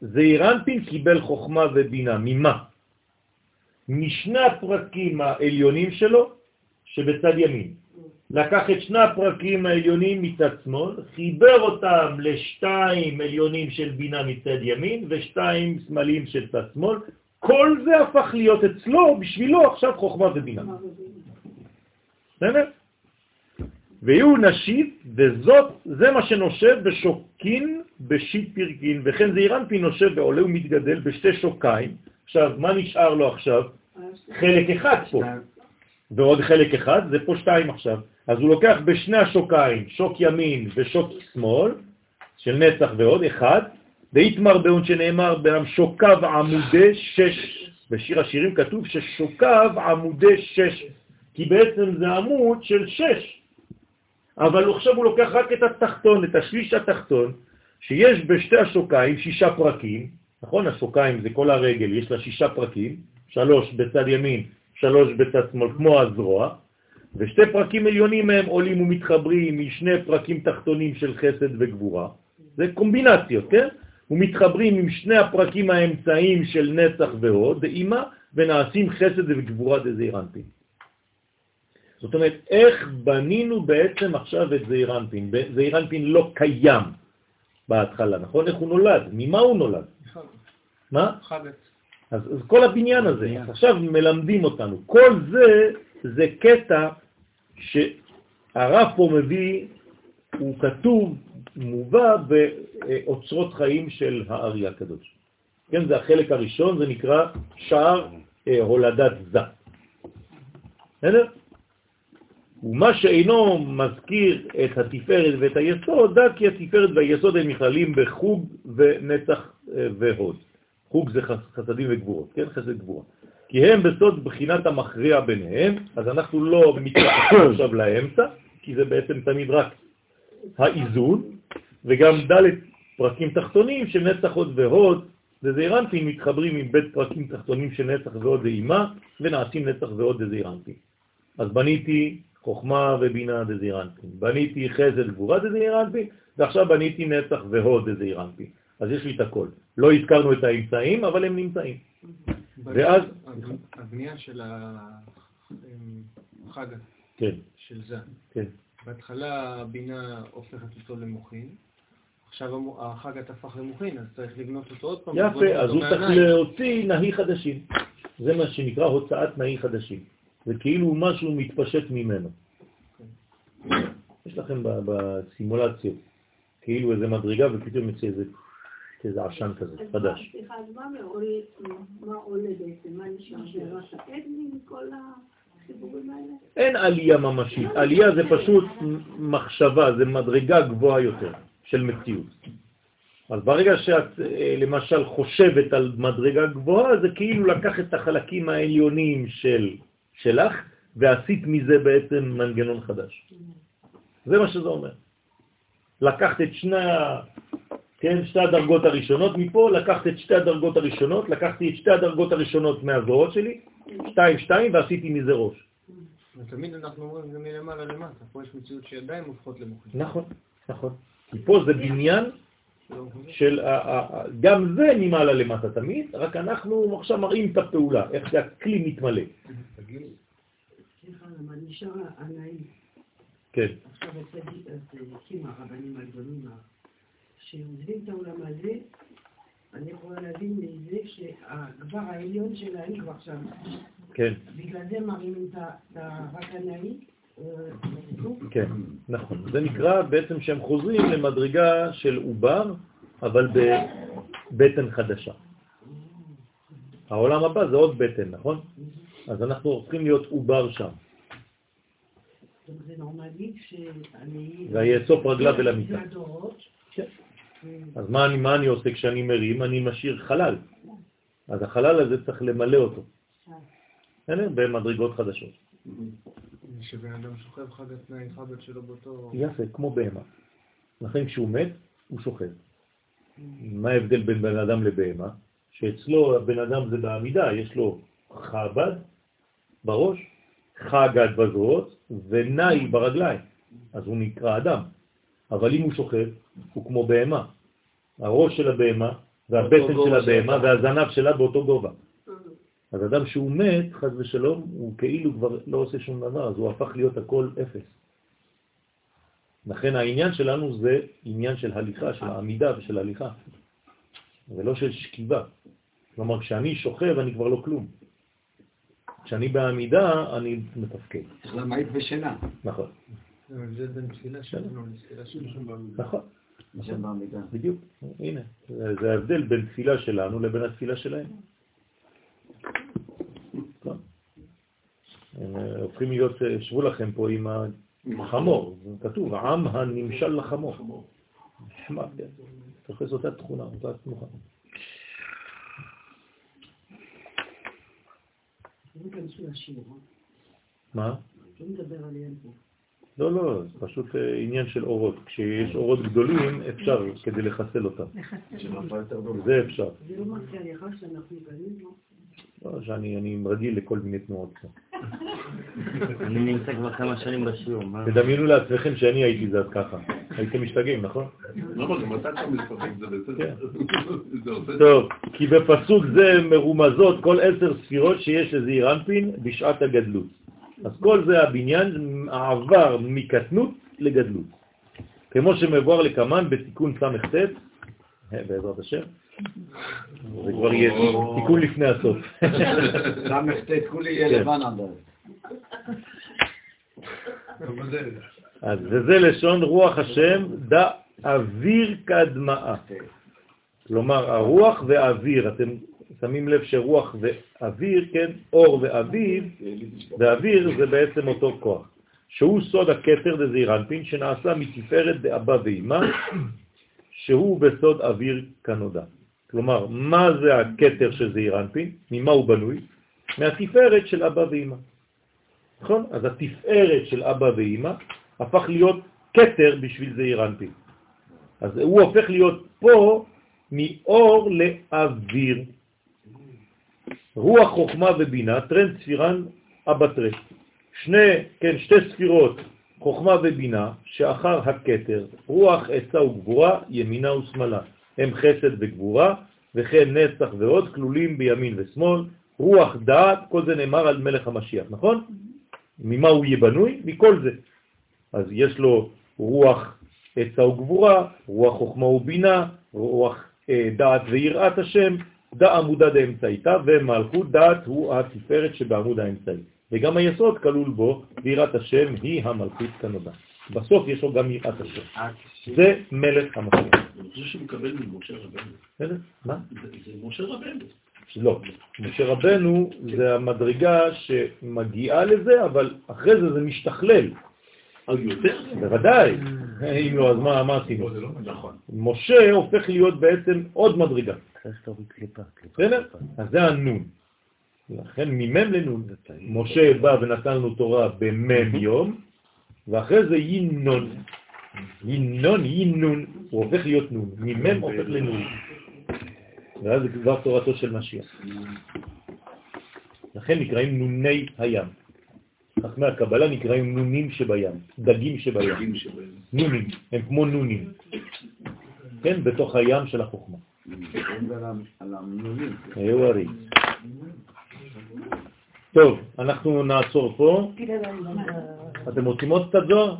זעירנטין קיבל חוכמה ובינה? ממה? משני הפרקים העליונים שלו שבצד ימין. לקח את שני הפרקים העליונים מצד שמאל, חיבר אותם לשתיים עליונים של בינה מצד ימין ושתיים שמאליים של צד שמאל. כל זה הפך להיות אצלו, בשבילו עכשיו חוכמה ובינה. בסדר? ויהיו נשיב, וזאת, זה מה שנושב בשוקין בשיט פרקין, וכן זעירנפין נושב ועולה ומתגדל בשתי שוקיים. עכשיו, מה נשאר לו עכשיו? חלק אחד פה, ועוד חלק אחד, זה פה שתיים עכשיו. אז הוא לוקח בשני השוקיים, שוק ימין ושוק שמאל, של נצח ועוד, אחד, והתמר בהון שנאמר שוקיו עמודי שש. בשיר השירים כתוב ששוקיו עמודי שש, כי בעצם זה עמוד של שש. אבל עכשיו הוא לוקח רק את התחתון, את השליש התחתון, שיש בשתי השוקיים שישה פרקים, נכון? השוקיים זה כל הרגל, יש לה שישה פרקים, שלוש בצד ימין, שלוש בצד שמאל, כמו הזרוע, ושתי פרקים עליונים מהם עולים ומתחברים משני פרקים תחתונים של חסד וגבורה. זה קומבינציות, כן? ומתחברים עם שני הפרקים האמצעיים של נצח והוד, דאימה, ונעשים חסד וגבורה דזעירנטין. זאת אומרת, איך בנינו בעצם עכשיו את זעירנטין? זעירנטין לא קיים בהתחלה, נכון? איך הוא נולד? ממה הוא נולד? מה? חבץ. אז, אז כל הבניין הזה, אז עכשיו מלמדים אותנו. כל זה, זה קטע שהרב פה מביא, הוא כתוב, מובא באוצרות חיים של הארי הקדוש. כן, זה החלק הראשון, זה נקרא שער אה, הולדת זה. בסדר? ומה שאינו מזכיר את התפארת ואת היסוד, דע כי התפארת והיסוד הם נכללים בחוג ונצח אה, והוד. חוג זה חס- חסדים וגבורות, כן? חסד גבורה. כי הם בסוד בחינת המכריע ביניהם, אז אנחנו לא מתייחסים עכשיו לאמצע, כי זה בעצם תמיד רק האיזון, וגם ד' פרקים תחתונים של נצח הוד והוד, וזעירנטים מתחברים עם בית פרקים תחתונים של נצח והוד ואימה, ונעשים נצח והוד דזעירנטים. אז בניתי חוכמה ובינה דזעירנטים, בניתי חסד גבורה דזעירנטים, ועכשיו בניתי נצח והוד דזעירנטים. אז יש לי את הכל. לא הזכרנו את האמצעים, אבל הם נמצאים. ואז... הבנייה של החג כן, של זה. כן. בהתחלה הבינה הופכת אותו למוחין, עכשיו החג הפך למוחין, אז צריך לבנות אותו עוד פעם. יפה, אז הוא צריך. להוציא נהי חדשים. זה מה שנקרא הוצאת נהי חדשים. זה כאילו משהו מתפשט ממנו. יש לכם בסימולציות, כאילו איזה מדרגה ופתאום יוצא איזה, איזה עשן כזה, חדש. סליחה, אז מה עולה בעצם? מה נשאר? שאלות האתני מכל האלה? אין עלייה ממשית, עלייה זה פשוט מחשבה, זה מדרגה גבוהה יותר של מציאות. אז ברגע שאת אה, למשל חושבת על מדרגה גבוהה, זה כאילו לקח את החלקים העליונים של, שלך ועשית מזה בעצם מנגנון חדש. זה מה שזה אומר. לקחת את שני, כן, שתי הדרגות הראשונות מפה, לקחת את שתי הדרגות הראשונות, לקחתי את שתי הדרגות הראשונות מהזרועות שלי, שתיים שתיים, ועשיתי מזה ראש. ותמיד אנחנו אומרים זה מלמעלה למטה, פה יש מציאות שידיים הופכות למוחין. נכון, נכון. כי פה זה בניין של, ה- ה- גם זה ממעלה למטה תמיד, רק אנחנו עכשיו מראים את הפעולה, איך שהכלי מתמלא. סליחה, למה נשאר הנאים. כן, עכשיו הצדיקים הרבנים הגדולים, שעוזבים את העולם הזה, אני יכולה להבין מזה שהגבר העליון שלהם כבר שם. כן, בגלל זה מרימים את ה- את ה- רק הנאי. אה, כן, נכון. זה נקרא בעצם שהם חוזרים למדרגה של עובר, אבל בבטן חדשה. העולם הבא זה עוד בטן, נכון? אז אנחנו הופכים להיות עובר שם. זה נורמלי שאני... ויאסוף רגליו אל המיטה. אז מה אני, מה אני עושה כשאני מרים? אני משאיר חלל. אז החלל הזה צריך למלא אותו. במדרגות חדשות. שבן אדם שוכב חג התנאי חבת שלו באותו... יפה, כמו בהמה. לכן כשהוא מת, הוא שוכב. מה ההבדל בין בן אדם לבהמה? שאצלו הבן אדם זה בעמידה, יש לו חב"ד בראש, חגד בזרועות ונאי ברגליים, אז הוא נקרא אדם. אבל אם הוא שוכב, הוא כמו בהמה. הראש של הבהמה והבטן של הבהמה שלה. והזנב שלה באותו גובה. אז אדם שהוא מת, חז ושלום, הוא כאילו כבר לא עושה שום דבר, אז הוא הפך להיות הכל אפס. לכן העניין שלנו זה עניין של הליכה, של העמידה ושל הליכה, ולא של שכיבה. כלומר, כשאני שוכב אני כבר לא כלום. כשאני בעמידה אני מתפקד. צריך למעט בשינה. נכון, זה בין תפילה שלנו לתפילה שלנו. נכון. בדיוק. הנה, זה זה ההבדל בין תפילה שלנו לבין התפילה שלהם. נכון. הם אה, הופכים להיות, אה, שבו לכם פה עם החמור, כתוב, עם הנמשל לחמור. נחמד, כן. תופס אותה תכונה, אותה תנוחה. לא? מה? לא מדבר עליהם פה. לא, לא, זה פשוט אה, עניין של אורות. כשיש אורות גדולים אפשר כדי לחסל אותם. זה אפשר. זה לא מרגיע לך שאנחנו גנים פה. לא, שאני אני רגיל לכל מיני תנועות. פה. אני נמצא כבר כמה שנים בשיעור. מה? תדמיינו לעצמכם שאני הייתי זז ככה. הייתם משתגעים, נכון? טוב, כי בפסוק זה מרומזות כל עשר ספירות שיש לזעיר אנפין בשעת הגדלות. אז כל זה הבניין העבר מקטנות לגדלות. כמו שמבואר לקמן בתיקון ס"ט, אה, בעזרת השם, זה כבר יהיה תיקון לפני הסוף. ס"ט כולי יהיה כן. לבן עד אז. וזה לשון רוח השם דא אוויר קדמאה. כלומר, הרוח והאוויר, אתם שמים לב שרוח ואוויר, כן, אור ואוויר, ואוויר זה בעצם אותו כוח, שהוא סוד הכתר דזעיר אנפין, שנעשה מתפארת באבא ואימה, שהוא בסוד אוויר כנודע. כלומר, מה זה הכתר של זעיר אנפין? ממה הוא בנוי? מהתפארת של אבא ואימא. נכון? אז התפארת של אבא ואימא הפך להיות כתר בשביל זעיר אנפין. אז הוא הופך להיות פה מאור לאוויר. רוח חוכמה ובינה, טרנד ספירן אבטרה. שני, כן, שתי ספירות, חוכמה ובינה, שאחר הכתר, רוח עצה וגבורה, ימינה ושמאלה. הם חסד וגבורה, וכן נצח ועוד כלולים בימין ושמאל, רוח דעת, כל זה נאמר על מלך המשיח, נכון? ממה הוא יהיה בנוי? מכל זה. אז יש לו רוח עצה וגבורה, רוח חוכמה ובינה, רוח אה, דעת ויראת השם, דע עמודה דאמצעיתה, ומלכות דעת הוא התפארת שבעמוד האמצעי. וגם היסוד כלול בו, ויראת השם היא המלכות כנודע. בסוף יש לו גם יראת השם. זה מלך המשיח. אני חושב שהוא מקבל ממשה רבנו. מה? זה משה רבנו. לא. משה רבנו זה המדרגה שמגיעה לזה, אבל אחרי זה זה משתכלל. על יותר? בוודאי. אם לא, אז מה מה עשינו? נכון. משה הופך להיות בעצם עוד מדרגה. צריך להוריד קליפה. בסדר? אז זה הנון. לכן ממם לנון. משה בא ונתן לנו תורה במם יום, ואחרי זה יינון. יינון, יינון, הוא הופך להיות נון. ממם הופך לנון. ואז זה כבר תורתו של משיח. לכן נקראים נוני הים. חכמי הקבלה נקראים נונים שבים, דגים שבים. נונים, הם כמו נונים. כן, בתוך הים של החוכמה. טוב, אנחנו נעצור פה. אתם רוצים עוד קצת זוהר?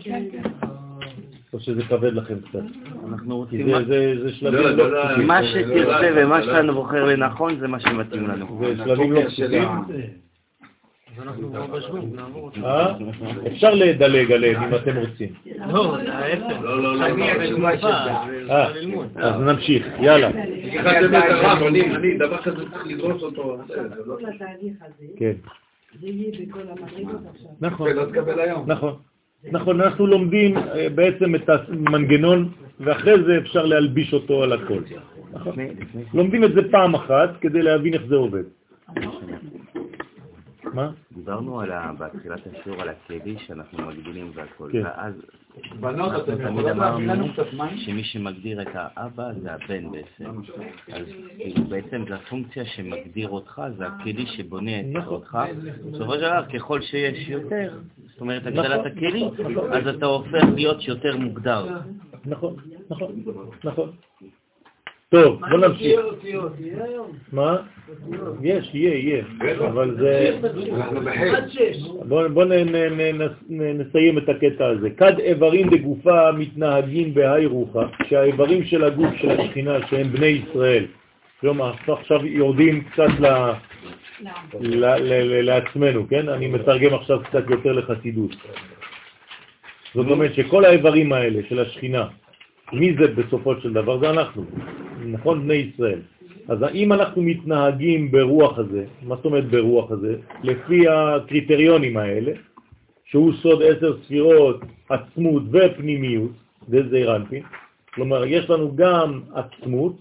או שזה כבד לכם קצת? אנחנו רוצים... זה- זה זה שלבים לא, לא לא, לא, פשוטים. מה שתרצה ומה שאתה בוחר לנכון זה מה שמתאים לנו. זה שלבים לא פשוטים. אפשר לדלג עליהם אם אתם רוצים. לא. לא, לא, לא. לא, אה. אז נמשיך, יאללה. לקחתם את הרב, אני, אני, דבר כזה צריך לדרוס אותו. זה לא- כן. נכון. נכון. נכון, אנחנו לומדים אה, בעצם את המנגנון, ואחרי זה אפשר להלביש אותו על הכל. נכון? לומדים את זה פעם אחת כדי להבין איך זה עובד. מה? דיברנו על ה- בתחילת השיעור על הכלי שאנחנו מגדילים והכל, כן. ואז בנות, אנחנו אתם תמיד אמרנו קצת מים? שמי שמגדיר את האבא זה הבן בעצם. אז כאילו בעצם זה הפונקציה שמגדיר אותך, זה הכלי שבונה את נכון. אותך. בסופו של דבר, ככל שיש יותר, זאת אומרת נכון. הגדלת הכלי, אז אתה הופך להיות יותר מוגדר. נכון, נכון, נכון. טוב, בוא נמשיך. מה? יש, יהיה, יהיה. אבל זה... אנחנו בחטא. בוא, בוא נ, נ, נ, נ, נסיים את הקטע הזה. כד איברים בגופה מתנהגים בהי רוחה, שהאיברים של הגוף של השכינה, שהם בני ישראל, כלומר, עכשיו יורדים קצת ל, ל, ל, ל, לעצמנו, כן? אני מתרגם עכשיו קצת יותר לחסידות. זאת אומרת שכל האיברים האלה של השכינה, מי זה בסופו של דבר? זה אנחנו, נכון? בני ישראל. אז האם אנחנו מתנהגים ברוח הזה, מה זאת אומרת ברוח הזה? לפי הקריטריונים האלה, שהוא סוד עשר ספירות, עצמות ופנימיות, זה זעירנטי, כלומר יש לנו גם עצמות,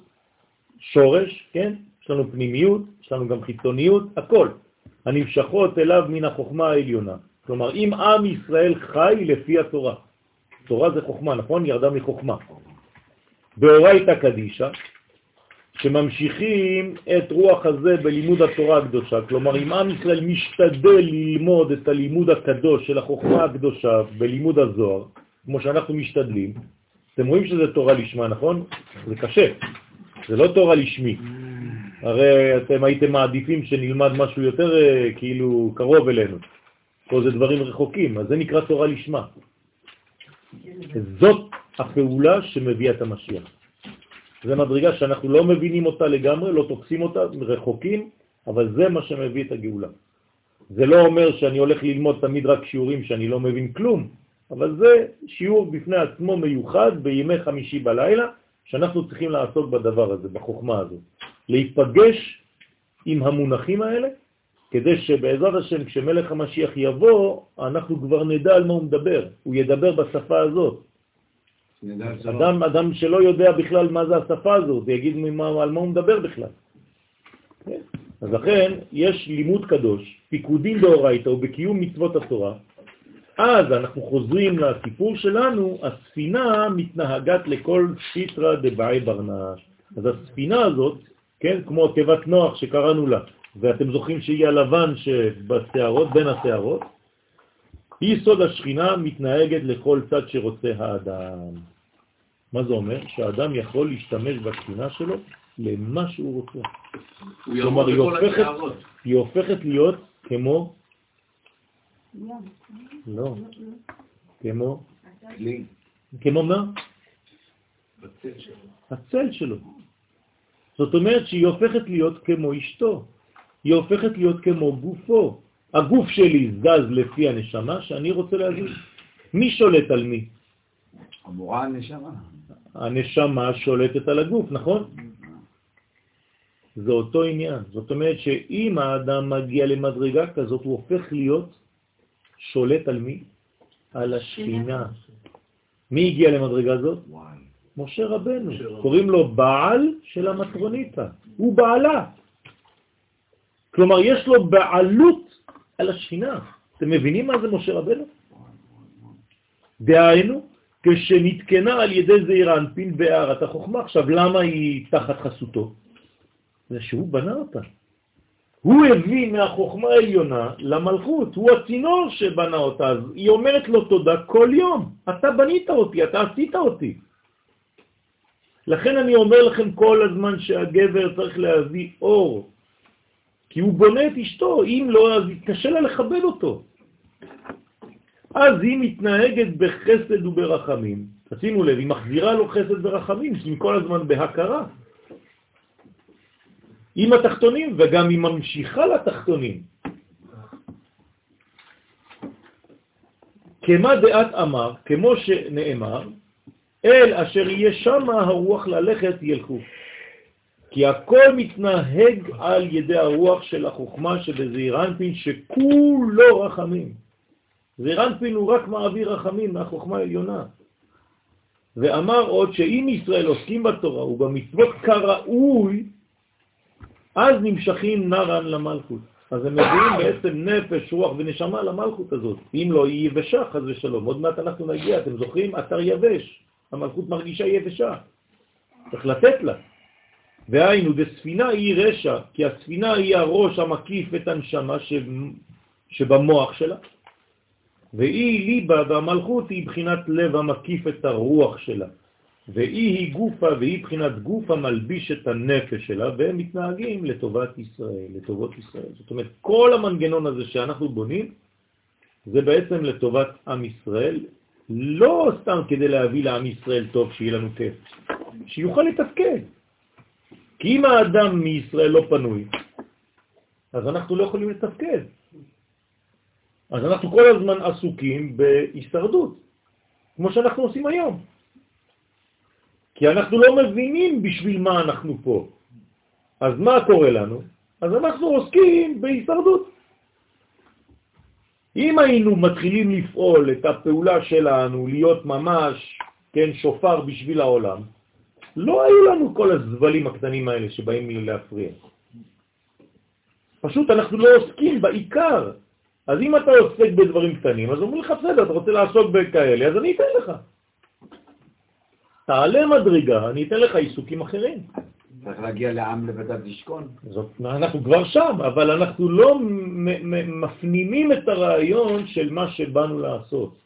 שורש, כן? יש לנו פנימיות, יש לנו גם חיצוניות, הכל, הנמשכות אליו מן החוכמה העליונה. כלומר, אם עם ישראל חי לפי התורה, תורה זה חוכמה, נכון? ירדה מחוכמה. באורייתא קדישא, שממשיכים את רוח הזה בלימוד התורה הקדושה. כלומר, אם עם ישראל משתדל ללמוד את הלימוד הקדוש של החוכמה הקדושה בלימוד הזוהר, כמו שאנחנו משתדלים, אתם רואים שזה תורה לשמה, נכון? זה קשה, זה לא תורה לשמי. הרי אתם הייתם מעדיפים שנלמד משהו יותר אה, כאילו קרוב אלינו. פה זה דברים רחוקים, אז זה נקרא תורה לשמה. זאת הפעולה שמביאה את המשיח. זה מדרגה שאנחנו לא מבינים אותה לגמרי, לא תופסים אותה, רחוקים, אבל זה מה שמביא את הגאולה. זה לא אומר שאני הולך ללמוד תמיד רק שיעורים שאני לא מבין כלום, אבל זה שיעור בפני עצמו מיוחד בימי חמישי בלילה, שאנחנו צריכים לעסוק בדבר הזה, בחוכמה הזאת. להיפגש עם המונחים האלה, כדי שבעזרת השם, כשמלך המשיח יבוא, אנחנו כבר נדע על מה הוא מדבר. הוא ידבר בשפה הזאת. אדם, אדם שלא יודע בכלל מה זה השפה הזאת, יגיד ממה, על מה הוא מדבר בכלל. כן? אז לכן יש לימוד קדוש, פיקודים באורייתא ובקיום מצוות התורה, אז אנחנו חוזרים לסיפור שלנו, הספינה מתנהגת לכל שיטרה דבעי ברנש. אז הספינה הזאת, כן, כמו תיבת נוח שקראנו לה, ואתם זוכרים שהיא הלבן שבשערות, בין השערות, היא סוד השכינה מתנהגת לכל צד שרוצה האדם. מה זה אומר? שהאדם יכול להשתמש בספינה שלו למה שהוא רוצה. הוא כלומר, היא הופכת. היא הופכת להיות כמו, לא, כמו, כלי. כמו מה? הצל שלו. זאת אומרת שהיא הופכת להיות כמו אשתו. היא הופכת להיות כמו גופו. הגוף שלי זז לפי הנשמה שאני רוצה להגיד. מי שולט על מי? אמורה הנשמה. הנשמה שולטת על הגוף, נכון? זה אותו עניין. זאת אומרת שאם האדם מגיע למדרגה כזאת, הוא הופך להיות שולט על מי? על השכינה. מי הגיע למדרגה הזאת? משה רבנו. קוראים לו בעל של המטרוניתא. הוא בעלה. כלומר, יש לו בעלות על השכינה. אתם מבינים מה זה משה רבנו? דהיינו, כשנתקנה על ידי זעיר אנפין בהערת החוכמה. עכשיו, למה היא תחת חסותו? זה שהוא בנה אותה. הוא הביא מהחוכמה העליונה למלכות, הוא הצינור שבנה אותה, אז היא אומרת לו תודה כל יום. אתה בנית אותי, אתה עשית אותי. לכן אני אומר לכם כל הזמן שהגבר צריך להביא אור, כי הוא בונה את אשתו, אם לא, אז קשה לה לכבד אותו. אז היא מתנהגת בחסד וברחמים. תשימו לב, היא מחזירה לו חסד ורחמים, היא כל הזמן בהכרה. עם התחתונים, וגם היא ממשיכה לתחתונים. כמה דעת אמר, כמו שנאמר, אל אשר יהיה שם הרוח ללכת ילכו. כי הכל מתנהג על ידי הרוח של החוכמה שבזעירנפין שכולו רחמים. זעירנפין הוא רק מעביר רחמים מהחוכמה העליונה. ואמר עוד שאם ישראל עוסקים בתורה ובמצוות כראוי, אז נמשכים נרן למלכות. אז הם מביאים בעצם נפש, רוח ונשמה למלכות הזאת. אם לא, היא יבשה, חז ושלום. עוד מעט אנחנו נגיע, אתם זוכרים? אתר יבש. המלכות מרגישה יבשה. צריך לתת לה. והיינו, דספינה היא רשע, כי הספינה היא הראש המקיף את הנשמה. שבמוח שלה, והיא ליבה והמלכות היא בחינת לב המקיף את הרוח שלה. והיא היא גופה והיא בחינת גוף המלביש את הנפש שלה, והם מתנהגים לטובת ישראל, לטובות ישראל. זאת אומרת, כל המנגנון הזה שאנחנו בונים, זה בעצם לטובת עם ישראל, לא סתם כדי להביא לעם ישראל טוב, שיהיה לנו כיף, שיוכל לתפקד. כי אם האדם מישראל לא פנוי, אז אנחנו לא יכולים לתפקד. אז אנחנו כל הזמן עסוקים בהישרדות, כמו שאנחנו עושים היום. כי אנחנו לא מבינים בשביל מה אנחנו פה. אז מה קורה לנו? אז אנחנו עוסקים בהישרדות. אם היינו מתחילים לפעול את הפעולה שלנו, להיות ממש, כן, שופר בשביל העולם, לא היו לנו כל הזבלים הקטנים האלה שבאים להפריע. פשוט אנחנו לא עוסקים בעיקר. אז אם אתה עוסק בדברים קטנים, אז אומרים לך, בסדר, אתה רוצה לעסוק בכאלה, אז אני אתן לך. תעלה מדרגה, אני אתן לך עיסוקים אחרים. צריך להגיע לעם לבדד לשכון. זאת, אנחנו כבר שם, אבל אנחנו לא מפנימים את הרעיון של מה שבאנו לעשות.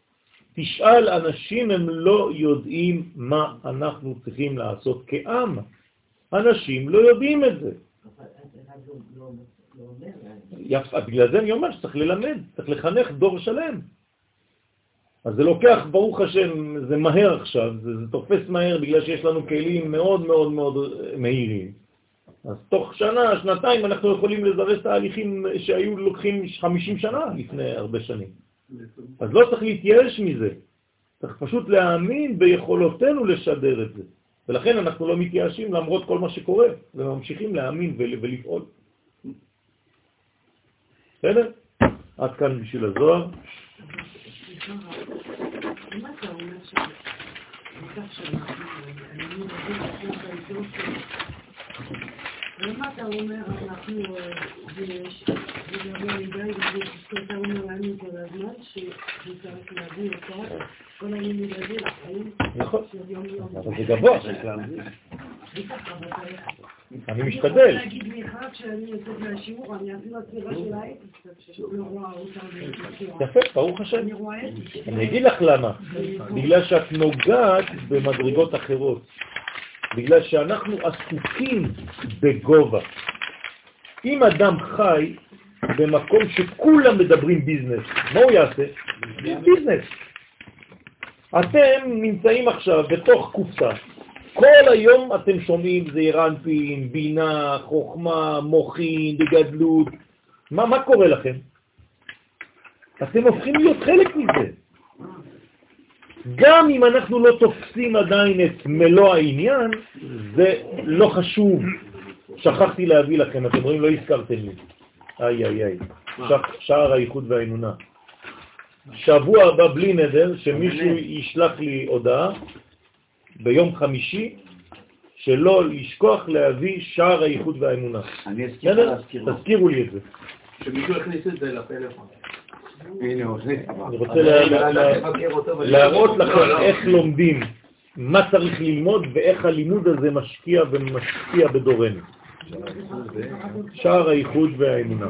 תשאל אנשים, הם לא יודעים מה אנחנו צריכים לעשות כעם. אנשים לא יודעים את זה. יפה, בגלל זה אני אומר שצריך ללמד, צריך לחנך דור שלם. אז זה לוקח, ברוך השם, זה מהר עכשיו, זה, זה תופס מהר בגלל שיש לנו כלים מאוד מאוד מאוד מהירים. אז תוך שנה, שנתיים, אנחנו יכולים לזרז תהליכים שהיו לוקחים 50 שנה לפני הרבה שנים. אז לא צריך להתייאש מזה, צריך פשוט להאמין ביכולותינו לשדר את זה. ולכן אנחנו לא מתייאשים למרות כל מה שקורה, וממשיכים להאמין ולפעול. בסדר? עד כאן בשביל הזוהר. למה אתה אומר, אנחנו, זה גרוע מדי, ואתה אומר לנו כל הזמן, שצריך להביא אותה, כל הלימוד הזה לחיים נכון. אבל זה גבוה. אני משתדל. אני להגיד לך, כשאני יוצאת מהשיעור, אני אפילו הצבע של האתוס, לא רואה אותה. יפה, ברוך השם. אני אגיד לך למה. בגלל שאת נוגעת במדרגות אחרות. בגלל שאנחנו עסוקים בגובה. אם אדם חי במקום שכולם מדברים ביזנס, מה הוא יעשה? ביזנס. אתם נמצאים עכשיו בתוך קופסה. כל היום אתם שומעים זעיר אנפין, בינה, חוכמה, מוחין, בגדלות. מה, מה קורה לכם? אתם הופכים להיות חלק מזה. גם אם אנחנו לא תופסים עדיין את מלוא העניין, זה לא חשוב. שכחתי להביא לכם, אתם רואים, לא הזכרתם לי. איי איי איי, שער האיחוד והאמונה. שבוע הבא בלי נדר, שמישהו ישלח לי הודעה ביום חמישי, שלא לשכוח להביא שער האיחוד והאמונה. אני אזכיר לך? להזכיר לו. תזכירו לי את זה. שמישהו יכניס את זה לפלאפון. אני רוצה לה- לה- לה- להראות לכם איך לומדים, מה צריך ללמוד ואיך הלימוד הזה משקיע ומשפיע בדורנו. שער האיחוד והאמונה.